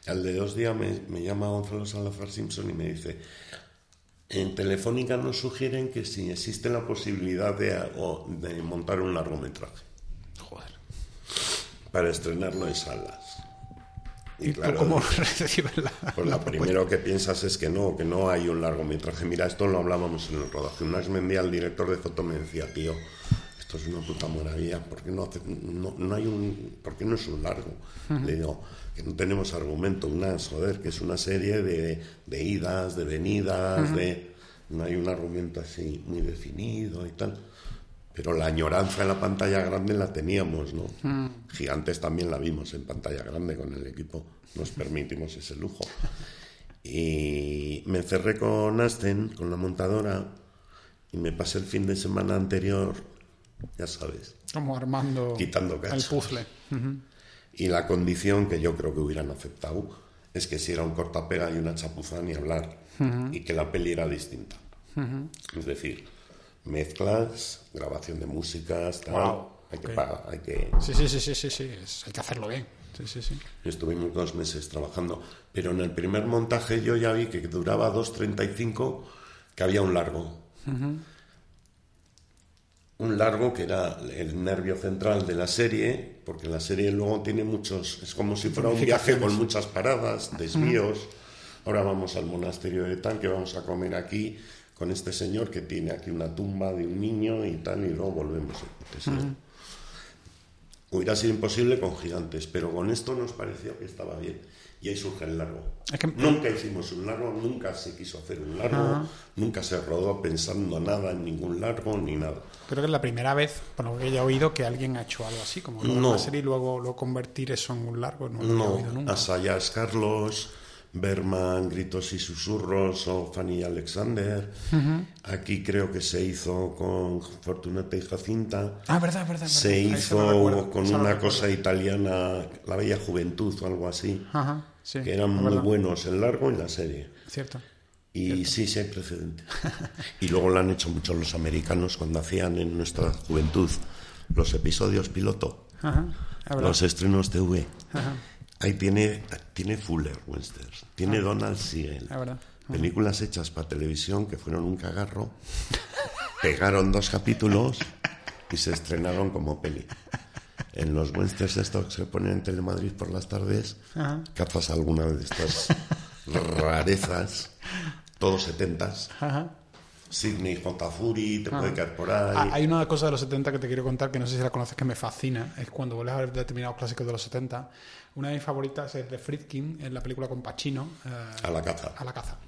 Y al de dos días me, me llama Gonzalo Salazar Simpson y me dice, en Telefónica nos sugieren que si existe la posibilidad de, de montar un largometraje Joder. para estrenarlo en salas. ¿Y, tú cómo recibes la, Pues la primero que piensas es que no, que no hay un largometraje. Mira, esto lo hablábamos en el rodaje. Una vez me envía el director de foto me decía, tío, esto es una puta maravilla, ¿por qué no, hace- no, no hay un, por qué no es un largo? Le digo, que no tenemos argumento, una, joder, que es una serie de, de idas, de venidas, de no hay un argumento así muy definido y tal. Pero la añoranza en la pantalla grande la teníamos, ¿no? Gigantes también la vimos en pantalla grande con el equipo, nos permitimos ese lujo. Y me encerré con Asten, con la montadora, y me pasé el fin de semana anterior, ya sabes, Como armando Quitando el cachos. puzzle. y la condición que yo creo que hubieran aceptado es que si era un cortapega y una chapuza ni hablar, y que la peli era distinta. Es decir, mezclas, grabación de músicas, tal. Hay que pagar, hay que... Sí, sí, sí, sí, sí, sí. hay que hacerlo bien. Sí, sí, sí. Estuvimos dos meses trabajando, pero en el primer montaje yo ya vi que duraba 2.35, que había un largo. Un largo que era el nervio central de la serie, porque la serie luego tiene muchos, es como si fuera un viaje con muchas paradas, desvíos. Ahora vamos al monasterio de tal, que vamos a comer aquí con este señor que tiene aquí una tumba de un niño y tal, y luego volvemos. Entonces, Hubiera sido imposible con gigantes, pero con esto nos pareció que estaba bien. Y ahí surge el largo. Que- Nunca hicimos un largo, nunca se quiso hacer un largo, nunca se rodó pensando nada en ningún largo ni nada. Creo que es la primera vez, por lo que haya oído, que alguien ha hecho algo así, como No. una serie y luego, luego convertir eso en un largo. No, lo No, oído nunca. Asayas Carlos, Berman, Gritos y Susurros o Fanny Alexander. Aquí creo que se hizo con Fortunata y Jacinta. Ah, verdad, verdad. Se. Ahí hizo recuerdo, con una cosa italiana, La Bella Juventud o algo así, Ajá, sí. que eran muy buenos en largo en la serie. Cierto. Y sí, sí hay precedente. Y luego lo han hecho muchos los americanos cuando hacían en nuestra juventud los episodios piloto, Ajá, los estrenos TV. Ajá, Ahí tiene, tiene Fuller Westerns, tiene Donald Siegel. es verdad. Películas hechas para televisión que fueron un cagarro, pegaron dos capítulos y se estrenaron como peli. En los westerns estos que se ponen en Telemadrid por las tardes, Ajá. cazas alguna de estas rarezas, todos setentas. Ajá. Sidney J. Fury, te puede caer por ahí. Ah, hay una cosa de los 70 que te quiero contar que no sé si la conoces que me fascina. Es cuando vuelves a ver determinados clásicos de los 70. Una de mis favoritas es de Friedkin, en la película con Pacino, eh, A la caza. A la caza.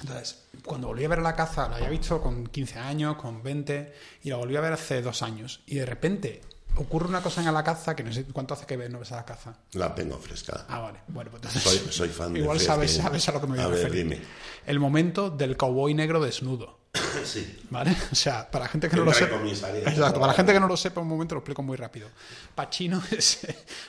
Entonces, cuando volví a ver la caza, la había visto con 15 años, con 20, y la volví a ver hace dos años. Y de repente ocurre una cosa en la caza que no sé cuánto hace que no ves a la caza. La tengo fresca. Ah, vale. Bueno, pues entonces. Soy, soy fan de Igual sabes, sabes a lo que me voy a, a ver, referir. dime. El momento del cowboy negro desnudo. Sí. ¿Vale? O sea, para gente que no lo sepa. Exacto, para la gente que no lo sepa, un momento lo explico muy rápido. Pacino es,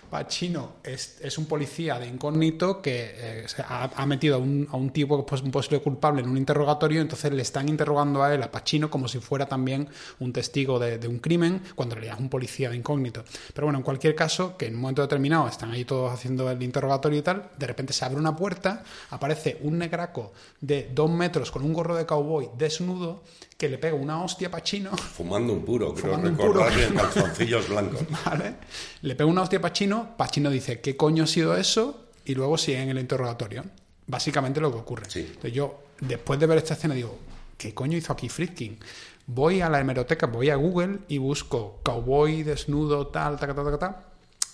Pacino es, es un policía de incógnito que eh, ha, ha metido a un, a un tipo, pues, un posible culpable en un interrogatorio, entonces le están interrogando a él, a Pacino, como si fuera también un testigo de, de un crimen, cuando en realidad es un policía de incógnito. Pero bueno, en cualquier caso, que en un momento determinado están ahí todos haciendo el interrogatorio y tal, de repente se abre una puerta, aparece un negraco de dos metros con un gorro de cowboy desnudo que le pega una hostia a Pacino. Fumando un puro, creo Fumando un recordar puro. en calzoncillos blancos. ¿Vale? Le pega una hostia a Pacino, Pacino dice, ¿qué coño ha sido eso? Y luego sigue en el interrogatorio. Básicamente lo que ocurre. Sí. Entonces yo, después de ver esta escena, digo, ¿qué coño hizo aquí Friedkin? Voy a la hemeroteca, voy a Google y busco cowboy desnudo, tal, tal, tal, tal, tal.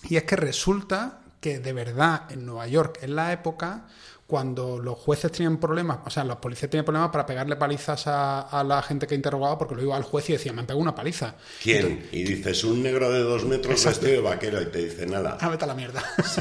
Y es que resulta que de verdad en Nueva York, en la época, cuando los jueces tenían problemas, o sea, los policías tenían problemas para pegarle palizas a, a la gente que interrogaba, porque lo iba al juez y decía, me han pegado una paliza. ¿Quién? Y dices, un negro de dos metros Exacto. vestido de vaquero y te dice nada. Ah, vete a la mierda. Sí,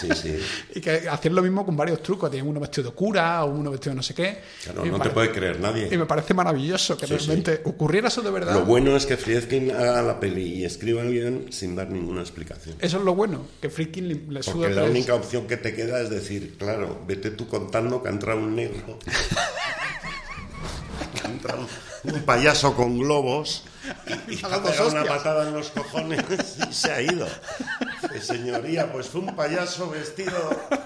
sí, sí. Y que hacían lo mismo con varios trucos. Tenían uno vestido de cura o uno vestido de no sé qué. Claro, Y no te puede creer Y nadie. me parece maravilloso que Sí, realmente ocurriera eso de verdad. Lo bueno es que Friedkin haga la peli y escriba el guion sin dar ninguna explicación. Eso es lo bueno, que Friedkin le, le Porque la única opción que te queda es decir, claro, vete tú contando que ha entrado un negro. que ha entrado un payaso con globos y, y ha pegado una patada en los cojones y se ha ido. Eh, señoría, pues fue un payaso vestido.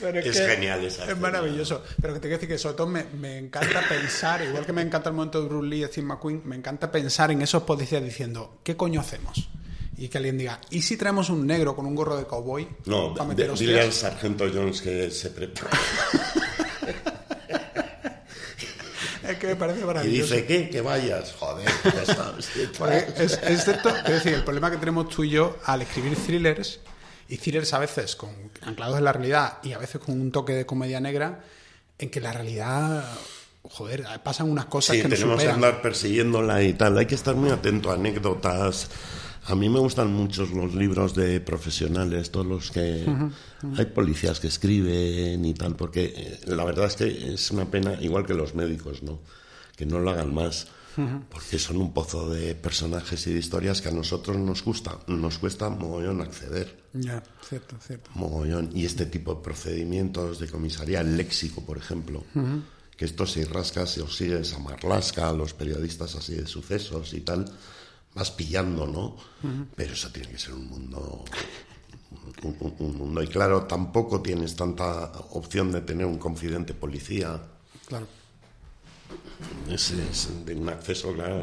Pero Es que genial esa Es maravilloso. Pero que te quiero decir que sobre todo me, me encanta pensar, igual que me encanta el momento de Bruce Lee y Steve McQueen, me encanta pensar en esos policías diciendo, ¿qué coño hacemos? Y que alguien diga, ¿y si traemos un negro con un gorro de cowboy? No, de- dile al sargento Jones que se prepare. Es que me parece Y maravilloso. dice, ¿qué? Que vayas. Joder, ya sabes. Es, cierto, es decir, el problema que tenemos tú y yo al escribir thrillers, y thrillers a veces con anclados en la realidad y a veces con un toque de comedia negra, en que la realidad, joder, pasan unas cosas Sí, que nos tenemos que superan. andar persiguiéndola y tal. Hay que estar muy atento a anécdotas. A mí me gustan mucho los libros de profesionales, todos los que hay policías que escriben y tal, porque eh, la verdad es que es una pena, igual que los médicos, ¿no? Que no lo hagan más, porque son un pozo de personajes y de historias que a nosotros nos gusta, nos cuesta mogollón acceder. Ya, cierto, cierto. Mogollón. Y este tipo de procedimientos de comisaría, el léxico, por ejemplo, que esto si rascas o sigues a Marlasca, a los periodistas así de sucesos y tal, vas pillando, ¿no? Pero eso tiene que ser un mundo. Un, un- un mundo. Y claro, tampoco tienes tanta opción de tener un confidente policía. Claro. Es, es de un acceso, claro,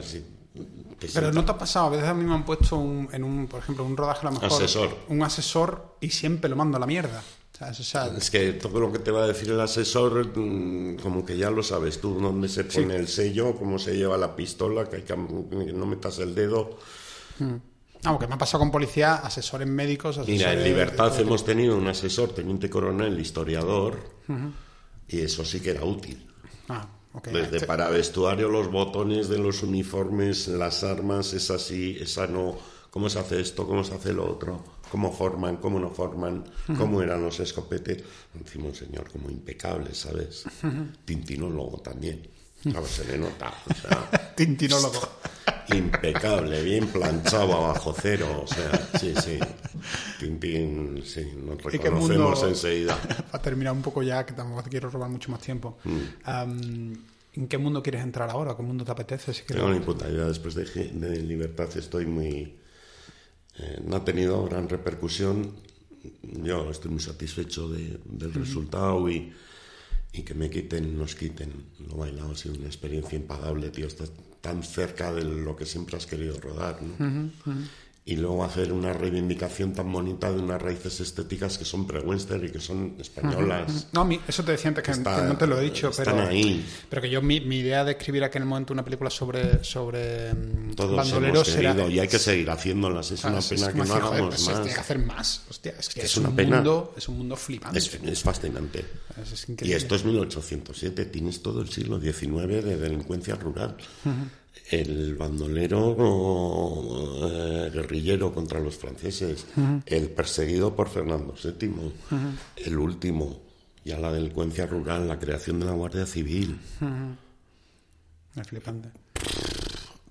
Pero sienta- no te ha pasado, a veces a mí me han puesto un- en un, por ejemplo, un rodaje a lo mejor. Asesor. Un asesor y siempre lo mando a la mierda. Es que todo lo que te va a decir el asesor, mm, como que ya lo sabes tú, dónde se pone el sello, cómo se lleva la pistola, que, hay que no metas el dedo. vamos, que me ha pasado con policía, asesores médicos, asesores Mira, en Libertad de- hemos tenido un asesor, teniente coronel, historiador, y eso sí que era útil. Ah, ok. Desde Este- para vestuario, los botones de los uniformes, las armas, esa sí, esa no, cómo se hace esto, cómo se hace lo otro, cómo forman, cómo no forman, cómo eran los escopetes. Encima un señor como impecable, ¿sabes? Tintinólogo también. Claro, se le nota. O sea, Tintinólogo. impecable, bien planchado abajo cero. O sea, sí, sí. Tintín, sí, nos ¿Y qué reconocemos mundo- enseguida. Para terminar un poco ya, que tampoco te quiero robar mucho más tiempo. Mm. ¿En qué mundo quieres entrar ahora? ¿Qué mundo te apetece? Si? Tengo ni puta idea. Después de, de Libertad estoy muy... eh, no ha tenido gran repercusión. Yo estoy muy satisfecho de- del resultado y, y que me quiten, nos quiten. Lo bailado ha sido una experiencia impagable, tío. Estás tan cerca de lo que siempre has querido rodar, ¿no? Y luego hacer una reivindicación tan bonita de unas raíces estéticas que son pre-western y que son españolas. No, eso te decía antes que, no te lo he dicho, están pero, ahí. pero que yo mi, idea de escribir aquel momento una película sobre sobre mm, Todos hemos querido, y hay que seguir haciéndolas. Es una pena que no hagamos pues más. Tiene que hacer más. Hostia, es que es, una un pena. Mundo, es un mundo flipante. Es, fascinante. y esto es 1807. Tienes todo el siglo XIX de delincuencia rural el bandolero eh, guerrillero contra los franceses, el perseguido por Fernando VII, el último, ya la delincuencia rural, la creación de la Guardia Civil. Es flipante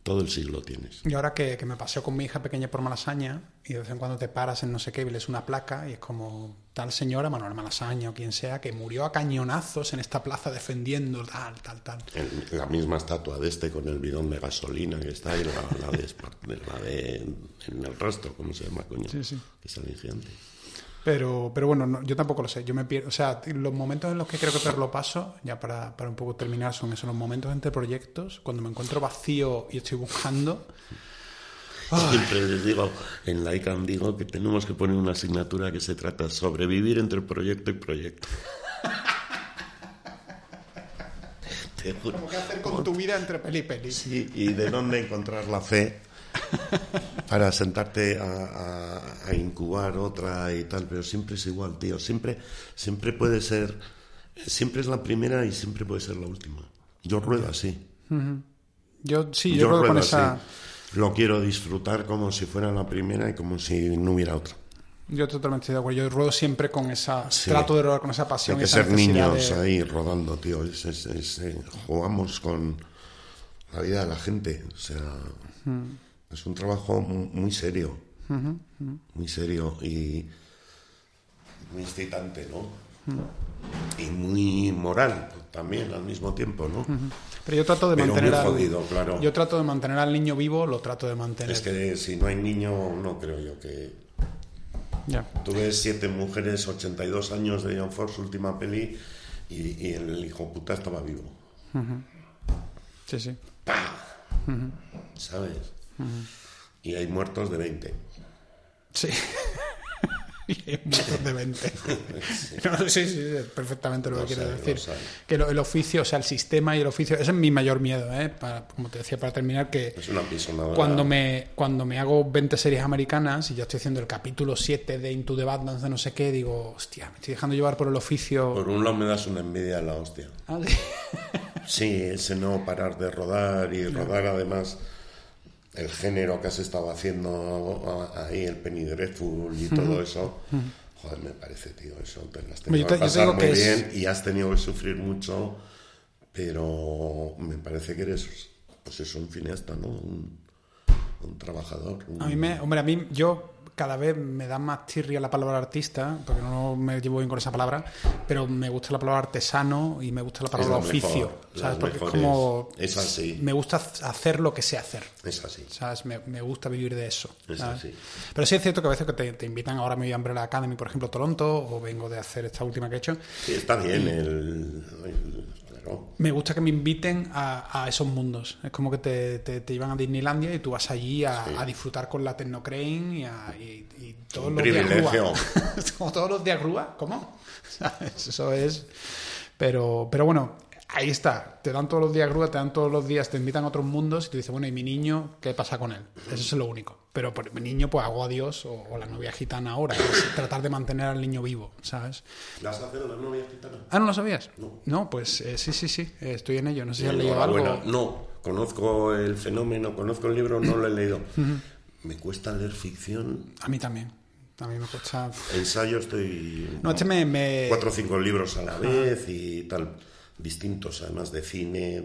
todo el siglo tienes. Y ahora que, me paseo con mi hija pequeña por Malasaña y de vez en cuando te paras en no sé qué y ves una placa y es como tal señora, Manuel Malasaña o quien sea, que murió a cañonazos en esta plaza defendiendo tal, tal, tal. la misma estatua de este con el bidón de gasolina que está ahí, la, de, en el rastro, ¿cómo se llama, coño? Sí, sí. Que es gigante. Pero, pero bueno, yo tampoco lo sé. Yo me pierdo. O sea, los momentos en los que creo que lo paso, ya para, para un poco terminar, son esos los momentos entre proyectos, cuando me encuentro vacío y estoy buscando. Siempre les digo, en la ICANN digo que tenemos que poner una asignatura que se trata de sobrevivir entre proyecto y proyecto. Como que hacer con tu vida entre peli y peli. Sí, y de dónde encontrar la fe para sentarte a, incubar otra y tal, pero siempre es igual, tío. Siempre, siempre puede ser, siempre es la primera y siempre puede ser la última. Yo ruedo así. Yo sí, yo, ruedo, con esa. Lo quiero disfrutar como si fuera la primera y como si no hubiera otra. Yo totalmente de acuerdo. Yo ruedo siempre con esa. Trato de rodar con esa pasión. Hay que ser niños ahí rodando, tío. Eh, jugamos con la vida de la gente. O sea. Es un trabajo muy serio, muy serio y muy excitante, ¿no? Y muy moral también al mismo tiempo, ¿no? Pero yo trato de mantener al, claro. yo trato de mantener al niño vivo, lo trato de mantener. Es que si no hay niño, no creo yo que. Ya. Tú ves siete mujeres, 82 años de John Ford, su última peli, y, el hijo puta estaba vivo. Sí, sí. ¿Sabes? Y hay muertos de 20. Sí. y hay muertos de 20. sí. sí, sí, perfectamente lo, que quiero decir. Que el oficio, o sea, el sistema y el oficio, ese es mi mayor miedo, ¿eh? Para, como te decía, para terminar, que es una cuando me, cuando me hago 20 series americanas y ya estoy haciendo el capítulo 7 de Into the Badlands de no sé qué, digo, hostia, me estoy dejando llevar por el oficio. Por un lado me das una envidia a la hostia. ¿Ah, sí? ese no parar de rodar y rodar además el género que has estado haciendo ahí, el Penny Dreadful y todo eso, joder, me parece, tío, eso te lo has tenido que pasar muy bien y has tenido que sufrir mucho, pero me parece que eres, pues eso, un cineasta, ¿no? Un, trabajador. A mí me, hombre, a mí, yo cada vez me da más tirria la palabra artista, porque no me llevo bien con esa palabra, pero me gusta la palabra artesano y me gusta la palabra oficio. ¿sabes? Porque es como. Es, así. Me gusta hacer lo que sé hacer. Es así. ¿Sabes? Me, me gusta vivir de eso. Es así. Pero sí es cierto que a veces que te, invitan, ahora me voy a Umbrella Academy, por ejemplo, Toronto, o vengo de hacer esta última que he hecho. Sí, está bien el me gusta que me inviten a, esos mundos. Es como que te, te, llevan a Disneylandia y tú vas allí a, disfrutar con la Tecnocrane y, a, y, todos los días como todos los días grúa, ¿cómo? Eso es... Pero, pero bueno, ahí está. Te dan todos los días grúa, te dan todos los días, te invitan a otros mundos y tú dices, bueno, ¿y mi niño qué pasa con él? Eso es lo único. Pero por mi niño, pues hago a Dios o, la novia gitana ahora. Es tratar de mantener al niño vivo, ¿sabes? ¿La has hecho la novia gitana? Ah, ¿no lo sabías? No. No, pues eh, sí, sí, sí. estoy en ello. No sé si has leído algo. no, conozco el fenómeno, conozco el libro, no lo he leído. Me cuesta leer ficción. A mí también. A mí me cuesta. Ensayo estoy. No, este me, Cuatro o cinco libros a la vez y tal distintos, además de cine,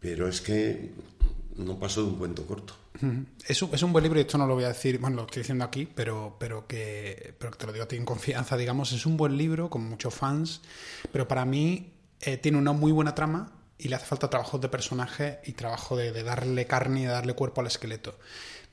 pero es que no pasó de un cuento corto. Es un, es un buen libro y esto no lo voy a decir, bueno, lo estoy diciendo aquí, pero, pero, que, pero te lo digo a ti en confianza, digamos, es un buen libro con muchos fans, pero para mí eh, tiene una muy buena trama y le hace falta trabajo de personaje y trabajo de, darle carne y de darle cuerpo al esqueleto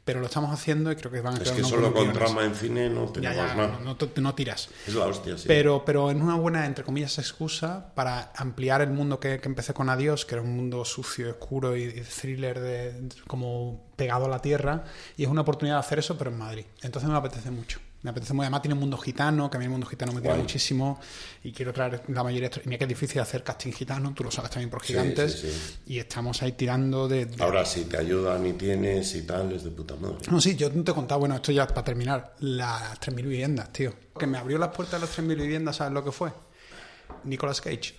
pero lo estamos haciendo y creo que van a Es que solo con trama en cine no tenemos ya, nada. no, no- no tiras. Es la hostia, sí. Pero, pero en una buena, entre comillas, excusa para ampliar el mundo que, que empecé con Adiós, que era un mundo sucio, oscuro y, y thriller de, como pegado a la tierra. Y es una oportunidad de hacer eso, pero en Madrid. Entonces me apetece mucho. Me apetece mucho. Además tiene un mundo gitano, que a mí el mundo gitano me tira muchísimo. Y quiero traer la mayoría... Y mira que es difícil hacer casting gitano, tú lo sabes también por gigantes. sí, sí. Y estamos ahí tirando de... de- Ahora, si te ayudan y tienes y tal, es de puta madre. no, sí, yo te he contado, bueno, esto ya para terminar, las 3.000 viviendas, tío. Que me abrió las puertas de las 3.000 viviendas, ¿sabes lo que fue? Nicolas Cage.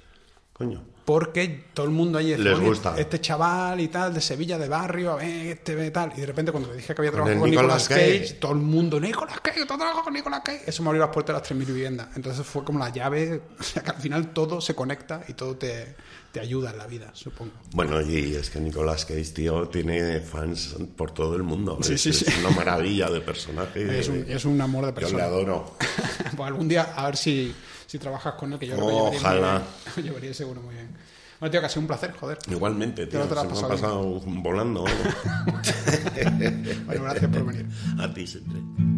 Coño. Porque todo el mundo allí decía, Les "Oye, gusta. este chaval y tal, de Sevilla, de barrio, a ver, este tal. Y de repente cuando le dije que había trabajado con Nicolas Cage, Cage. todo el mundo, Nicolas Cage, tú trabajas con Nicolas Cage. Eso me abrió las puertas de las 3.000 viviendas. Entonces fue como la llave, o sea que al final todo se conecta y todo te, te ayuda en la vida, supongo. Bueno, y es que Nicolas Cage, tío, tiene fans por todo el mundo. Sí, es, sí, es sí. una maravilla de personaje. Es un, es un amor de Yo le persona. adoro. pues algún día a ver si, si trabajas con él, que yo creo que llevaría Ojalá. muy llevaría seguro muy bien. Bueno, tío, que ha sido un placer, joder. Igualmente, tío. no te Se me ha pasado pasado volando. Bueno, gracias por venir. A ti siempre.